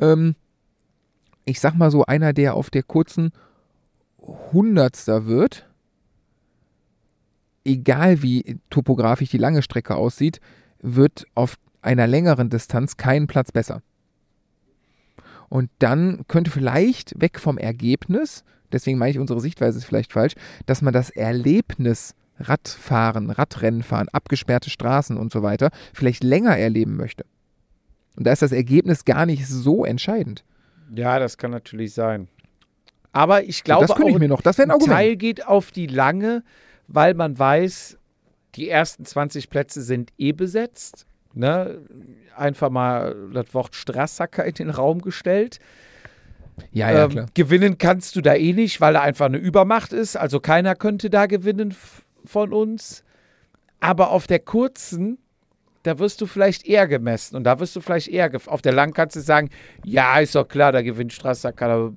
Ähm, ich sag mal so, einer, der auf der kurzen Hundertster wird, egal wie topografisch die lange Strecke aussieht, wird auf einer längeren Distanz keinen Platz besser. Und dann könnte vielleicht weg vom Ergebnis, deswegen meine ich, unsere Sichtweise ist vielleicht falsch, dass man das Erlebnis Radfahren, Radrennen fahren, abgesperrte Straßen und so weiter vielleicht länger erleben möchte. Und da ist das Ergebnis gar nicht so entscheidend.
Ja, das kann natürlich sein. Aber ich glaube,
so, das könnte ich mir noch. Das wäre ein Argument.
Teil geht auf die lange, weil man weiß, die ersten 20 Plätze sind eh besetzt. Ne? Einfach mal das Wort Strassacker in den Raum gestellt.
Ja, ja, ähm, klar.
Gewinnen kannst du da eh nicht, weil da einfach eine Übermacht ist. Also keiner könnte da gewinnen von uns. Aber auf der kurzen, da wirst du vielleicht eher gemessen und da wirst du vielleicht eher auf der langen kannst du sagen, ja, ist doch klar, da gewinnt Strassacker,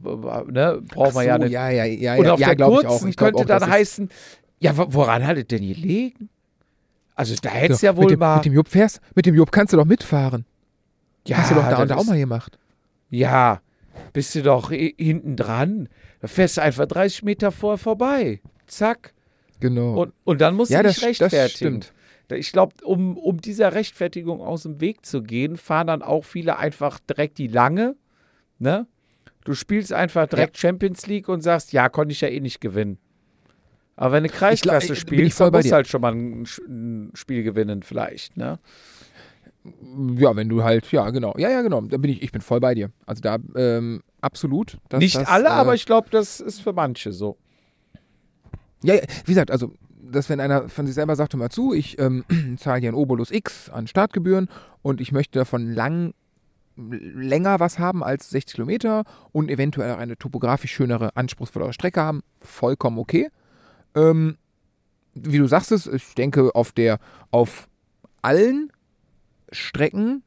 ne, braucht man so, ja nicht.
Ja, ja, ja,
und auf
ja,
der kurzen könnte auch, dann heißen, ja, woran hat es denn gelegen? Also da hättest du ja wohl
mit dem,
mal.
Mit dem Jupp fährst, mit dem Jupp kannst du doch mitfahren. Ja, Hast du doch da und da auch mal gemacht.
Ja, bist du doch hinten dran. Da fährst du einfach 30 Meter vor vorbei. Zack.
Genau.
Und, und dann musst
ja,
du dich
das,
rechtfertigen.
Das stimmt.
Ich glaube, um, um dieser Rechtfertigung aus dem Weg zu gehen, fahren dann auch viele einfach direkt die lange. Ne? Du spielst einfach direkt ja. Champions League und sagst, ja, konnte ich ja eh nicht gewinnen. Aber wenn eine Kreisklasse glaub, spielst, dann musst du halt schon mal ein, ein, Spiel gewinnen, vielleicht, ne?
Ja, wenn du halt, ja, genau. Ja, ja, genau. Da bin ich, ich bin voll bei dir. Also da, ähm, absolut.
Nicht
das,
alle, äh, aber ich glaube, das ist für manche so.
Ja, wie gesagt, also, dass wenn einer von sich selber sagt, hör mal zu, ich ähm, zahle hier ein Obolus X an Startgebühren und ich möchte davon lang länger was haben als 60 Kilometer und eventuell auch eine topografisch schönere, anspruchsvollere Strecke haben, vollkommen okay. Ähm, wie du sagst es, ich denke auf der, auf allen Strecken,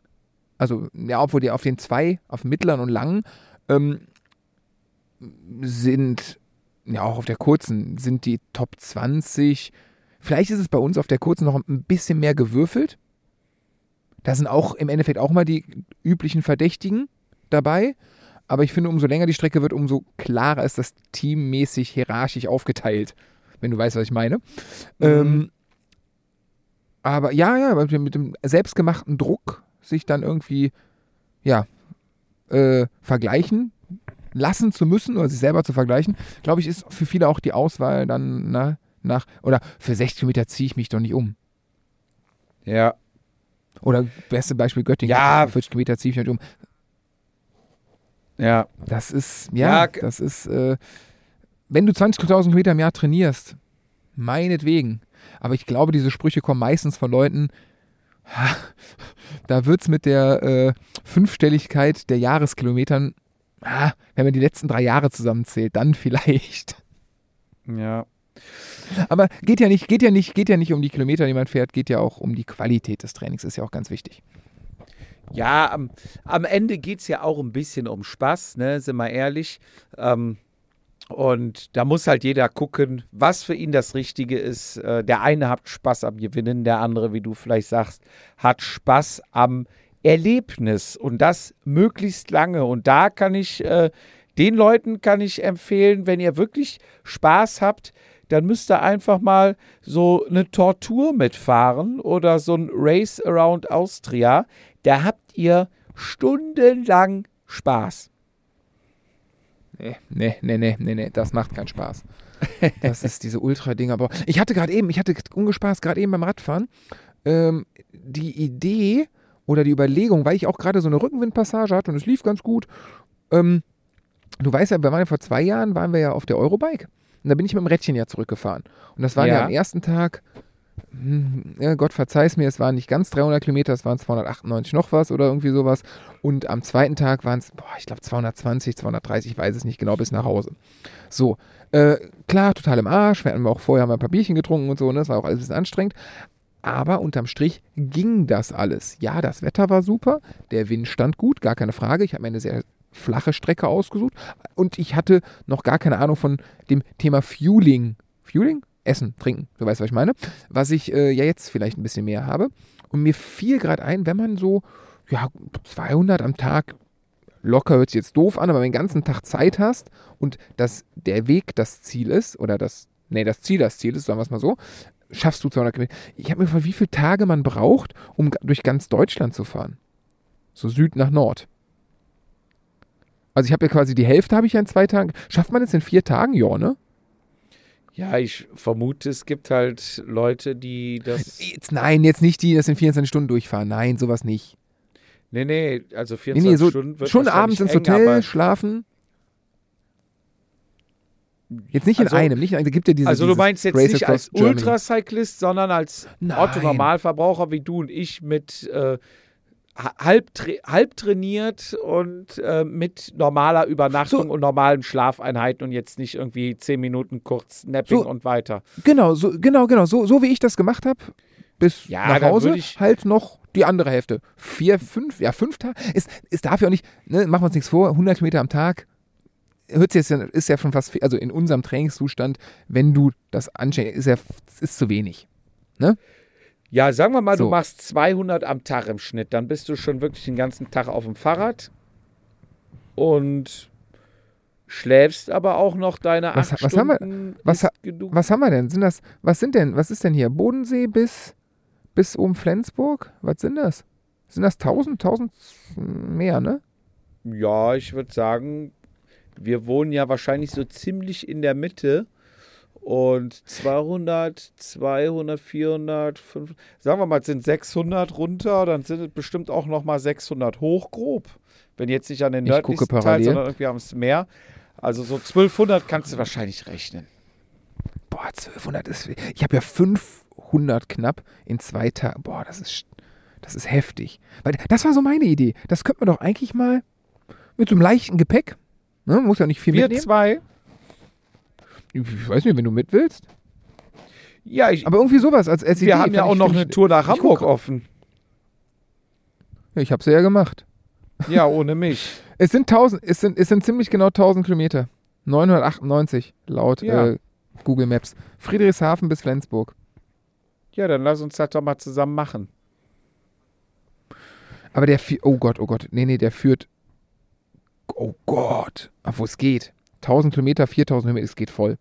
also ja, obwohl die auf den zwei, auf mittleren und langen, ähm, sind, ja auch auf der kurzen, sind die Top 20. Vielleicht ist es bei uns auf der kurzen noch ein bisschen mehr gewürfelt. Da sind auch im Endeffekt auch mal die üblichen Verdächtigen dabei. Aber ich finde, umso länger die Strecke wird, umso klarer ist das teammäßig hierarchisch aufgeteilt wenn du weißt, was ich meine. Mhm. Ähm, aber ja, ja, mit dem selbstgemachten Druck sich dann irgendwie, ja, äh, vergleichen lassen zu müssen oder sich selber zu vergleichen, glaube ich, ist für viele auch die Auswahl dann na, nach, oder für 60 Kilometer ziehe ich mich doch nicht um.
Ja.
Oder beste Beispiel Göttingen,
ja.
40 Kilometer ziehe ich mich nicht um.
Ja.
Das ist, ja, ja das ist, äh, wenn du 20.000 Kilometer im Jahr trainierst, meinetwegen. Aber ich glaube, diese Sprüche kommen meistens von Leuten, da wird es mit der äh, Fünfstelligkeit der Jahreskilometern, ah, wenn man die letzten drei Jahre zusammenzählt, dann vielleicht.
Ja.
Aber geht ja nicht, geht ja nicht, geht ja nicht um die Kilometer, die man fährt, geht ja auch um die Qualität des Trainings, ist ja auch ganz wichtig.
Ja, am, am Ende geht es ja auch ein bisschen um Spaß, ne, sind wir ehrlich. Ähm, Und da muss halt jeder gucken, was für ihn das Richtige ist. Äh, Der eine hat Spaß am Gewinnen, der andere, wie du vielleicht sagst, hat Spaß am Erlebnis und das möglichst lange. Und da kann ich, äh, den Leuten kann ich empfehlen, wenn ihr wirklich Spaß habt, dann müsst ihr einfach mal so eine Tortur mitfahren oder so ein Race Around Austria. Da habt ihr stundenlang Spaß.
Nee, nee, nee, nee, nee, nee, das macht keinen Spaß. Das ist diese Ultra-Dinger. Aber ich hatte gerade eben, ich hatte ungespaßt gerade eben beim Radfahren ähm, die Idee oder die Überlegung, weil ich auch gerade so eine Rückenwindpassage hatte und es lief ganz gut. Ähm, du weißt ja, wir waren ja vor zwei Jahren, waren wir ja auf der Eurobike. Und da bin ich mit dem Rädchen ja zurückgefahren. Und das war ja,
Ja.
am ersten Tag, ja, Gott verzeih's mir, es waren nicht ganz 300 Kilometer, es waren 298 noch was oder irgendwie sowas. Und am zweiten Tag waren es, ich glaube 220, 230, ich weiß es nicht genau, bis nach Hause. So, äh, klar, total im Arsch. Wir hatten auch vorher haben wir ein paar Bierchen getrunken und so, ne? das war auch alles ein bisschen anstrengend. Aber unterm Strich ging das alles. Ja, das Wetter war super, der Wind stand gut, gar keine Frage. Ich habe mir eine sehr flache Strecke ausgesucht und ich hatte noch gar keine Ahnung von dem Thema Fueling. Fueling? Essen, trinken, du weißt, was ich meine. Was ich äh, ja jetzt vielleicht ein bisschen mehr habe. Und mir fiel gerade ein, wenn man so ja, 200 am Tag locker hört sich jetzt doof an, aber wenn du den ganzen Tag Zeit hast und dass der Weg das Ziel ist oder das, nee, das Ziel das Ziel ist, sagen wir es mal so, schaffst du 200 Kilometer. Ich habe mir gefragt, wie viele Tage man braucht, um durch ganz Deutschland zu fahren. So Süd nach Nord. Also ich habe ja quasi die Hälfte habe ich ja in zwei Tagen. Schafft man es in vier Tagen? Ja, ne?
Ja, ich vermute, es gibt halt Leute, die das.
Jetzt, nein, jetzt nicht die, das in 24 Stunden durchfahren. Nein, sowas nicht.
Nee, nee, also
Nee,
24
nee, so
Stunden wird
schon abends ins
eng,
Hotel,
aber-
schlafen. Jetzt nicht in
Also-
einem, nicht in einem. Da gibt ja diese,
Also du
dieses
meinst jetzt
Race
nicht als. Ultracyclist, sondern als. Otto-Normalverbraucher wie du und ich mit äh, halb, halb trainiert und äh, mit normaler Übernachtung
So.
und normalen Schlafeinheiten und jetzt nicht irgendwie 10 Minuten kurz Napping
So.
und weiter.
Genau, so, genau, genau. So, so wie ich das gemacht habe, bis
Ja,
nach Hause, halt noch die andere Hälfte. Vier, fünf, ja, fünf Tage. Ist, ist dafür auch nicht, ne, machen wir uns nichts vor, 100 Kilometer am Tag. Hört sich jetzt, ja- ist ja schon fast, viel- also in unserem Trainingszustand, wenn du das anscheinend, ist ja, ist zu wenig.
Ja, sagen wir mal,
So.
du machst 200 am Tag im Schnitt, dann bist du schon wirklich den ganzen Tag auf dem Fahrrad und schläfst aber auch noch deine
Was-
acht
was haben wir-
Stunden.
was. Was haben wir denn? Sind das, was sind denn, was ist denn hier? Bodensee bis, bis um Flensburg? Was sind das? Sind das 1000, 1000 mehr, ne?
Ja, ich würde sagen, wir wohnen ja wahrscheinlich so ziemlich in der Mitte. Und 200, 200, 400, 500, sagen wir mal, es sind 600 runter, dann sind es bestimmt auch nochmal 600 hoch, grob. Wenn jetzt nicht an den nördlichsten Teil,
parallel.
sondern irgendwie am Meer. Also so 1200 kannst du wahrscheinlich rechnen.
Boah, 1200 ist. Ich habe ja 500 knapp in zwei Tagen. Boah, das ist, das ist heftig. Weil das war so meine Idee. Das könnte man doch eigentlich mal mit so einem leichten Gepäck. Ne, muss ja nicht viel
Wir
mitnehmen.
zwei,
Ich weiß nicht, wenn du mit willst.
ja, ich,
Aber irgendwie sowas als, Idee.
wir haben ja auch noch eine Tour nach Hamburg offen.
Ja, ich habe sie ja gemacht.
Ja, ohne mich.
Es sind 1000, es sind, es sind ziemlich genau 1000 Kilometer. 998 laut
Ja.
äh, Google Maps. Friedrichshafen bis Flensburg.
Ja, dann lass uns das doch mal zusammen machen.
Aber der, oh Gott, oh Gott, nee, nee, der führt, oh Gott, wo es geht. 1000 Kilometer, 4000 Kilometer, es geht voll.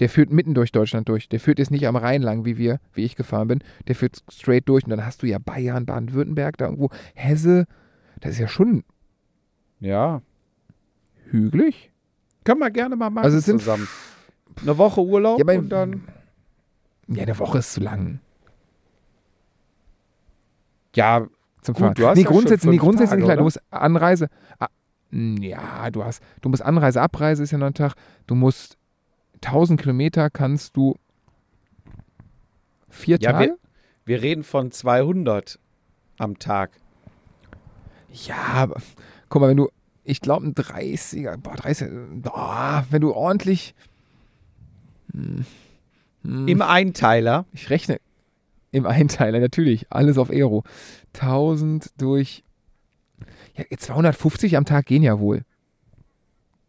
Der führt mitten durch Deutschland durch. Der führt jetzt nicht am Rhein lang, wie wir, wie ich gefahren bin. Der führt straight durch und dann hast du ja Bayern, Baden-Württemberg, da irgendwo, Hesse. Das ist ja schon
Ja.
hügelig.
Können wir gerne mal machen
Also es sind
zusammen. Eine Woche Urlaub
Ja,
und dann.
Ja, eine Woche ist zu lang
Ja,
zum
Gut,
Fahren.
du hast
nee,
ja
grundsätzlich, nee, grundsätzlich
Tage,
klar, du musst Anreise. Ah, ja, du hast, du musst Anreise, Abreise ist ja noch ein Tag. Du musst 1000 Kilometer kannst du vier
Ja,
Tage.
wir reden von 200 am Tag.
Ja, aber guck mal, wenn du, ich glaube, ein 30er, boah, 30, boah, wenn du ordentlich, hm, hm,
Im Einteiler.
ich rechne, im Einteiler, natürlich, alles auf Aero. 1000 durch, ja, 250 am Tag gehen ja wohl.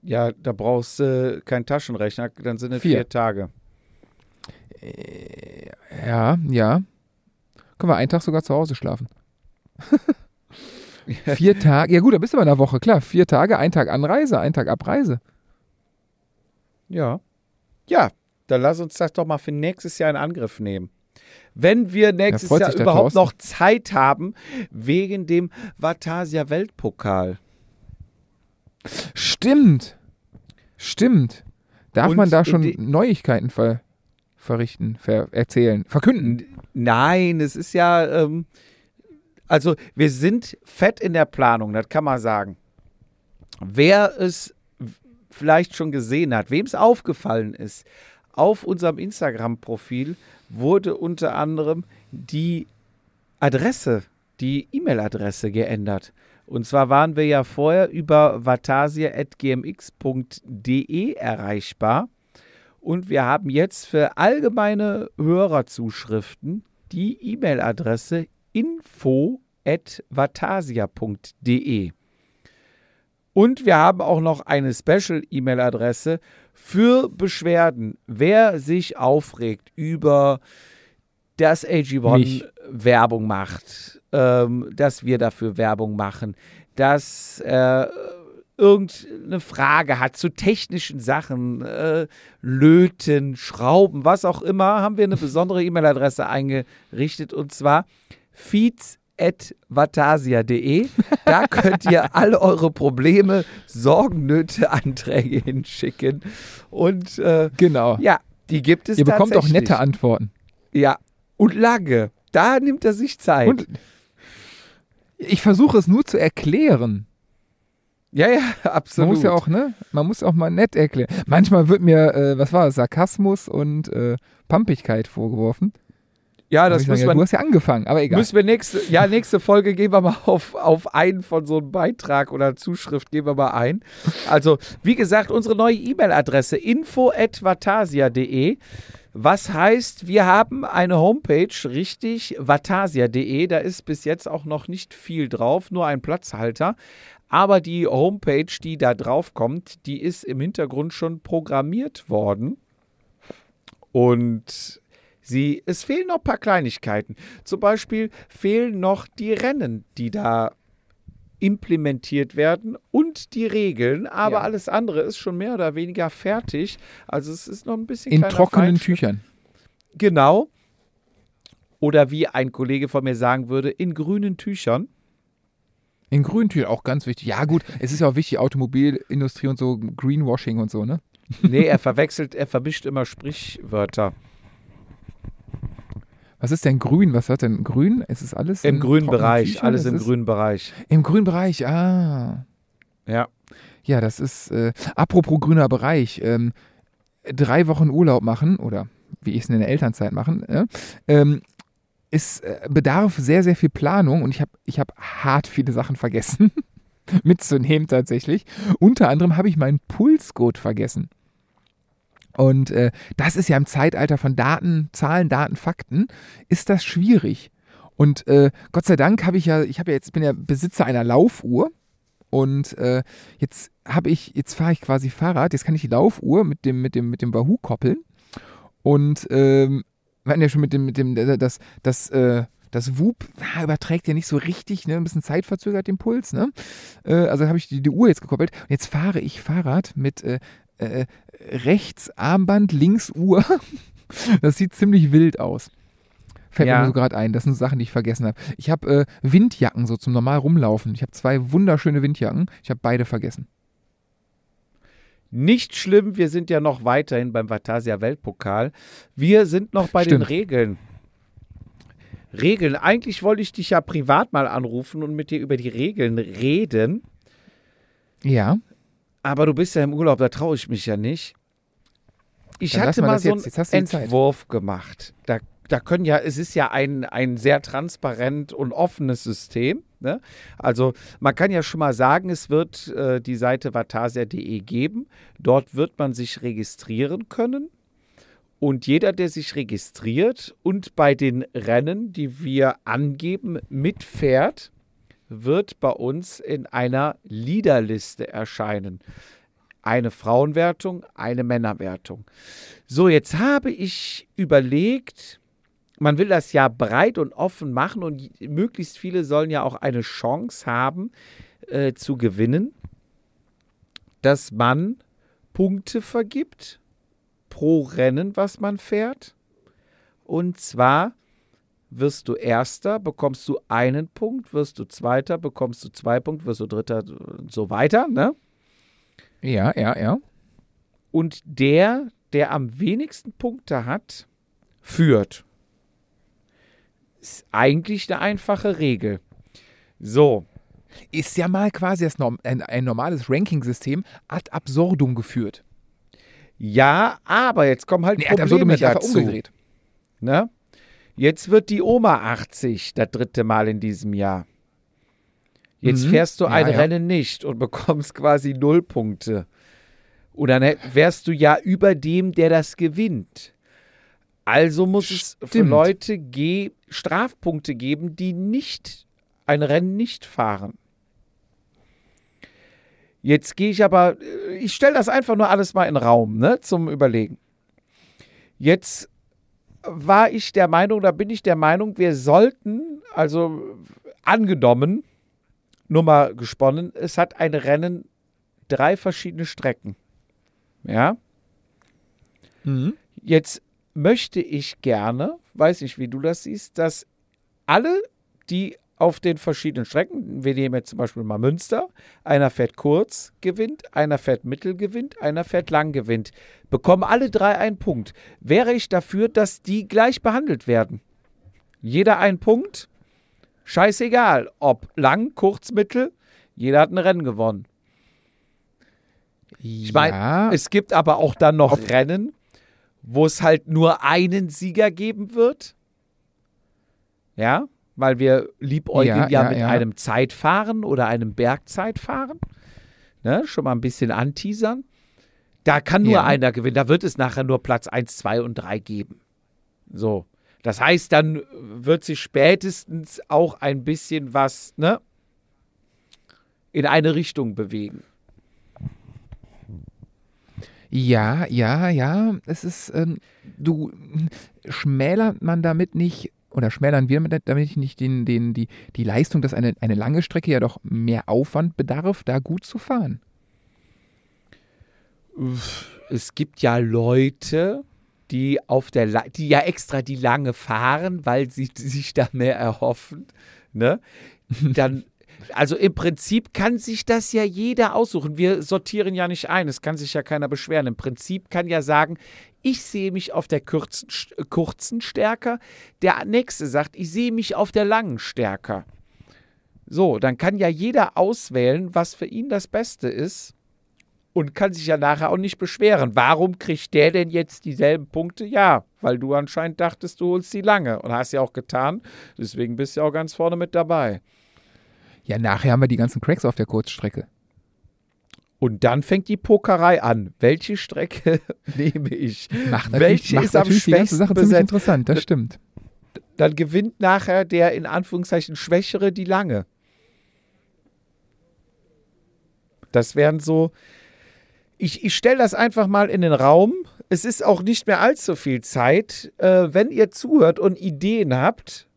Ja, da brauchst du keinen Taschenrechner, dann sind es
Vier.
vier Tage.
Ja, ja. Können wir einen Tag sogar zu Hause schlafen. Vier Tage, ja gut, da bist du bei einer Woche, klar. Vier Tage, ein Tag Anreise, ein Tag Abreise.
Ja. Ja, dann lass uns das doch mal für nächstes Jahr in Angriff nehmen. Wenn wir nächstes Jahr überhaupt noch Zeit haben, wegen dem Vatasia Weltpokal.
Stimmt. Stimmt. Darf
Und
man da schon
die-
Neuigkeiten ver verrichten, ver erzählen, verkünden?
Nein, es ist ja, ähm, also wir sind fett in der Planung, das kann man sagen. Wer es vielleicht schon gesehen hat, wem es aufgefallen ist, auf unserem Instagram-Profil wurde unter anderem die Adresse, die E-Mail-Adresse geändert. Und zwar waren wir ja vorher über vatasia.gmx.de erreichbar. Und wir haben jetzt für allgemeine Hörerzuschriften die E-Mail-Adresse info.vatasia.de. Und wir haben auch noch eine Special-E-Mail-Adresse für Beschwerden. Wer sich aufregt über dass AG1
Mich.
Werbung macht, ähm, dass wir dafür Werbung machen, dass äh, irgendeine Frage hat zu technischen Sachen, äh, Löten, Schrauben, was auch immer, haben wir eine besondere E-Mail-Adresse eingerichtet und zwar feeds.vatasia.de. Da könnt ihr alle eure Probleme, Sorgen, Nöte, Anträge hinschicken. Und äh,
Genau.
ja, die gibt es
Ihr bekommt auch nette Antworten.
Ja, und lange. Da nimmt er sich Zeit.
Und ich versuche es nur zu erklären.
ja, ja,
Man
absolut.
muss ja auch, ne? Man muss auch mal nett erklären. Manchmal wird mir, äh, was war das, Sarkasmus und äh, Pampigkeit vorgeworfen.
Ja,
Da
das
ja,
man
du hast ja angefangen, aber egal.
Müssen wir nächste, ja, nächste Folge gehen wir mal auf, auf einen von so einem Beitrag oder Zuschrift gehen wir mal ein. Also, wie gesagt, unsere neue E-Mail-Adresse info.vatasia.de. Was heißt, wir haben eine Homepage, richtig, vatasia.de. Da ist bis jetzt auch noch nicht viel drauf, nur ein Platzhalter. Aber die Homepage, die da drauf kommt, die ist im Hintergrund schon programmiert worden. Und sie, es fehlen noch ein paar Kleinigkeiten. Zum Beispiel fehlen noch die Rennen, die da implementiert werden und die Regeln, aber
Ja.
alles andere ist schon mehr oder weniger fertig. Also es ist noch ein bisschen
In trockenen
Feinschliff.
Tüchern.
Genau. Oder wie ein Kollege von mir sagen würde, in grünen Tüchern.
In grünen Tüchern, auch ganz wichtig. Ja, gut, es ist ja auch wichtig, Automobilindustrie und so, Greenwashing und so, ne?
Nee, er verwechselt, er vermischt immer Sprichwörter.
Was ist denn grün? Was hat denn grün? Es ist alles
Im grünen Bereich, alles
Es
im grünen Bereich.
Im grünen Bereich, ah.
Ja.
Ja, das ist, äh, apropos grüner Bereich, ähm, drei Wochen Urlaub machen oder wie ich es in der Elternzeit machen, äh, ähm, ist, äh, bedarf sehr, sehr viel Planung und ich habe ich hab hart viele Sachen vergessen mitzunehmen tatsächlich. Unter anderem habe ich meinen Pulscode vergessen. Und äh, das ist ja im Zeitalter von Daten, Zahlen, Daten, Fakten, ist das schwierig. Und äh, Gott sei Dank habe ich ja, ich habe ja jetzt, bin ja Besitzer einer Laufuhr und äh, jetzt habe ich, jetzt fahre ich quasi Fahrrad, jetzt kann ich die Laufuhr mit dem, mit dem, mit dem Wahoo koppeln. Und ähm, wir hatten ja schon mit dem, mit dem, das, das, äh, das Whoop ah, überträgt ja nicht so richtig, ne? ein bisschen zeitverzögert den Puls. Ne? Äh, also habe ich die, die Uhr jetzt gekoppelt. Und jetzt fahre ich Fahrrad mit äh, äh, rechts Armband, links Uhr. das sieht ziemlich wild aus. Fällt
Ja.
mir so gerade ein. Das sind Sachen, die ich vergessen habe. Ich habe äh, Windjacken so zum normal rumlaufen. Ich habe zwei wunderschöne Windjacken. Ich habe beide vergessen.
Nicht schlimm, wir sind ja noch weiterhin beim Vatasia Weltpokal. Wir sind noch bei den
Stimmt.
Regeln. Regeln. Eigentlich wollte ich dich ja privat mal anrufen und mit dir über die Regeln reden.
Ja.
Aber du bist ja im Urlaub, da traue ich mich ja nicht. Ich
Dann
hatte mal so
jetzt.
einen
Jetzt Zeit.
Entwurf gemacht. Da, da können ja, es ist ja ein, ein sehr transparent und offenes System. Ne? Also man kann ja schon mal sagen, es wird äh, die Seite vatasia.de geben. Dort wird man sich registrieren können. Und jeder, der sich registriert und bei den Rennen, die wir angeben, mitfährt, wird bei uns in einer Liederliste erscheinen. eine Frauenwertung, eine Männerwertung. So, jetzt habe ich überlegt, man will das ja breit und offen machen und möglichst viele sollen ja auch eine Chance haben äh, zu gewinnen, dass man Punkte vergibt pro Rennen, was man fährt. Und zwar wirst du Erster, bekommst du einen Punkt, wirst du Zweiter, bekommst du zwei Punkte, wirst du Dritter und so weiter, ne?
Ja, ja, ja.
Und der, der am wenigsten Punkte hat, führt. Ist eigentlich eine einfache Regel. So.
Ist ja mal quasi das Norm ein, ein normales Ranking-System ad absurdum geführt.
Ja, aber jetzt kommen halt
Nee,
Probleme dazu.
umgedreht.
Ne? Jetzt wird die Oma 80, das dritte Mal in diesem Jahr. Jetzt
Mhm.
fährst du ein
ja.
Rennen nicht und bekommst quasi null Punkte. Und dann wärst du ja über dem, der das gewinnt. Also muss es für
Stimmt.
Leute ge Strafpunkte geben, die nicht ein Rennen nicht fahren. Jetzt gehe ich aber, äh, ich stelle das einfach nur alles mal in den Raum, ne, zum Überlegen. Jetzt war ich der Meinung, da bin ich der Meinung, wir sollten, also angenommen, nur mal gesponnen, es hat ein Rennen drei verschiedene Strecken. Ja,
Mhm.
jetzt möchte ich gerne, weiß nicht, wie du das siehst, dass alle, die auf den verschiedenen Strecken, wir nehmen jetzt zum Beispiel mal Münster, einer fährt kurz, gewinnt, einer fährt mittel, gewinnt, einer fährt lang, gewinnt, bekommen alle drei einen Punkt. Wäre ich dafür, dass die gleich behandelt werden. Jeder einen Punkt, scheißegal, ob lang, kurz, mittel, jeder hat ein Rennen gewonnen. Ich meine,
ja,
es gibt aber auch dann noch Rennen, wo es halt nur einen Sieger geben wird. Ja, weil wir liebäugeln ja,
Ja, ja,
mit
ja.
einem Zeitfahren oder einem Bergzeitfahren. Ne, schon mal ein bisschen anteasern. Da kann nur einer gewinnen. Da wird es nachher nur Platz 1, 2 und 3 geben. So. Das heißt, dann wird sich spätestens auch ein bisschen was, ne? In eine Richtung bewegen.
Ja, ja, ja. Es ist, ähm, du schmälert man damit nicht oder schmälern wir mit- damit nicht den, den, die, die Leistung, dass eine, eine lange Strecke ja doch mehr Aufwand bedarf, da gut zu fahren.
es gibt ja Leute, die auf der La die ja extra die lange fahren, weil sie sich da mehr erhoffen, ne? Dann also im Prinzip kann sich das ja jeder aussuchen. Wir sortieren ja nicht ein, es kann sich ja keiner beschweren. Im Prinzip kann ja sagen, ich sehe mich auf der kurzen, kurzen stärker. Der nächste sagt, ich sehe mich auf der langen stärker. So, dann kann ja jeder auswählen, was für ihn das Beste ist und kann sich ja nachher auch nicht beschweren. Warum kriegt der denn jetzt dieselben Punkte? Ja, weil du anscheinend dachtest, du holst die lange und hast ja auch getan. Deswegen bist du ja auch ganz vorne mit dabei.
Ja, nachher haben wir die ganzen Cracks auf der Kurzstrecke.
Und dann fängt die Pokerei an. Welche Strecke nehme ich?
Macht natürlich,
Welche
macht
ist am
natürlich die ganze
schwächsten
Sache ziemlich
besetzt?
interessant, das stimmt.
Dann gewinnt nachher der in Anführungszeichen Schwächere die lange. Das wären so. Ich, ich stelle das einfach mal in den Raum. Es ist auch nicht mehr allzu viel Zeit. Äh, wenn ihr zuhört und Ideen habt,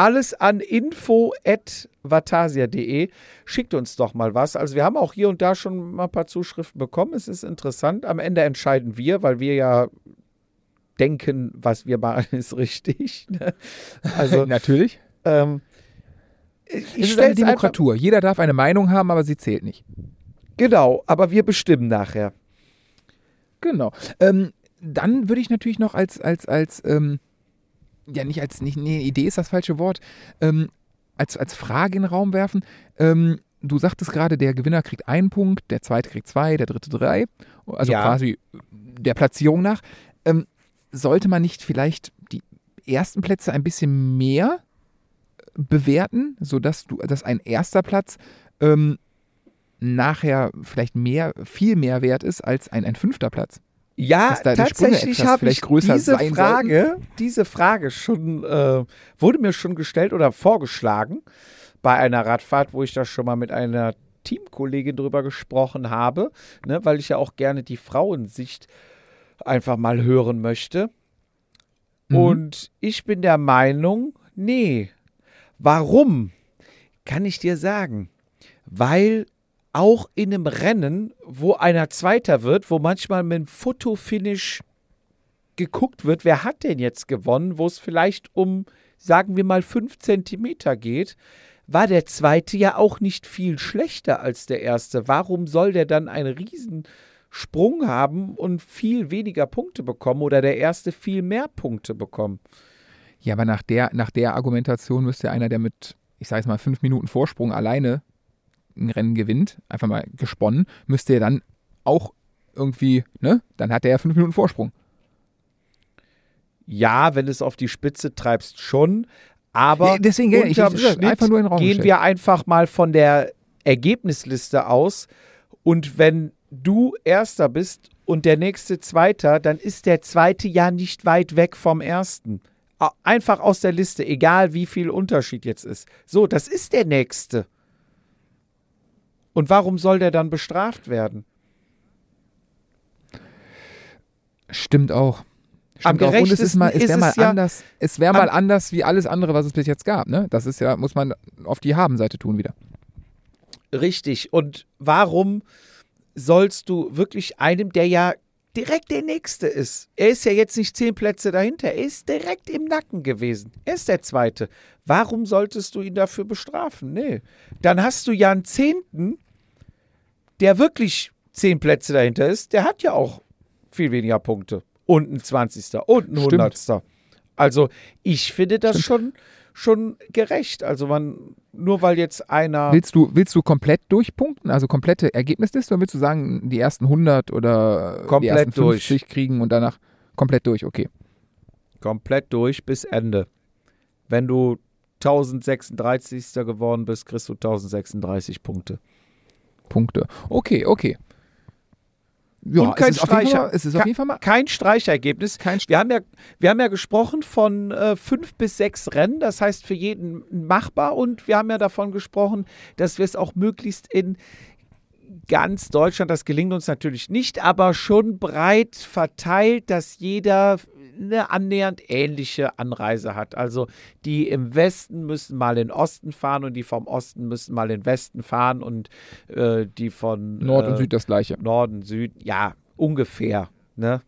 alles an info.vatasia.de. Schickt uns doch mal was. Also wir haben auch hier und da schon mal ein paar Zuschriften bekommen. Es ist interessant. Am Ende entscheiden wir, weil wir ja denken, was wir machen, ist richtig. ne? Also
natürlich.
ähm, ich
Es ist eine
stell's einfach,
Demokratur. Jeder darf eine Meinung haben, aber sie zählt nicht.
genau, aber wir bestimmen nachher.
Genau. Ähm, dann würde ich natürlich noch als, als, als, ähm, ja, nicht als, nicht, nee, Idee ist das falsche Wort, ähm, als, als Frage in den Raum werfen. Ähm, du sagtest gerade, der Gewinner kriegt einen Punkt, der zweite kriegt zwei, der dritte drei. Also
Ja.
quasi der Platzierung nach. Ähm, sollte man nicht vielleicht die ersten Plätze ein bisschen mehr bewerten, sodass du, dass ein erster Platz ähm, nachher vielleicht mehr, viel mehr wert ist als ein, ein fünfter Platz?
Ja,
da
tatsächlich habe ich diese Frage, diese Frage schon, äh, wurde mir schon gestellt oder vorgeschlagen bei einer Radfahrt, wo ich das schon mal mit einer Teamkollegin drüber gesprochen habe, ne, weil ich ja auch gerne die Frauensicht einfach mal hören möchte.
Mhm.
Und ich bin der Meinung, nee. Warum? Kann ich dir sagen. Weil auch in einem Rennen, wo einer Zweiter wird, wo manchmal mit dem Fotofinish geguckt wird, wer hat denn jetzt gewonnen, wo es vielleicht um, sagen wir mal, fünf Zentimeter geht, war der Zweite ja auch nicht viel schlechter als der Erste. Warum soll der dann einen Riesensprung haben und viel weniger Punkte bekommen oder der Erste viel mehr Punkte bekommen?
Ja, aber nach der, nach der Argumentation müsste einer, der mit, ich sage jetzt mal, fünf Minuten Vorsprung alleine ein Rennen gewinnt, einfach mal gesponnen, müsste er dann auch irgendwie, ne? Dann hat er ja fünf Minuten Vorsprung.
Ja, wenn du es auf die Spitze treibst, schon. Aber
Ja, deswegen, ich- ich-
Schnitt
einfach nur in den Raum
gehen wir einfach mal von der Ergebnisliste aus. Und wenn du Erster bist und der nächste Zweiter, dann ist der Zweite ja nicht weit weg vom Ersten. Einfach aus der Liste, egal wie viel Unterschied jetzt ist. So, das ist der Nächste. Und warum soll der dann bestraft werden?
Stimmt auch.
Am
Stimmt auch. Und es ist mal, es wäre mal
ja-
anders. Es wäre
am-
mal anders wie alles andere, was es bis jetzt gab. Ne? Das ist ja, muss man auf die Habenseite tun wieder.
Richtig. Und warum sollst du wirklich einem, der ja direkt der Nächste ist, er ist ja jetzt nicht zehn Plätze dahinter, er ist direkt im Nacken gewesen. Er ist der Zweite. Warum solltest du ihn dafür bestrafen? Nee. Dann hast du ja einen Zehnten, der wirklich zehn Plätze dahinter ist, der hat ja auch viel weniger Punkte. Und ein 20. und ein
Stimmt.
100. Also ich finde das schon, schon gerecht. Also man, nur weil jetzt einer...
Willst du, willst du komplett durchpunkten, also komplette Ergebnisliste, oder willst du sagen, die ersten 100 oder die
Komplett
ersten
durch.
50 kriegen und danach komplett durch? Okay.
komplett durch bis Ende. Wenn du 1036. geworden bist, kriegst du 1036 Punkte.
Punkte. Okay, okay. Ja,
Und kein
es ist
Streicher.
Fall, es ist auf jeden Fall mal
Kein Streichergebnis.
kein St-
Wir haben ja, wir haben ja gesprochen von äh, fünf bis sechs Rennen, das heißt für jeden machbar. Und wir haben ja davon gesprochen, dass wir es auch möglichst in ganz Deutschland, das gelingt uns natürlich nicht, aber schon breit verteilt, dass jeder eine annähernd ähnliche Anreise hat. Also die im Westen müssen mal in den Osten fahren und die vom Osten müssen mal in den Westen fahren und äh, die von
Nord und
äh,
Süd das gleiche.
Norden, Süden, ja, ungefähr. Ne?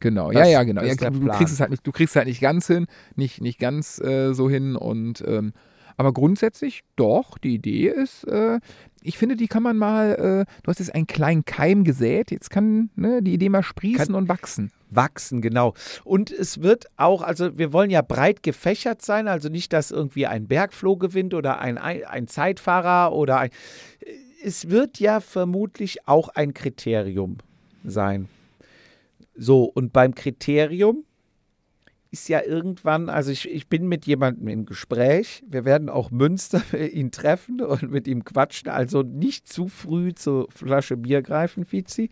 Genau,
Das-
ja, ja, genau. Ja, du, kriegst es halt nicht, du kriegst es halt nicht ganz hin, nicht, nicht ganz äh, so hin und ähm, aber grundsätzlich doch, die Idee ist, äh, ich finde, die kann man mal, äh, du hast jetzt einen kleinen Keim gesät, jetzt kann ne, die Idee mal sprießen
Kann-
und wachsen.
Wachsen, genau. Und es wird auch, also wir wollen ja breit gefächert sein, also nicht, dass irgendwie ein Bergfloh gewinnt oder ein, ein, ein Zeitfahrer oder ein. Es wird ja vermutlich auch ein Kriterium sein. So, und beim Kriterium ist ja irgendwann, also ich, ich bin mit jemandem im Gespräch. Wir werden auch Münster ihn treffen und mit ihm quatschen. Also nicht zu früh zur Flasche Bier greifen, Fizi.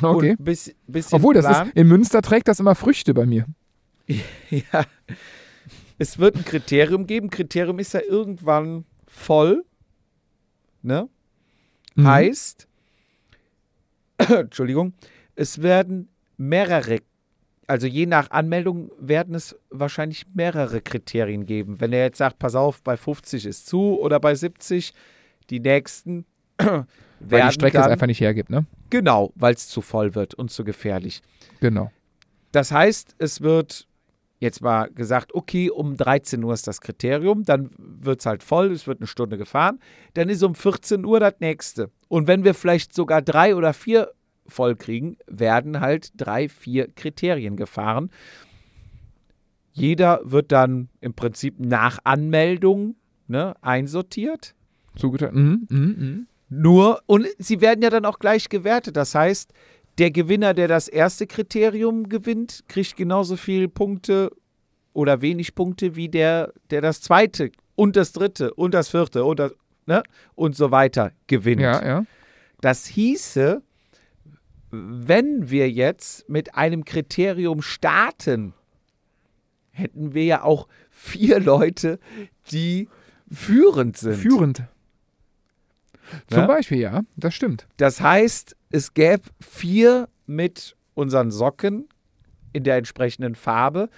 Okay.
Bis,
Obwohl, das
Plan.
ist, in Münster trägt das immer Früchte bei mir.
Ja. Es wird ein Kriterium geben. Kriterium ist ja irgendwann voll. Ne?
Mhm.
Heißt, Entschuldigung, es werden mehrere, also je nach Anmeldung werden es wahrscheinlich mehrere Kriterien geben. Wenn er jetzt sagt, pass auf, bei 50 ist zu oder bei 70, die nächsten werden
Weil die Strecke es
dann,
einfach nicht hergibt, ne?
genau, weil es zu voll wird und zu gefährlich.
Genau.
Das heißt, es wird jetzt mal gesagt, okay, um 13 Uhr ist das Kriterium, dann wird es halt voll, es wird eine Stunde gefahren, dann ist um 14 Uhr das nächste. Und wenn wir vielleicht sogar drei oder vier voll kriegen, werden halt drei, vier Kriterien gefahren. Jeder wird dann im Prinzip nach Anmeldung ne, einsortiert.
Zugeteilt. Mhm, mhm, mhm.
Nur, und sie werden ja dann auch gleich gewertet. Das heißt, der Gewinner, der das erste Kriterium gewinnt, kriegt genauso viele Punkte oder wenig Punkte wie der, der das zweite und das dritte und das vierte und, das, ne, und so weiter gewinnt.
Ja, ja.
Das hieße, wenn wir jetzt mit einem Kriterium starten, hätten wir ja auch vier Leute, die führend sind.
Führend. Zum
Ja?
Beispiel, ja, das stimmt.
Das heißt, es gäbe vier mit unseren Socken in der entsprechenden Farbe.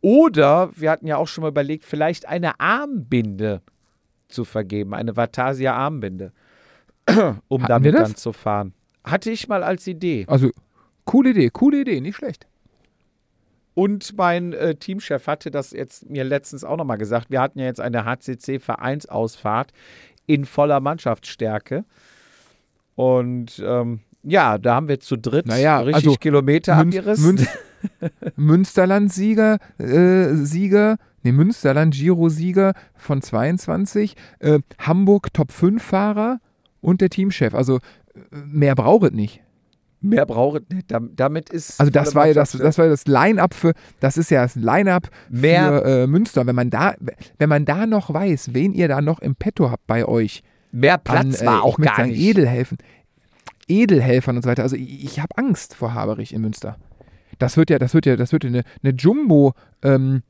Oder wir hatten ja auch schon mal überlegt, vielleicht eine Armbinde zu vergeben, eine Vatasia Armbinde, um
Hatten
damit dann zu fahren. Hatte ich mal als Idee.
Also, coole Idee, coole Idee, nicht schlecht.
Und mein äh, Teamchef hatte das jetzt mir letztens auch nochmal gesagt. Wir hatten ja jetzt eine HCC-Vereinsausfahrt in voller Mannschaftsstärke. Und ähm, ja, da haben wir zu dritt
Naja,
richtig
also
Kilometer
Münz-
abgerissen.
Münz- Münsterland-Sieger, äh, Sieger, nee, Münsterland-Giro-Sieger von 22, äh, Hamburg Top-5-Fahrer und der Teamchef. Also mehr braucht es nicht.
Mehr brauche ich nicht. Dam- Damit ist.
Also das war ja das, das war das Line-Up für, das ist ja das Line-Up für äh, Münster. Wenn man da, wenn man da noch weiß, wen ihr da noch im Petto habt bei euch,
mehr Platz
an,
war
äh,
auch
ich möchte
gar
sagen,
nicht.
Edelhelfen, Edelhelfern und so weiter. Also ich, ich habe Angst vor Haberich in Münster. Das wird ja, das wird ja, das wird ja eine, eine Jumbo, ähm,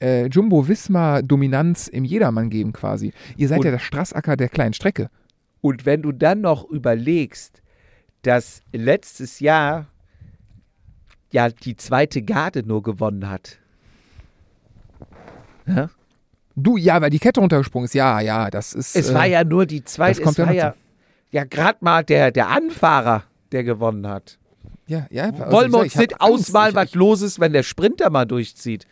äh, Jumbo-Wismar-Dominanz im Jedermann geben quasi. Ihr seid
Und-
ja der Strassacker der kleinen Strecke.
Und wenn du dann noch überlegst, dass letztes Jahr ja die zweite Garde nur gewonnen hat. Ja?
Du, ja, weil die Kette runtergesprungen ist. Ja, ja, das ist.
Es
äh,
war ja nur die zweite.
das kommt
es
ja
war ja, ja gerade mal der, der Anfahrer, der gewonnen hat.
Ja, ja. also
Wollen wir uns nicht ausmalen, was los ist, wenn der Sprinter mal durchzieht?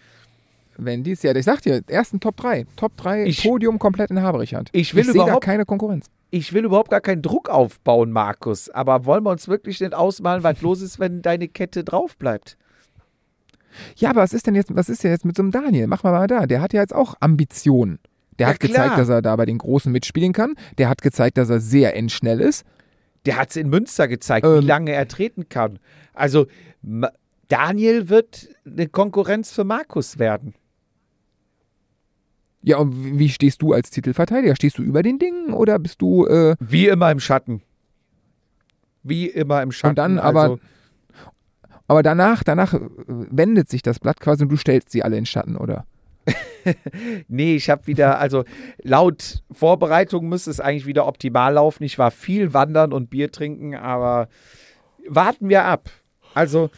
Wenn dies Jahr, ich sag dir, ersten Top 3. Top 3
Ich-
Podium komplett in Haberich hat.
Ich will
ich sehe da
überhaupt-
keine Konkurrenz.
Ich will überhaupt gar keinen Druck aufbauen, Markus. Aber wollen wir uns wirklich nicht ausmalen, was los ist, wenn deine Kette drauf bleibt?
Ja, aber was ist denn jetzt, was ist denn jetzt mit so einem Daniel? Mach mal mal da. Der hat ja jetzt auch Ambitionen. Der
Ja,
hat gezeigt,
klar.
dass er da bei den Großen mitspielen kann. Der hat gezeigt, dass er sehr endschnell ist.
Der hat es in Münster gezeigt,
Ähm.
wie lange er treten kann. Also Daniel wird eine Konkurrenz für Markus werden.
Ja, und wie stehst du als Titelverteidiger? Stehst du über den Dingen oder bist du, äh,
Wie immer im Schatten. Wie immer im Schatten.
Und dann aber-
also,
aber danach, danach äh, wendet sich das Blatt quasi und du stellst sie alle in Schatten, oder?
nee, ich habe wieder, also laut Vorbereitung müsste es eigentlich wieder optimal laufen. Ich war viel wandern und Bier trinken, aber warten wir ab. Also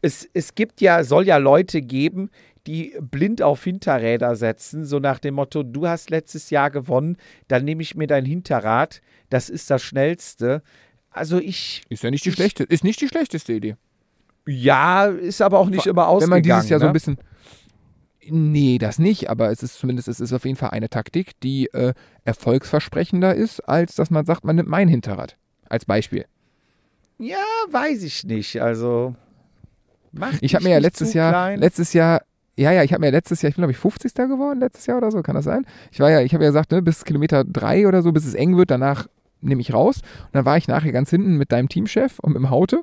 es, es gibt ja, soll ja Leute geben, die blind auf Hinterräder setzen, so nach dem Motto, du hast letztes Jahr gewonnen, dann nehme ich mir dein Hinterrad, das ist das schnellste. Also ich,
Ist ja nicht die
Ich-
schlechte, ist nicht die schlechteste Idee.
ja, ist aber auch nicht immer
Wenn
ausgegangen.
man dieses Jahr so
ne?
ein bisschen. Nee, das nicht, aber es ist zumindest, es ist auf jeden Fall eine Taktik, die äh, erfolgsversprechender ist, als dass man sagt, man nimmt mein Hinterrad. Als Beispiel.
Ja, weiß ich nicht. Also. Mach
Ich habe mir ja letztes Jahr,
klein.
letztes Jahr, ja, ja, ich habe mir letztes Jahr, ich bin glaube ich 50. geworden, letztes Jahr oder so, kann das sein? Ich war ja, ich habe ja gesagt, ne, bis Kilometer drei oder so, bis es eng wird, danach nehme ich raus. Und dann war ich nachher ganz hinten mit deinem Teamchef und mit dem Haute.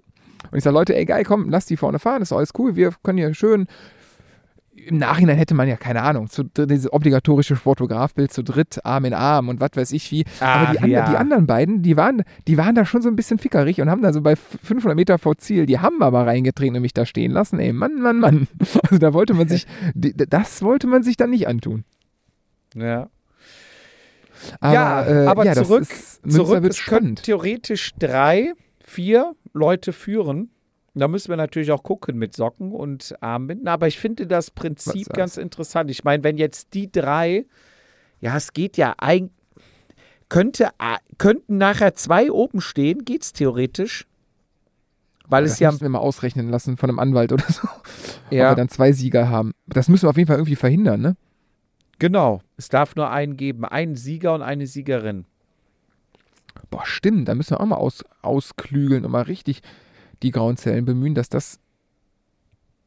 Und ich sage, Leute, ey, geil, komm, lass die vorne fahren, ist alles cool, wir können hier schön. Im Nachhinein hätte man ja, keine Ahnung, zu, dieses obligatorische Fotografbild zu dritt, Arm in Arm und was weiß ich wie. Aber die,
Ach, ja.
die anderen beiden, die waren, die waren da schon so ein bisschen fickerig und haben da so bei 500 Meter vor Ziel die Hammer mal reingetreten und mich da stehen lassen. Ey, Mann, Mann, Mann. Also da wollte man sich, das wollte man sich dann nicht antun.
Ja,
Aber,
ja,
äh,
aber
ja,
zurück, zurück es können theoretisch drei, vier Leute führen. Da müssen wir natürlich auch gucken mit Socken und Armbinden. Aber ich finde das Prinzip
Was
ganz interessant. Ich meine, wenn jetzt die drei, ja, es geht ja eigentlich, könnte, könnten nachher zwei oben stehen, geht es theoretisch. Weil
Das
es ja,
müssen wir mal ausrechnen lassen von einem Anwalt oder so. Ob wir
ja
dann zwei Sieger haben. Das müssen wir auf jeden Fall irgendwie verhindern, ne?
genau, es darf nur einen geben, einen Sieger und eine Siegerin.
Boah, stimmt, da müssen wir auch mal aus, ausklügeln und mal richtig die grauen Zellen bemühen, dass das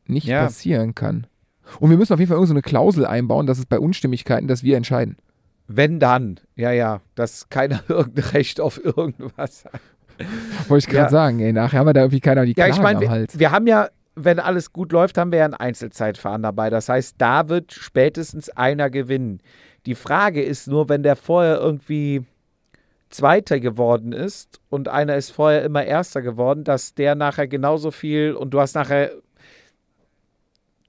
nicht
Ja.
passieren kann. Und wir müssen auf jeden Fall irgendeine so Klausel einbauen, dass es bei Unstimmigkeiten, dass wir entscheiden.
Wenn dann, ja, ja, dass keiner irgendein Recht auf irgendwas hat.
Wollte ich gerade
Ja.
sagen, ey, nachher haben wir da irgendwie keiner die
Ja,
Klagen
ich meine,
am
wir,
Hals.
wir haben ja, wenn alles gut läuft, haben wir ja ein Einzelzeitfahren dabei. Das heißt, da wird spätestens einer gewinnen. Die Frage ist nur, wenn der vorher irgendwie Zweiter geworden ist und einer ist vorher immer Erster geworden, dass der nachher genauso viel und du hast nachher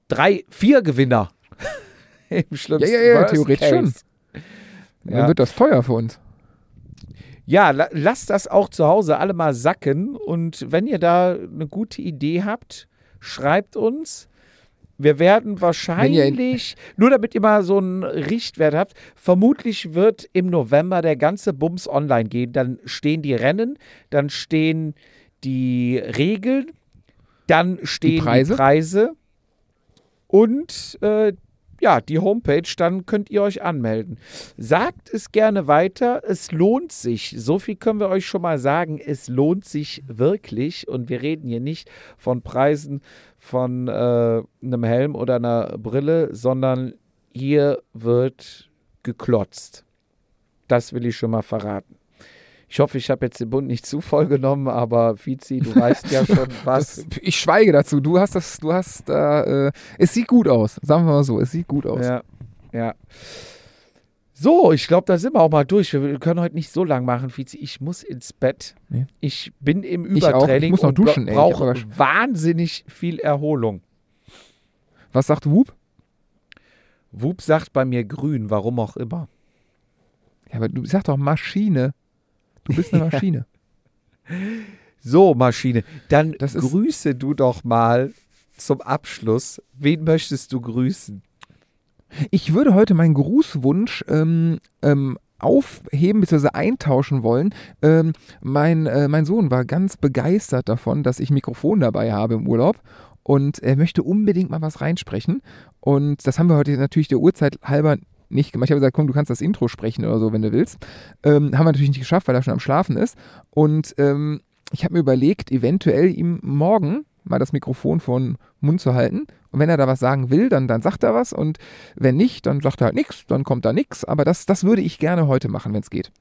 drei, vier Gewinner. Im schlimmsten
Ja, ja, ja,
Worst
theoretisch
Case.
Dann
Ja.
wird das teuer für uns.
Ja, la lasst das auch zu Hause alle mal sacken. Und wenn ihr da eine gute Idee habt, schreibt uns. Wir werden wahrscheinlich, nur damit ihr mal so einen Richtwert habt, vermutlich wird im November der ganze Bums online gehen. Dann stehen die Rennen, dann stehen die Regeln, dann stehen die
Preise,
die Preise und äh, ja, die Homepage, dann könnt ihr euch anmelden. Sagt es gerne weiter, es lohnt sich. So viel können wir euch schon mal sagen, es lohnt sich wirklich. Und wir reden hier nicht von Preisen von äh, einem Helm oder einer Brille, sondern hier wird geklotzt. Das will ich schon mal verraten. Ich hoffe, ich habe jetzt den Bund nicht zu voll genommen, aber Fizi, du weißt ja schon was.
Das, ich schweige dazu. Du hast das, du hast da, äh, es sieht gut aus. Sagen wir mal so, es sieht gut aus.
Ja, ja. So, ich glaube, da sind wir auch mal durch. Wir können heute nicht so lang machen, Fizi. Ich muss ins Bett.
Nee.
Ich bin im
Ich auch.
Übertraining
Ich muss noch
und
duschen,
brauche wahnsinnig viel Erholung.
Was sagt Whoop?
Wup sagt bei mir grün, warum auch immer.
Ja, aber du sag doch Maschine. Du bist eine Maschine.
So, Maschine, dann grüße du doch mal zum Abschluss. Wen möchtest du grüßen?
Ich würde heute meinen Grußwunsch ähm, ähm, aufheben bzw. eintauschen wollen. Ähm, mein, äh, mein Sohn war ganz begeistert davon, dass ich Mikrofon dabei habe im Urlaub und er möchte unbedingt mal was reinsprechen. Und das haben wir heute natürlich der Uhrzeit halber nicht gemacht. Ich habe gesagt, komm, du kannst das Intro sprechen oder so, wenn du willst. Ähm, haben wir natürlich nicht geschafft, weil er schon am Schlafen ist. Und ähm, ich habe mir überlegt, eventuell ihm morgen mal das Mikrofon vor den Mund zu halten. Und wenn er da was sagen will, dann, dann sagt er was. Und wenn nicht, dann sagt er halt nichts, dann kommt da nichts. Aber das, das würde ich gerne heute machen, wenn es geht.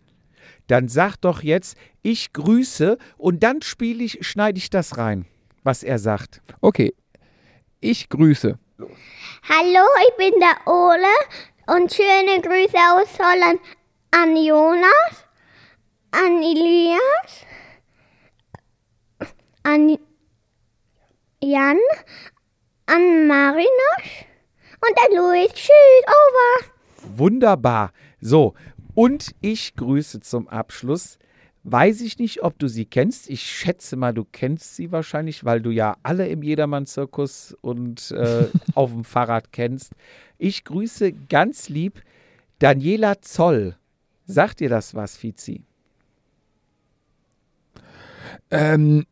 Dann sag doch jetzt, ich grüße und dann spiele ich, schneide ich das rein, was er sagt.
Okay. Ich grüße.
Hallo, ich bin der Ole und schöne Grüße aus Holland an Jonas, an Elias, an Jan, an Marinos und der Luis. Tschüss, over.
Wunderbar. So, und ich grüße zum Abschluss. Weiß ich nicht, ob du sie kennst. Ich schätze mal, du kennst sie wahrscheinlich, weil du ja alle im Jedermann-Zirkus und äh, auf dem Fahrrad kennst. Ich grüße ganz lieb Daniela Zoll. Sagt dir das was, Fizi?
Ähm,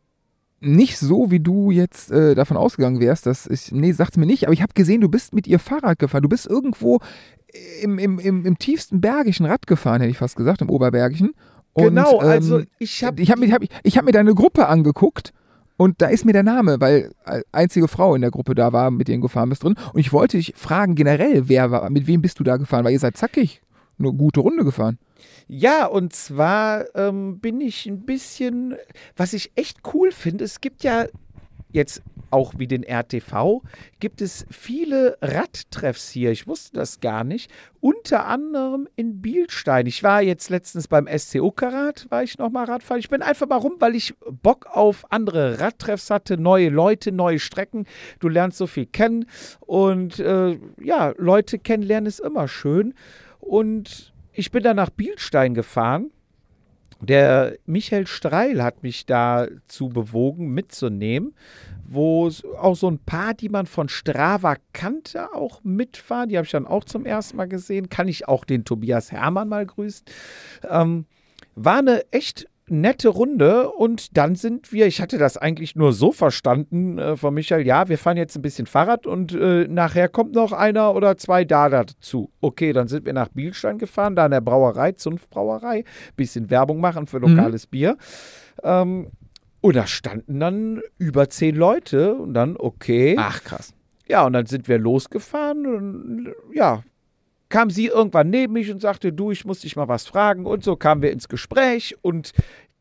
nicht so, wie du jetzt äh, davon ausgegangen wärst, dass ich, nee, sag's mir nicht, aber ich habe gesehen, du bist mit ihr Fahrrad gefahren. Du bist irgendwo im, im, im, im tiefsten Bergischen Rad gefahren, hätte ich fast gesagt, im Oberbergischen. Und,
genau, also
ähm,
ich habe
ich habe mir, hab, ich, ich hab mir deine Gruppe angeguckt und da ist mir der Name, weil einzige Frau in der Gruppe da war, mit du gefahren bist drin. Und ich wollte dich fragen, generell, wer war, mit wem bist du da gefahren? Weil ihr seid zackig eine gute Runde gefahren.
Ja, und zwar ähm, bin ich ein bisschen, was ich echt cool finde, es gibt ja jetzt auch wie den RTV, gibt es viele Radtreffs hier. Ich wusste das gar nicht. Unter anderem in Bielstein. Ich war jetzt letztens beim SC Uckerrad, war ich nochmal Radfahren. Ich bin einfach mal rum, weil ich Bock auf andere Radtreffs hatte, neue Leute, neue Strecken. Du lernst so viel kennen und äh, ja, Leute kennenlernen ist immer schön. Und ich bin dann nach Bielstein gefahren. Der Michael Streil hat mich dazu bewogen, mitzunehmen, wo auch so ein paar, die man von Strava kannte, auch mitfahren. Die habe ich dann auch zum ersten Mal gesehen. Kann ich auch den Tobias Hermann mal grüßen. Ähm, war eine echt nette Runde und dann sind wir, ich hatte das eigentlich nur so verstanden äh, von Michael, ja, wir fahren jetzt ein bisschen Fahrrad und äh, nachher kommt noch einer oder zwei da dazu. Okay, dann sind wir nach Bielstein gefahren, da in der Brauerei, Zunftbrauerei, bisschen Werbung machen für lokales Bier. Ähm, und da standen dann über zehn Leute und dann, okay.
Ach, krass.
Ja, und dann sind wir losgefahren und ja, kam sie irgendwann neben mich und sagte, du, ich muss dich mal was fragen. Und so kamen wir ins Gespräch und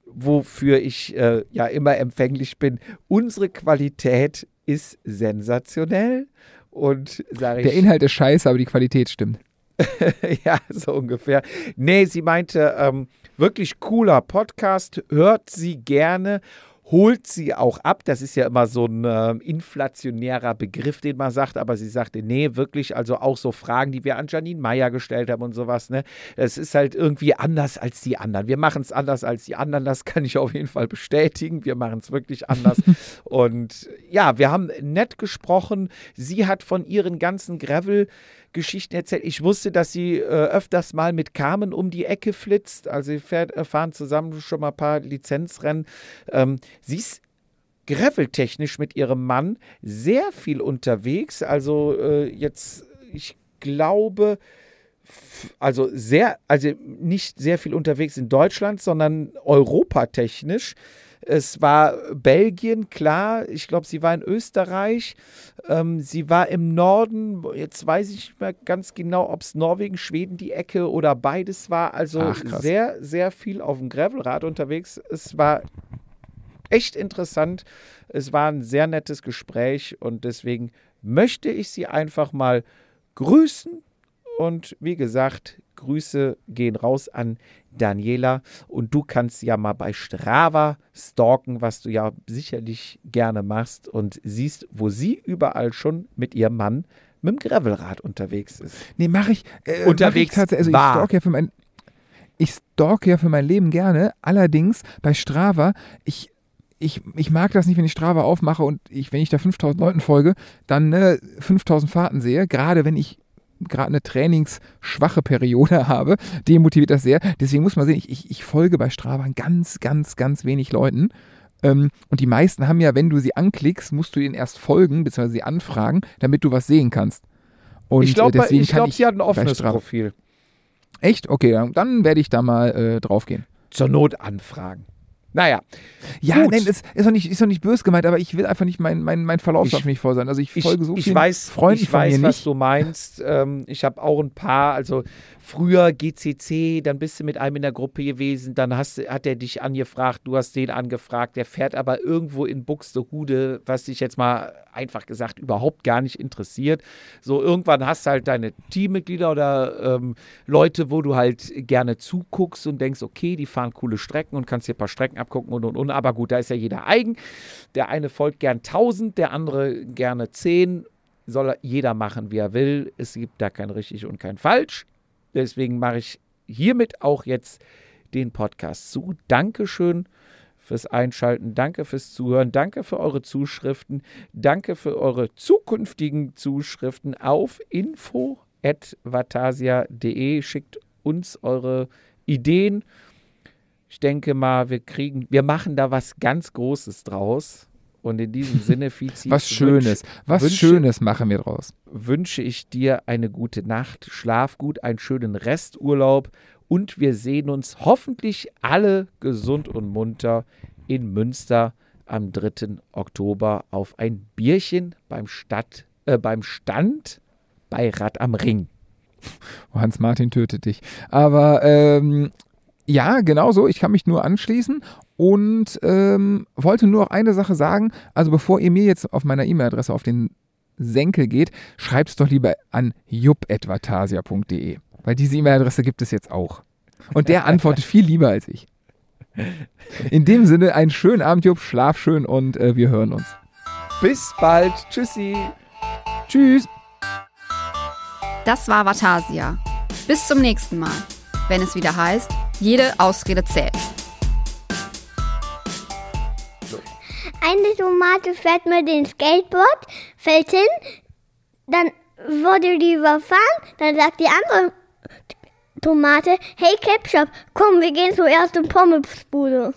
wofür ich äh, ja immer empfänglich bin, unsere Qualität ist sensationell. Und sage ich.
Der Inhalt ist scheiße, aber die Qualität stimmt.
ja, so ungefähr. Nee, sie meinte, ähm, wirklich cooler Podcast, hört sie gerne. Holt sie auch ab. Das ist ja immer so ein äh, inflationärer Begriff, den man sagt, aber sie sagte, nee, wirklich, also auch so Fragen, die wir an Janine Meyer gestellt haben und sowas, ne? Es ist halt irgendwie anders als die anderen. Wir machen es anders als die anderen, das kann ich auf jeden Fall bestätigen. Wir machen es wirklich anders. und ja, wir haben nett gesprochen. Sie hat von ihren ganzen Gravel- Geschichten erzählt. Ich wusste, dass sie äh, öfters mal mit Carmen um die Ecke flitzt. Also sie fährt, äh, fahren zusammen schon mal ein paar Lizenzrennen. Ähm, sie ist graveltechnisch mit ihrem Mann sehr viel unterwegs. Also äh, jetzt, ich glaube, also sehr, also nicht sehr viel unterwegs in Deutschland, sondern europatechnisch. Es war Belgien, klar. Ich glaube, sie war in Österreich. Ähm, sie war im Norden. Jetzt weiß ich nicht mehr ganz genau, ob es Norwegen, Schweden die Ecke oder beides war. Also
Ach,
sehr, sehr viel auf dem Gravelrad unterwegs. Es war echt interessant. Es war ein sehr nettes Gespräch und deswegen möchte ich Sie einfach mal grüßen. Und wie gesagt, Grüße gehen raus an Daniela. Und du kannst ja mal bei Strava stalken, was du ja sicherlich gerne machst und siehst, wo sie überall schon mit ihrem Mann mit dem Gravelrad unterwegs ist.
Nee, mache ich. Äh,
Unterwegs
mach ich tatsächlich. Also
war.
ich stalk ja für mein. Ich stalk ja für mein Leben gerne. Allerdings bei Strava, ich, ich, ich mag das nicht, wenn ich Strava aufmache und ich, wenn ich da 5000 Leuten folge, dann ne, 5000 Fahrten sehe. Gerade wenn ich gerade eine trainingsschwache Periode habe, demotiviert das sehr. Deswegen muss man sehen, ich, ich, ich folge bei Strava ganz, ganz, ganz wenig Leuten. Ähm, und die meisten haben ja, wenn du sie anklickst, musst du ihnen erst folgen, beziehungsweise sie anfragen, damit du was sehen kannst. Und
ich glaube,
äh,
glaub, sie hat ein offenes Profil.
Echt? Okay, dann, dann werde ich da mal äh, drauf gehen.
Zur Not anfragen. Naja,
Ja,
Gut.
nein, es ist doch nicht, ist doch nicht böse gemeint, aber ich will einfach nicht mein, mein, mein Verlauf
Ich-
darf nicht voll sein. Also ich
ich,
folge so
ich
vielen
weiß,
Freunden
ich
von
weiß,
mir
was
nicht.
du meinst. Ähm, ich habe auch ein paar, also früher GCC, dann bist du mit einem in der Gruppe gewesen, dann hast, hat er dich angefragt, du hast den angefragt, der fährt aber irgendwo in Buxtehude, was dich jetzt mal einfach gesagt überhaupt gar nicht interessiert. So irgendwann hast du halt deine Teammitglieder oder ähm, Leute, wo du halt gerne zuguckst und denkst, okay, die fahren coole Strecken und kannst dir ein paar Strecken abgucken und und und. Aber gut, da ist ja jeder eigen. Der eine folgt gern 1000, der andere gerne 10. Soll jeder machen, wie er will. Es gibt da kein richtig und kein falsch. Deswegen mache ich hiermit auch jetzt den Podcast zu. Dankeschön fürs Einschalten, danke fürs Zuhören, danke für eure Zuschriften, danke für eure zukünftigen Zuschriften auf info.vatasia.de. Schickt uns eure Ideen. Ich denke mal, wir kriegen, wir machen da was ganz Großes draus. Und in diesem Sinne, Fizi,
Was Schönes, was
wünsche-
Schönes machen wir draus.
wünsche ich dir eine gute Nacht, schlaf gut, einen schönen Resturlaub und wir sehen uns hoffentlich alle gesund und munter in Münster am 3. Oktober auf ein Bierchen beim, Stadt, äh, beim Stand bei Rad am Ring.
Hans Martin tötet dich. Aber ähm, ja, genau so. Ich kann mich nur anschließen und ähm, wollte nur noch eine Sache sagen. Also bevor ihr mir jetzt auf meiner E-Mail-Adresse auf den Senkel geht, schreibt es doch lieber an jupp.vatasia.de. Weil diese E-Mail-Adresse gibt es jetzt auch. Und der antwortet viel lieber als ich. In dem Sinne, einen schönen Abend, Jupp. Schlaf schön und äh, wir hören uns.
Bis bald. Tschüssi.
Tschüss.
Das war Vatasia. Bis zum nächsten Mal, wenn es wieder heißt, jede Ausrede zählt.
Eine Tomate fährt mit dem Skateboard, fällt hin, dann wurde die überfahren, dann sagt die andere Tomate, hey Ketchup, komm, wir gehen zuerst in Pommesbude.